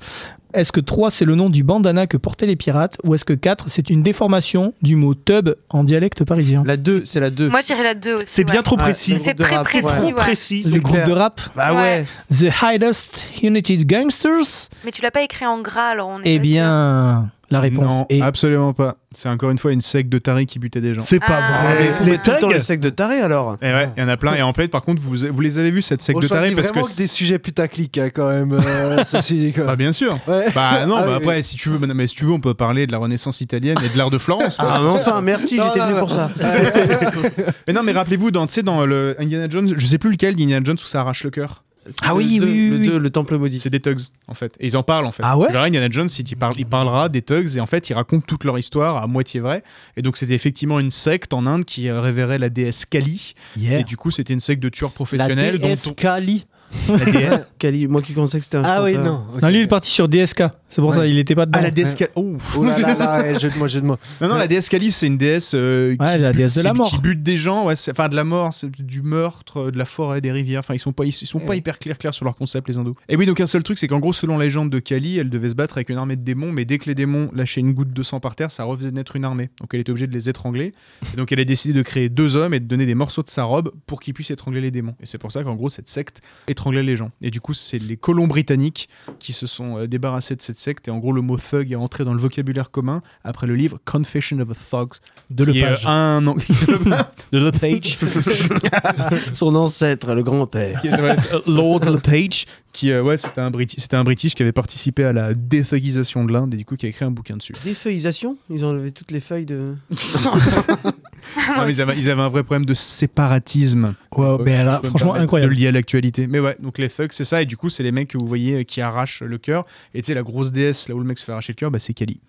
Speaker 3: Est-ce que 3 c'est le nom du bandana que portaient les pirates? Ou est-ce que 4 c'est une déformation du mot tub en dialecte parisien?
Speaker 7: La 2, c'est la 2.
Speaker 8: Moi, je dirais la 2 aussi.
Speaker 6: C'est bien trop précis.
Speaker 8: C'est très
Speaker 7: rap,
Speaker 8: précis.
Speaker 7: ouais.
Speaker 6: Précis.
Speaker 3: Le groupe de rap?
Speaker 7: Bah ouais.
Speaker 3: The Highest United Gangsters?
Speaker 8: Mais tu l'as pas écrit en gras, alors on est
Speaker 3: Eh bien, la réponse
Speaker 4: non,
Speaker 3: est
Speaker 4: absolument pas. C'est encore une fois une secte de tarés qui butait des gens.
Speaker 6: C'est pas
Speaker 8: Ah.
Speaker 7: Mais
Speaker 6: vrai.
Speaker 7: il faut
Speaker 6: les
Speaker 7: mettre tout le temps
Speaker 6: thugs
Speaker 7: les sectes de tarés alors.
Speaker 4: Et ouais, il y en a plein. Et en fait, par contre, vous, vous les avez vus cette secte
Speaker 9: On
Speaker 4: de tarés
Speaker 9: choisit
Speaker 4: parce que.
Speaker 9: des sujets putaclic hein, quand même. euh, ceci dit, quoi.
Speaker 4: Bah bien sûr.
Speaker 9: Ouais.
Speaker 4: Bah non,
Speaker 9: Ah
Speaker 4: bah
Speaker 9: oui,
Speaker 4: après si tu veux, mais si tu veux, on peut parler de la Renaissance italienne et de l'art de Florence. quoi.
Speaker 7: Ah, enfin, merci, j'étais venu pour ça.
Speaker 4: Mais non, mais rappelez-vous, dans, tu sais, dans le Indiana Jones, je sais plus lequel d'Indiana Jones où ça arrache le cœur.
Speaker 3: Ah oui,
Speaker 7: le
Speaker 3: oui,
Speaker 7: deux,
Speaker 3: oui,
Speaker 7: Le
Speaker 3: oui.
Speaker 7: 2, le temple maudit.
Speaker 4: C'est des thugs, en fait. Et ils en parlent, en fait.
Speaker 3: Ah ouais
Speaker 4: verras, Indiana Jones, il, parle, il parlera des thugs et en fait, il raconte toute leur histoire à moitié vrai. Et donc, c'était effectivement une secte en Inde qui euh, révérait la déesse Kali.
Speaker 3: Yeah.
Speaker 4: Et du coup, c'était une secte de tueurs
Speaker 9: La
Speaker 4: professionnels. dont
Speaker 9: Kali.
Speaker 7: Kali, moi qui pensais que c'était un
Speaker 9: Ah oui,
Speaker 7: chanteur.
Speaker 9: non. ok.
Speaker 3: Non, lui il est parti sur DSK, c'est pour
Speaker 4: Ouais.
Speaker 3: ça, il était pas dedans.
Speaker 4: Ah, la déesse Kali. Oh.
Speaker 9: Oh là là là, ouais, jeu de mots, jeu de mots.
Speaker 4: Non, non, la déesse Kali, c'est une déesse euh, qui,
Speaker 3: Ouais, la déesse de la
Speaker 4: c'est-
Speaker 3: mort.
Speaker 4: qui bute des gens, ouais, c'est- enfin de la mort, c'est du meurtre, euh, de la forêt, des rivières. Enfin, ils sont pas, ils, sont pas hyper clairs clairs sur leur concept, les hindous. Et oui, donc un seul truc, c'est qu'en gros, selon la légende de Kali, elle devait se battre avec une armée de démons, mais dès que les démons lâchaient une goutte de sang par terre, ça refaisait naître une armée. Donc elle était obligée de les étrangler. Et donc elle a décidé de créer deux hommes et de donner des morceaux de sa robe pour qu'ils puissent étrangler les démons. Et c'est pour ça qu'en gros, cette secte étranglait les gens. Et du coup, c'est les colons britanniques qui se sont euh, débarrassés de cette secte. Et en gros, le mot thug est entré dans le vocabulaire commun après le livre Confession of a Thugs
Speaker 3: de Lepage.
Speaker 4: un an- de Lepage
Speaker 7: Son ancêtre, le grand-père.
Speaker 4: Euh, Lord Lepage qui euh, ouais c'était un British c'était un British qui avait participé à la déthugisation de l'Inde et du coup qui a écrit un bouquin dessus.
Speaker 7: Défeuillisation? Ils ont enlevé toutes les feuilles de.
Speaker 4: Non, mais ils, avaient, ils avaient un vrai problème de séparatisme.
Speaker 3: Wow, mais
Speaker 4: me
Speaker 3: franchement incroyable.
Speaker 4: lier à l'actualité. Mais ouais donc les thugs c'est ça et du coup c'est les mecs que vous voyez euh, qui arrachent le cœur. Et tu sais la grosse déesse là où le mec se fait arracher le cœur bah, c'est Kali.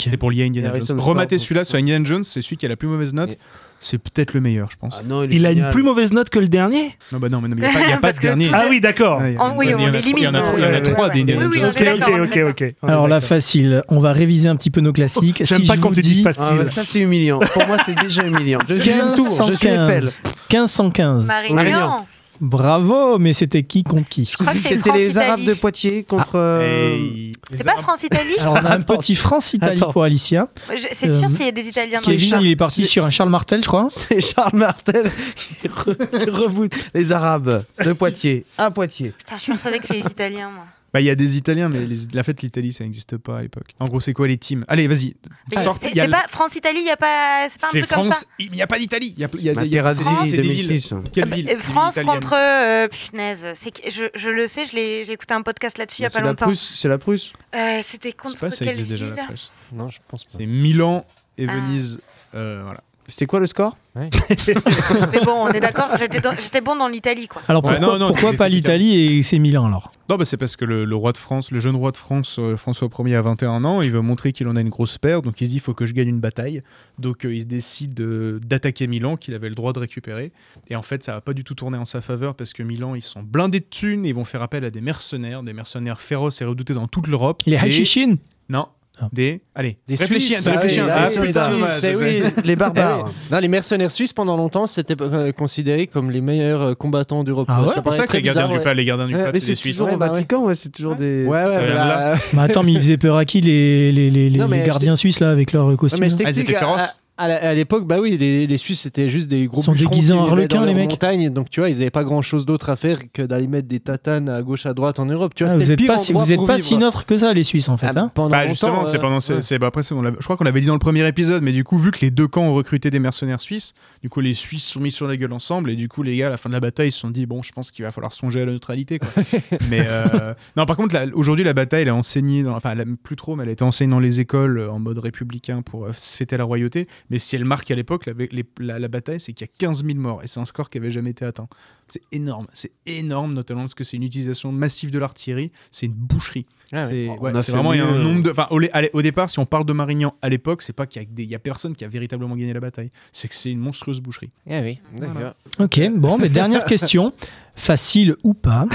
Speaker 4: C'est pour lier à Indiana
Speaker 7: Harrison
Speaker 4: Jones. rematez celui-là sur Indiana Jones c'est celui qui a la plus mauvaise note.
Speaker 9: Et-
Speaker 4: c'est peut-être le meilleur je pense
Speaker 7: Ah non, il,
Speaker 6: a une plus mauvaise note que le dernier
Speaker 4: non bah non mais il n'y a pas, y a pas de dernier
Speaker 8: tout-
Speaker 6: Ah oui, d'accord.
Speaker 4: Il y a-
Speaker 8: En- oui,
Speaker 4: il y en a
Speaker 8: on
Speaker 4: trois-
Speaker 8: élimine,
Speaker 4: il y en a trois- il y en a
Speaker 6: ouais,
Speaker 4: trois
Speaker 8: ouais,
Speaker 4: des
Speaker 8: oui, oui, on est
Speaker 6: Ok, ok, ok,
Speaker 3: Alors là, facile, on va réviser un petit peu nos classiques.
Speaker 6: J'aime
Speaker 3: Si
Speaker 6: pas
Speaker 3: je
Speaker 6: quand tu dis facile.
Speaker 7: Ah, ça c'est humiliant. Pour moi, c'est déjà humiliant. Je une tour, je suis Eiffel.
Speaker 3: 1515.
Speaker 8: Marignan.
Speaker 3: Bravo, mais c'était qui contre qui
Speaker 7: C'était les. Arabes de Poitiers contre. euh,
Speaker 4: Et-
Speaker 8: C'est pas France-Italie
Speaker 3: on a un petit France-Italie pour Alicia.
Speaker 8: C'est sûr
Speaker 3: Euh,
Speaker 8: qu'il y a des Italiens dans
Speaker 3: Kevin,
Speaker 8: le chat.
Speaker 3: il est parti sur un Charles Martel, je crois.
Speaker 7: C'est Charles Martel qui, re- qui reboot les Arabes de Poitiers à Poitiers.
Speaker 8: Putain, je suis persuadée que c'est les Italiens, moi.
Speaker 4: Bah, il y a des Italiens, mais les- la fête, l'Italie, ça n'existe pas à l'époque. En gros, c'est quoi les teams? Allez, vas-y.
Speaker 8: Mais
Speaker 4: Sorte,
Speaker 8: C'est
Speaker 4: y
Speaker 8: pas France-Italie, il y a pas c'est pas un
Speaker 4: C'est
Speaker 8: truc comme ça.
Speaker 4: France, il n'y a pas d'Italie. Il y a, y a- il y a- c'est- c'est des villes.
Speaker 7: 2006.
Speaker 4: Quelle ville?
Speaker 8: France contre euh, punaise, je, je le sais, j'ai écouté un podcast là-dessus il y a pas
Speaker 7: la
Speaker 8: longtemps.
Speaker 7: Prusse, c'est la Prusse.
Speaker 8: Euh, c'était
Speaker 4: Je sais
Speaker 8: contre
Speaker 4: pas si ça
Speaker 8: quelle
Speaker 4: existe déjà
Speaker 8: ville
Speaker 4: la Prusse.
Speaker 9: Non, je pense pas.
Speaker 4: C'est Milan et
Speaker 8: Ah.
Speaker 4: Venise. euh, voilà.
Speaker 7: C'était quoi le score
Speaker 8: Mais bon, on est d'accord, j'étais dans- j'étais bon dans l'Italie quoi.
Speaker 3: Alors
Speaker 4: Ouais,
Speaker 3: pourquoi,
Speaker 4: non, non,
Speaker 3: pourquoi pas l'Italie et c'est Milan alors?
Speaker 4: Non, bah, c'est parce que le, le roi de France, le jeune roi de France, euh, François Ier, a 21 ans. Il veut montrer qu'il en a une grosse paire. Donc il se dit il faut que je gagne une bataille. Donc euh, il se décide euh, d'attaquer Milan, qu'il avait le droit de récupérer. Et en fait, ça va pas du tout tourner en sa faveur parce que Milan, ils sont blindés de thunes. et Ils vont faire appel à des mercenaires, des mercenaires féroces et redoutés dans toute l'Europe.
Speaker 3: Les
Speaker 4: Et-
Speaker 3: Hachishin
Speaker 4: Non. Des. Allez,
Speaker 9: Des
Speaker 4: réfléchis,
Speaker 9: Suisses,
Speaker 4: réfléchis.
Speaker 9: ah oui,
Speaker 4: Ah,
Speaker 9: là, oui,
Speaker 4: ouais.
Speaker 7: Les barbares.
Speaker 9: Eh. Non, les mercenaires suisses pendant longtemps c'était euh, considéré comme les meilleurs euh, combattants d'Europe.
Speaker 3: Ah ouais
Speaker 4: C'est pour ça que les gardiens
Speaker 9: bizarre,
Speaker 4: du
Speaker 9: ouais.
Speaker 4: pape, les gardiens du
Speaker 9: Ouais,
Speaker 4: pape,
Speaker 7: Mais
Speaker 4: c'est
Speaker 7: c'est
Speaker 4: des Suisses.
Speaker 7: toujours
Speaker 9: Ouais,
Speaker 7: au
Speaker 9: bah ouais.
Speaker 7: Vatican, ouais, c'est toujours des.
Speaker 9: Ouais, ouais, bah,
Speaker 4: là.
Speaker 3: Mais attends, mais ils faisaient peur à qui les, les, les, les,
Speaker 9: Non, mais
Speaker 3: les
Speaker 9: je
Speaker 3: gardiens suisses là avec leurs
Speaker 9: Ouais,
Speaker 3: costumes
Speaker 4: Ah, ils étaient féroces.
Speaker 9: À l'époque, bah oui, les, les Suisses c'était juste des gros
Speaker 3: Ils sont
Speaker 9: bûcherons
Speaker 3: déguisés en
Speaker 9: dans
Speaker 3: les mecs.
Speaker 9: montagnes, donc tu vois, ils avaient pas grand chose d'autre à faire que d'aller mettre des tatanes à gauche à droite en Europe. Tu vois,
Speaker 3: Ah, vous
Speaker 9: le
Speaker 3: êtes
Speaker 9: pire
Speaker 3: pas, si, vous êtes pas si que ça, les Suisses, en fait.
Speaker 9: Ah,
Speaker 3: hein
Speaker 9: pendant
Speaker 4: Bah justement, c'est
Speaker 9: euh,
Speaker 4: pendant c'est
Speaker 9: ouais.
Speaker 4: c'est- bah, après c'est- on l'a- je crois qu'on l'avait dit dans le premier épisode mais du coup vu que les deux camps ont recruté des mercenaires suisses, du coup les Suisses sont mis sur la gueule ensemble et du coup les gars à la fin de la bataille ils se sont dit bon, je pense qu'il va falloir songer à la neutralité quoi. mais euh, non par contre aujourd'hui la bataille elle est enseignée dans, enfin plus trop mais elle a été enseignée dans les écoles euh, en mode républicain pour euh, se fêter la royauté, mais si elle marque à l'époque la, les- la- la bataille c'est qu'il y a 15 000 morts et c'est un score qui avait jamais été atteint. C'est énorme, c'est énorme notamment parce que c'est une utilisation massive de l'artillerie, c'est une boucherie.
Speaker 9: Ah ouais.
Speaker 4: C'est ouais, vraiment il y a un nombre de. Enfin, au, départ, si on parle de Marignan à l'époque, c'est pas qu'il y a, y personne qui a véritablement gagné la bataille. C'est que c'est une monstrueuse boucherie.
Speaker 9: Ah oui, d'accord.
Speaker 3: Ok, bon, mais dernière question, facile ou pas?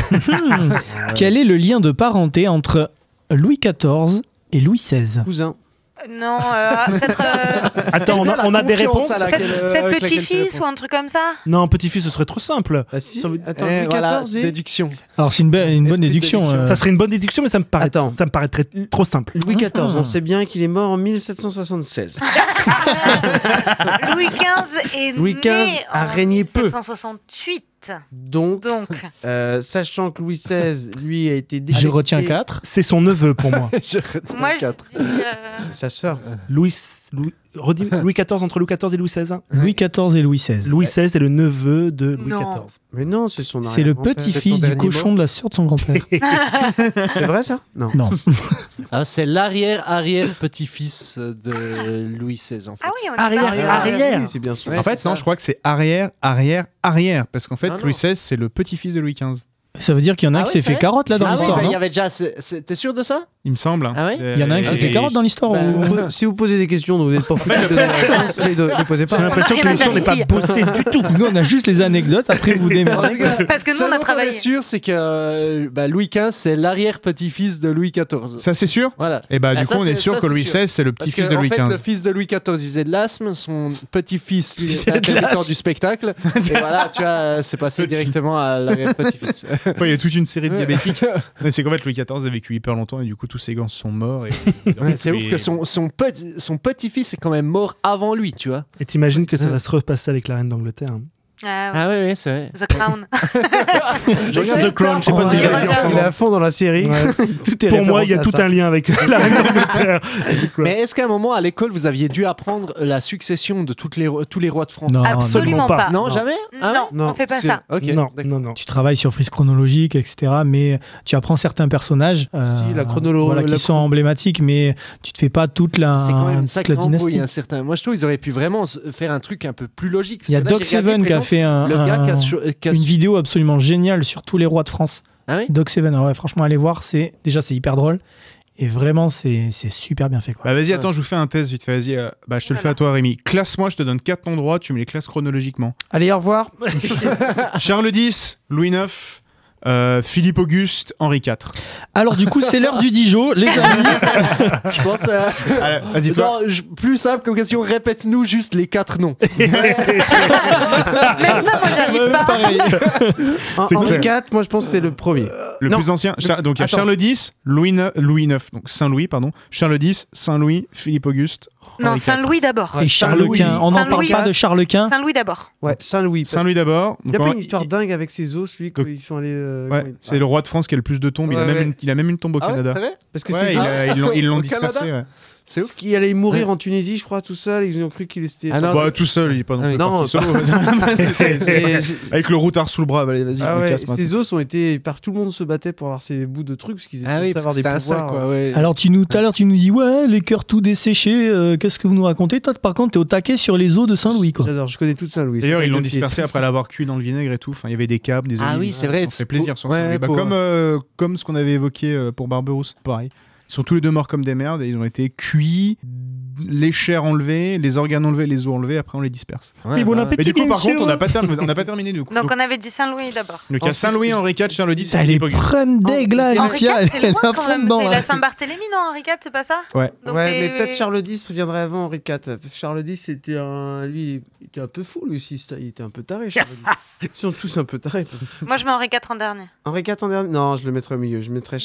Speaker 3: Quel est le lien de parenté entre Louis XIV et Louis XVI
Speaker 7: Cousin.
Speaker 8: Non, euh, peut-être euh,
Speaker 6: Attends, on a, on a des réponses
Speaker 8: peut-être peut-être petit-fils ou un truc comme ça
Speaker 6: Non, petit-fils, ce serait trop simple.
Speaker 7: Bah si.
Speaker 6: Ça veut-
Speaker 7: Attends,
Speaker 9: Eh,
Speaker 7: Louis
Speaker 9: voilà,
Speaker 7: XIV et-
Speaker 9: déduction.
Speaker 3: Alors, c'est une, be- une bonne
Speaker 9: Esprit de
Speaker 3: déduction.
Speaker 9: déduction.
Speaker 3: euh,
Speaker 6: Ça serait une bonne déduction, mais ça me, paraît,
Speaker 7: Attends.
Speaker 6: ça me paraîtrait trop simple.
Speaker 7: Louis XIV,
Speaker 3: Ah.
Speaker 7: on sait bien qu'il est mort en 1776.
Speaker 8: Louis XV est
Speaker 7: Louis
Speaker 8: né
Speaker 7: XV a
Speaker 8: en
Speaker 7: régné peu.
Speaker 8: 1768.
Speaker 7: Donc,
Speaker 8: Donc,
Speaker 7: euh, sachant que Louis XVI, lui, a été
Speaker 3: Je
Speaker 7: décapité.
Speaker 3: retiens 4.
Speaker 6: C'est son neveu pour moi.
Speaker 9: Je retiens
Speaker 8: moi, je
Speaker 9: quatre.
Speaker 8: dis, euh,
Speaker 7: Sa sœur.
Speaker 6: Louis, Louis, redis- Louis XIV entre Louis XIV et Louis XVI.
Speaker 3: Louis XIV et Louis XVI.
Speaker 6: Louis XVI est le neveu de Louis
Speaker 8: Non.
Speaker 6: XIV.
Speaker 7: Mais non, c'est son
Speaker 3: C'est le petit-fils du cochon de la sœur de son grand-père.
Speaker 7: C'est vrai ça? Non.
Speaker 3: non.
Speaker 9: Ah, c'est l'arrière-arrière-petit-fils de Louis XVI en fait.
Speaker 8: Ah oui, on est
Speaker 6: Arrière,
Speaker 8: pas-
Speaker 6: arrière.
Speaker 7: Oui, c'est bien sûr.
Speaker 9: Ouais,
Speaker 4: en fait, non,
Speaker 9: ça.
Speaker 4: je crois que c'est arrière, arrière, arrière. Parce qu'en fait,
Speaker 9: Ah.
Speaker 4: Louis XVI, c'est le petit-fils de Louis XV.
Speaker 3: Ça veut dire qu'il y en a
Speaker 9: Ah
Speaker 3: un qui s'est fait carotte là dans
Speaker 9: Ah oui,
Speaker 3: l'histoire,
Speaker 9: bah, il y avait déjà. T'es sûr de ça?
Speaker 4: Il me semble. hein.
Speaker 9: Ah ouais
Speaker 3: Il y en a un qui
Speaker 4: Ok.
Speaker 3: fait carotte dans l'histoire
Speaker 9: Bah,
Speaker 3: ou-
Speaker 7: Si vous posez des questions dont vous n'êtes pas foutu de donner la réponse, les deux- les posez
Speaker 6: J'ai
Speaker 7: pas.
Speaker 6: l'impression que
Speaker 8: Rien à
Speaker 6: l'émission n'est pas bossée du tout.
Speaker 3: Nous, on a juste les anecdotes, après vous démerdez.
Speaker 8: Parce que nous, on a travaillé.
Speaker 9: est sûr, c'est que euh, bah, Louis XV, c'est l'arrière-petit-fils de Louis XIV.
Speaker 4: Ça, c'est sûr?
Speaker 9: Voilà.
Speaker 4: Et bah,
Speaker 9: Ah,
Speaker 4: du coup, on est sûr
Speaker 9: ça,
Speaker 4: que Louis. XVI, c'est le petit-fils de
Speaker 9: en
Speaker 4: Louis
Speaker 9: fait, le
Speaker 4: XV.
Speaker 9: fils de Louis XIV, il faisait de l'asthme, son petit-fils, lui, était du spectacle. Et voilà, tu vois, euh, c'est passé directement à l'arrière-petit-fils.
Speaker 4: Il y a toute une série de diabétiques. Mais c'est qu'en fait, Louis XIV a vécu hyper longtemps et du coup, tous ses gants sont morts. Et...
Speaker 9: Ouais, c'est ouf
Speaker 4: Et-
Speaker 9: que son, son, petit, son petit-fils est quand même mort avant lui, tu vois.
Speaker 6: Et t'imagines que ça va se repasser avec la reine d'Angleterre. hein.
Speaker 8: Ah,
Speaker 9: Ah oui, oui, c'est vrai.
Speaker 8: The Crown.
Speaker 6: Je regarde The Crown, je sais pas si j'ai
Speaker 7: Il est
Speaker 6: moment.
Speaker 7: à fond dans la série. Tout est
Speaker 6: Pour moi, il y a tout
Speaker 7: ça.
Speaker 6: un lien avec la reine d'Angleterre.
Speaker 9: Mais est-ce qu'à un moment, à l'école, vous aviez dû apprendre la succession de toutes les, ro- tous les rois de France?
Speaker 3: Non,
Speaker 8: Absolument
Speaker 6: pas.
Speaker 8: pas.
Speaker 9: Non, jamais? Ah
Speaker 8: Non,
Speaker 7: Non,
Speaker 8: on fait pas ça.
Speaker 9: Ok,
Speaker 6: non, non, non.
Speaker 3: Tu travailles sur frise chronologique, etc. Mais tu apprends certains personnages euh,
Speaker 7: Si, la chronolo-
Speaker 3: voilà, qui
Speaker 7: la
Speaker 3: sont emblématiques, mais tu te fais pas toute la,
Speaker 9: C'est quand même une
Speaker 3: toute
Speaker 9: sacrée
Speaker 3: la dynastie.
Speaker 9: un certain. Moi, je trouve qu'ils auraient pu vraiment faire un truc un peu plus logique.
Speaker 3: Il y a Doc Seven qui a
Speaker 9: par
Speaker 3: fait un,
Speaker 9: exemple, le gars qui a,
Speaker 3: un-
Speaker 9: cho- qui a
Speaker 3: une
Speaker 9: su-
Speaker 3: vidéo absolument géniale sur tous les rois de France.
Speaker 9: Ah oui
Speaker 3: Doc Seven, ah ouais, franchement, allez voir, c'est déjà c'est hyper drôle et vraiment c'est c'est super bien fait. Quoi.
Speaker 4: Bah vas-y, attends, je vous fais un test vite fait. Vas-y, euh, bah, je te le fais à toi, Rémi. Classe-moi, je te donne quatre endroits, tu me les classes chronologiquement.
Speaker 7: Allez, au revoir.
Speaker 4: Charles X, Louis IX, euh, Philippe Auguste, Henri IV.
Speaker 3: Alors du coup, c'est l'heure du Dijon, les amis.
Speaker 9: Je pense. euh,
Speaker 4: Allez, Vas-y, toi.
Speaker 9: non, je- plus simple comme question, répète-nous juste les quatre noms.
Speaker 8: Même ça, moi, j'arrive pas.
Speaker 3: Pareil.
Speaker 7: En-
Speaker 6: C'est
Speaker 7: Henri. IV, moi je pense que c'est le premier.
Speaker 4: Le
Speaker 7: Non.
Speaker 4: plus ancien. Char- donc il y a
Speaker 7: Attends.
Speaker 4: Charles X, Louis IX, Louis IX, donc Saint-Louis, pardon. Charles X, Saint-Louis, Philippe Auguste.
Speaker 8: Non,
Speaker 4: Henri IV.
Speaker 8: Saint-Louis d'abord.
Speaker 3: Et Charles Quint. On n'en parle pas de Charles Quint.
Speaker 8: Saint-Louis d'abord.
Speaker 7: Ouais, Saint-Louis.
Speaker 4: Saint-Louis d'abord.
Speaker 7: Il a
Speaker 4: Donc,
Speaker 7: pas une histoire dingue avec ses os, lui, quand ils sont allés. Euh,
Speaker 4: Ouais, c'est le roi de France qui a le plus de tombes. il, a
Speaker 7: Ouais,
Speaker 4: même
Speaker 7: ouais.
Speaker 4: une, il a même une tombe au
Speaker 9: Ah
Speaker 4: Canada.
Speaker 9: c'est vrai?
Speaker 7: Parce que
Speaker 4: Ouais,
Speaker 7: ses
Speaker 4: il
Speaker 7: os.
Speaker 4: a- ils l'ont dispersé.
Speaker 9: C'est ouf.
Speaker 7: qu'il allait mourir
Speaker 9: Ouais.
Speaker 7: en Tunisie, je crois, tout seul. Ils ont cru qu'il était.
Speaker 9: Ah non,
Speaker 4: Bah, tout seul, il est pas non
Speaker 9: Ah
Speaker 4: plus.
Speaker 7: Non,
Speaker 4: parti solo. C'était-
Speaker 7: Et-
Speaker 4: c'est- Avec le routard sous le bras, allez, vas-y, je
Speaker 7: Ah
Speaker 4: me
Speaker 7: ouais,
Speaker 4: casse maintenant.
Speaker 7: ses os ont été. Par tout le monde se battait pour avoir ces bouts de trucs, parce qu'ils étaient
Speaker 9: Ah oui, parce
Speaker 7: avoir des
Speaker 9: c'était un
Speaker 7: pouvoirs.
Speaker 9: sac, quoi. Ouais.
Speaker 3: Alors tu nous tout à l'heure tu nous dis ouais les cœurs tout desséchés. euh, Qu'est-ce que vous nous racontez? Toi par contre t'es au taquet sur les eaux de Saint-Louis quoi.
Speaker 7: J'adore, je connais toute Saint-Louis.
Speaker 4: D'ailleurs, ils l'ont dispersé après l'avoir cuit dans le vinaigre et tout. Enfin, il y avait des câbles, des
Speaker 9: Ah oui, c'est vrai.
Speaker 4: Ça fait plaisir sur. Bah, comme, euh, comme ce qu'on avait évoqué euh, pour Barberousse, pareil. Sont tous les deux morts comme des merdes et ils ont été cuits les chairs enlevées, les organes enlevés, les os enlevés, après on les disperse.
Speaker 6: Oui, bon appétit,
Speaker 4: Mais du coup, par contre, on n'a pas, terminé- on pas terminé du coup.
Speaker 8: Donc on avait dit Saint-Louis d'abord.
Speaker 4: Donc il y a Saint-Louis, Henri IV, Charles X,
Speaker 3: Elle est prenne d'aigle là,
Speaker 8: c'est la Saint-Barthélemy, non Henri IV, c'est pas ça
Speaker 4: Ouais.
Speaker 7: Ouais, mais peut-être Charles X viendrait avant Henri IV. Parce que Charles X, c'était un... lui, il était un peu fou, lui aussi. Il était un peu taré, Charles X. Ils sont tous un peu tarés.
Speaker 8: Moi je mets Henri IV en dernier.
Speaker 7: Henri IV en dernier? Non, je le mettrais au milieu. Je mettrais...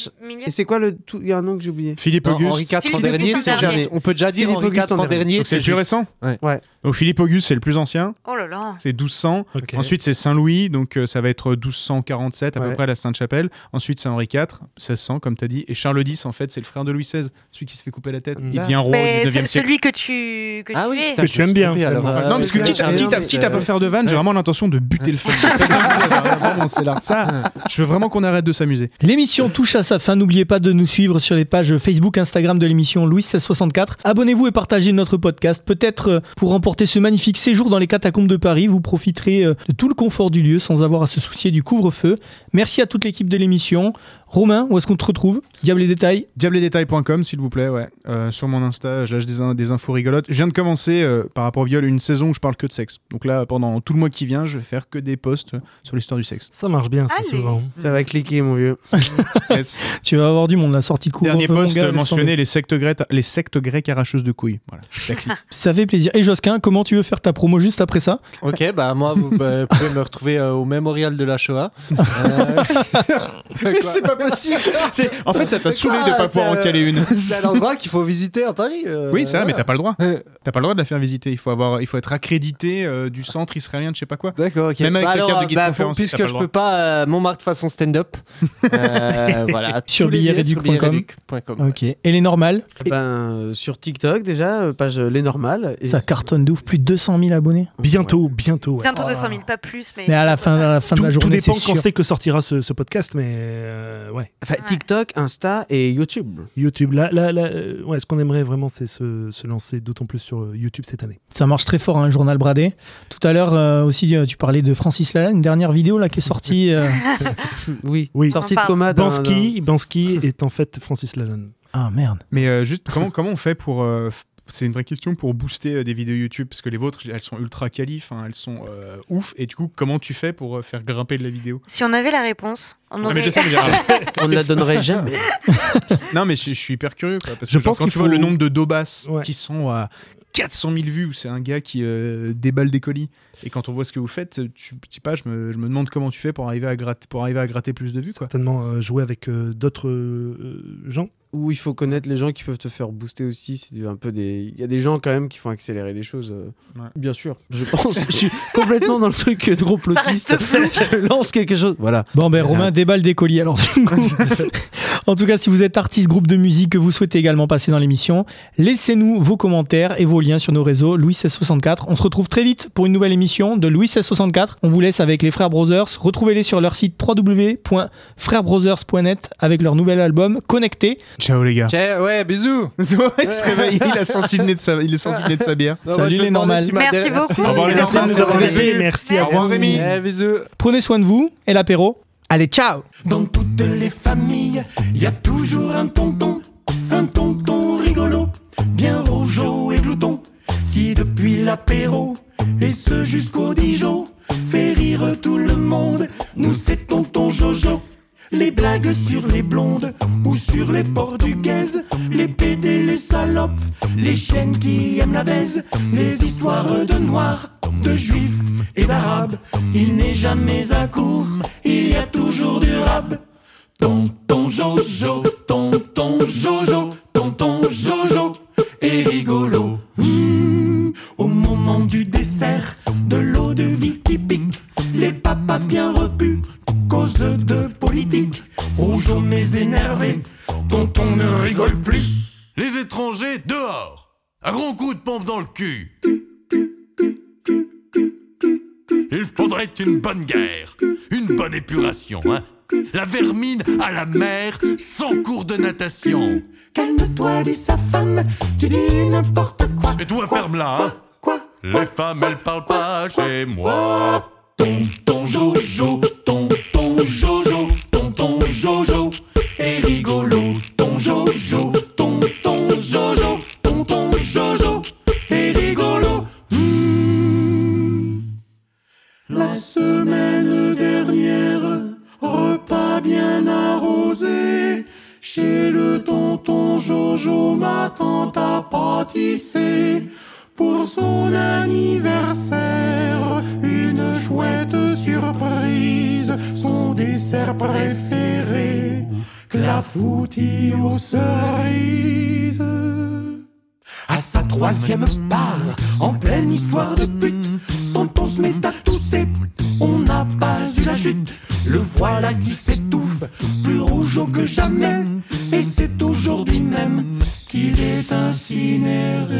Speaker 7: Et c'est quoi le tout Il y a un nom que j'ai oublié?
Speaker 4: Philippe Auguste.
Speaker 9: Henri IV en dernier, c'est on peut déjà dire
Speaker 7: Philippe
Speaker 9: Henri
Speaker 7: Auguste
Speaker 9: IV
Speaker 7: en
Speaker 9: en dernier.
Speaker 4: C'est le plus
Speaker 9: juste-
Speaker 4: récent
Speaker 9: Ouais.
Speaker 7: Ouais.
Speaker 4: Donc Philippe Auguste, c'est le plus ancien.
Speaker 8: Oh là là.
Speaker 4: C'est 1200.
Speaker 6: Ok.
Speaker 4: Ensuite, c'est Saint-Louis, donc euh, ça va être 1247 à
Speaker 7: Ouais.
Speaker 4: peu près la Sainte-Chapelle. Ensuite, c'est Henri IV, 1600, comme tu as dit. Et Charles X, en fait, c'est le frère de Louis XVI, celui qui se fait couper la tête. Il devient roi
Speaker 8: Mais
Speaker 4: au 19e
Speaker 8: ce-
Speaker 4: siècle.
Speaker 8: celui que tu que
Speaker 9: Ah
Speaker 8: tu
Speaker 9: oui,
Speaker 8: es.
Speaker 9: putain,
Speaker 6: Que
Speaker 9: je
Speaker 6: tu
Speaker 9: me
Speaker 6: aimes bien,
Speaker 9: alors, euh,
Speaker 4: non, parce que
Speaker 7: ouais,
Speaker 4: quitte à, à- à pas faire de vanne, j'ai vraiment l'intention de buter le fun. C'est ça. Ça, je veux vraiment qu'on arrête de s'amuser.
Speaker 3: L'émission touche à sa fin. N'oubliez pas de nous suivre sur les pages Facebook, Instagram de l'émission Louis 1664. Abonnez-vous et partagez notre podcast. Peut-être euh, pour remporter ce magnifique séjour dans les catacombes de Paris, vous profiterez euh, de tout le confort du lieu sans avoir à se soucier du couvre-feu. Merci à toute l'équipe de l'émission. Romain, où est-ce qu'on te retrouve? Diable et détails
Speaker 4: Diabledetail.com, s'il vous plaît, ouais. Euh, sur mon Insta, je lâche des, in- des infos rigolotes. Je viens de commencer, euh, par rapport au viol, une saison où je parle que de sexe. Donc là, pendant tout le mois qui vient, je vais faire que des posts sur l'histoire du sexe.
Speaker 6: Ça marche bien, ça,
Speaker 8: Allez.
Speaker 6: souvent.
Speaker 7: Ça va cliquer, mon vieux.
Speaker 4: Yes.
Speaker 3: Tu vas avoir du monde, la sortie de couvre-feu.
Speaker 4: Dernier post mentionné les sectes, grecques, les sectes grecques arracheuses de couilles. Voilà.
Speaker 3: Ça fait plaisir. Et Josquin, comment tu veux faire ta promo juste après ça?
Speaker 9: Ok, bah moi, vous bah, pouvez me retrouver euh, au mémorial de la Shoah. Euh,
Speaker 4: Mais c'est pas possible C'est- En fait, ça t'a saoulé de pas pouvoir en caler une.
Speaker 9: C'est un endroit qu'il faut visiter à Paris. euh,
Speaker 4: Oui, c'est vrai, mais
Speaker 9: voilà.
Speaker 4: t'as pas le droit. T'as pas le droit de la faire visiter. Il faut, avoir, il faut être accrédité euh, du centre israélien de je sais pas quoi.
Speaker 9: D'accord, ok.
Speaker 4: Même avec
Speaker 9: Bah
Speaker 4: la
Speaker 9: alors,
Speaker 4: carte de guide
Speaker 9: bah,
Speaker 4: conférence,
Speaker 9: puisque
Speaker 4: t'as pas
Speaker 9: je
Speaker 4: le
Speaker 9: peux pas, euh, Montmartre façon stand-up. Euh, voilà.
Speaker 3: Sur
Speaker 9: tous les liens
Speaker 3: billetreduc.com.
Speaker 9: billetreduc.com.
Speaker 3: Ok. Et les normales
Speaker 7: Ben, euh, sur TikTok, déjà, euh, page euh, Les Normales. Et
Speaker 3: Ça cartonne de ouf, plus de 200 000 abonnés.
Speaker 6: Bientôt, bientôt. ouais.
Speaker 8: Bientôt 200 000, pas plus. Mais,
Speaker 3: Mais à la fin, à la fin
Speaker 6: Tout,
Speaker 3: de la
Speaker 6: tout
Speaker 3: journée,
Speaker 6: dépend
Speaker 3: c'est
Speaker 6: quand
Speaker 3: sûr.
Speaker 6: c'est que sortira ce, ce podcast, mais euh, ouais.
Speaker 7: Enfin, TikTok, Insta et YouTube.
Speaker 6: YouTube, là, là, là, euh, ouais, ce qu'on aimerait vraiment, c'est se, se lancer d'autant plus sur euh, YouTube cette année.
Speaker 3: Ça marche très fort, un journal bradé. Tout à l'heure euh, aussi, euh, tu parlais de Francis Lalanne, une dernière vidéo là qui est sortie. euh,
Speaker 7: Oui,
Speaker 6: Oui.
Speaker 7: sortie de coma
Speaker 6: Bansky, Bansky est en fait Francis Lalanne.
Speaker 3: Ah merde.
Speaker 4: Mais euh, juste, comment, comment on fait pour. C'est une vraie question pour booster euh, des vidéos YouTube parce que les vôtres elles sont ultra qualif, hein, elles sont euh, ouf et du coup comment tu fais pour euh, faire grimper de la vidéo?
Speaker 8: Si on avait la réponse, on
Speaker 4: Non
Speaker 8: aurait.
Speaker 4: mais je sais mais j'ai-
Speaker 7: On ne la donnerait jamais.
Speaker 4: non mais je, je suis hyper curieux quoi, parce
Speaker 6: Je
Speaker 4: que genre, quand tu vois le nombre de Dobas
Speaker 6: Ouais.
Speaker 4: qui sont à 400 000 vues où c'est un gars qui euh, déballe des colis et quand on voit ce que vous faites, tu je sais pas, je me, je me demande comment tu fais pour arriver à gratter pour arriver à gratter plus de vues quoi.
Speaker 6: Certainement euh, jouer avec euh, d'autres euh, gens.
Speaker 7: Où il faut connaître les gens qui peuvent te faire booster aussi. C'est un peu des. Il y a des gens quand même qui font accélérer des choses. euh,
Speaker 4: Ouais.
Speaker 7: Bien sûr. Je pense. je suis complètement dans le truc de gros plotiste.
Speaker 8: reste flou.
Speaker 7: je lance quelque chose. Voilà.
Speaker 3: Bon ben
Speaker 7: Voilà.
Speaker 3: Romain déballe des colis alors. en tout cas, si vous êtes artiste, groupe de musique que vous souhaitez également passer dans l'émission, laissez-nous vos commentaires et vos liens sur nos réseaux Louis 1664. On se retrouve très vite pour une nouvelle émission de Louis 1664. On vous laisse avec les Frères Brothers. Retrouvez-les sur leur site www.frèresbrothers.net avec leur nouvel album Connecté.
Speaker 4: Ciao les gars.
Speaker 9: Ouais, bisous.
Speaker 4: il se réveille, il a senti le nez de sa, il est senti le nez de sa bière.
Speaker 9: Non,
Speaker 3: Salut
Speaker 9: moi,
Speaker 3: les normales.
Speaker 9: si
Speaker 8: Merci beaucoup.
Speaker 4: Au revoir les
Speaker 6: Merci de
Speaker 4: normales.
Speaker 6: nous avoir
Speaker 4: Merci.
Speaker 6: à
Speaker 4: Au revoir
Speaker 6: vous.
Speaker 4: Rémi.
Speaker 9: Eh, bisous.
Speaker 3: Prenez soin de vous et l'apéro. Allez, ciao
Speaker 10: Dans toutes les familles, il y a toujours un tonton, un tonton rigolo, bien rougeau et glouton, qui depuis l'apéro, et ce jusqu'au Dijon, fait rire tout le monde. Nous c'est tonton Jojo. Les blagues sur les blondes ou sur les portugaises, les pédés, les salopes, les chiennes qui aiment la baise, les histoires de noirs, de juifs et d'arabes. Il n'est jamais à court, il y a toujours du rab. Tonton Jojo, tonton Jojo, tonton Jojo est rigolo. Hmm, au moment du dessert, de l'eau de vie qui pique, les papas bien repus, cause de politique, rouge mais énervé, tonton ne rigole plus.
Speaker 12: Les étrangers dehors Un grand coup de pompe dans le cul. Il faudrait une bonne guerre, une bonne épuration, hein. La vermine à la mer, sans cours de natation.
Speaker 10: Calme-toi, dit sa femme, tu dis n'importe quoi.
Speaker 12: Et toi ferme-la, hein.
Speaker 10: Quoi
Speaker 12: Les femmes, elles parlent pas chez moi.
Speaker 10: Tonton Jojo, ton Jojo, tonton Jojo est rigolo. Ton Jojo, ton Jojo, tonton Jojo est rigolo. Hmm. La semaine dernière, repas bien arrosé. Chez le tonton Jojo, ma tante a pâtissé pour son anniversaire une chouette surprise, son dessert préféré, clafoutis aux cerises. À sa troisième part, en pleine histoire de pute, tonton se met à tousser, on n'a pas eu la chute. Le voilà qui s'étouffe, plus rougeau que jamais, et c'est aujourd'hui même qu'il est incinéré.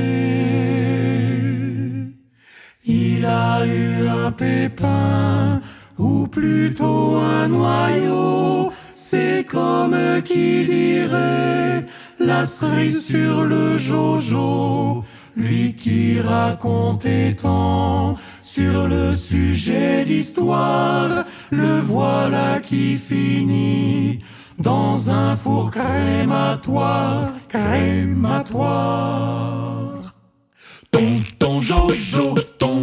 Speaker 10: Il a eu un pépin, ou plutôt un noyau, c'est comme qui dirait la cerise sur le jojo lui qui racontait tant sur le sujet d'histoire, le voilà qui finit dans un four crématoire, crématoire. Tonton Jojo, ton.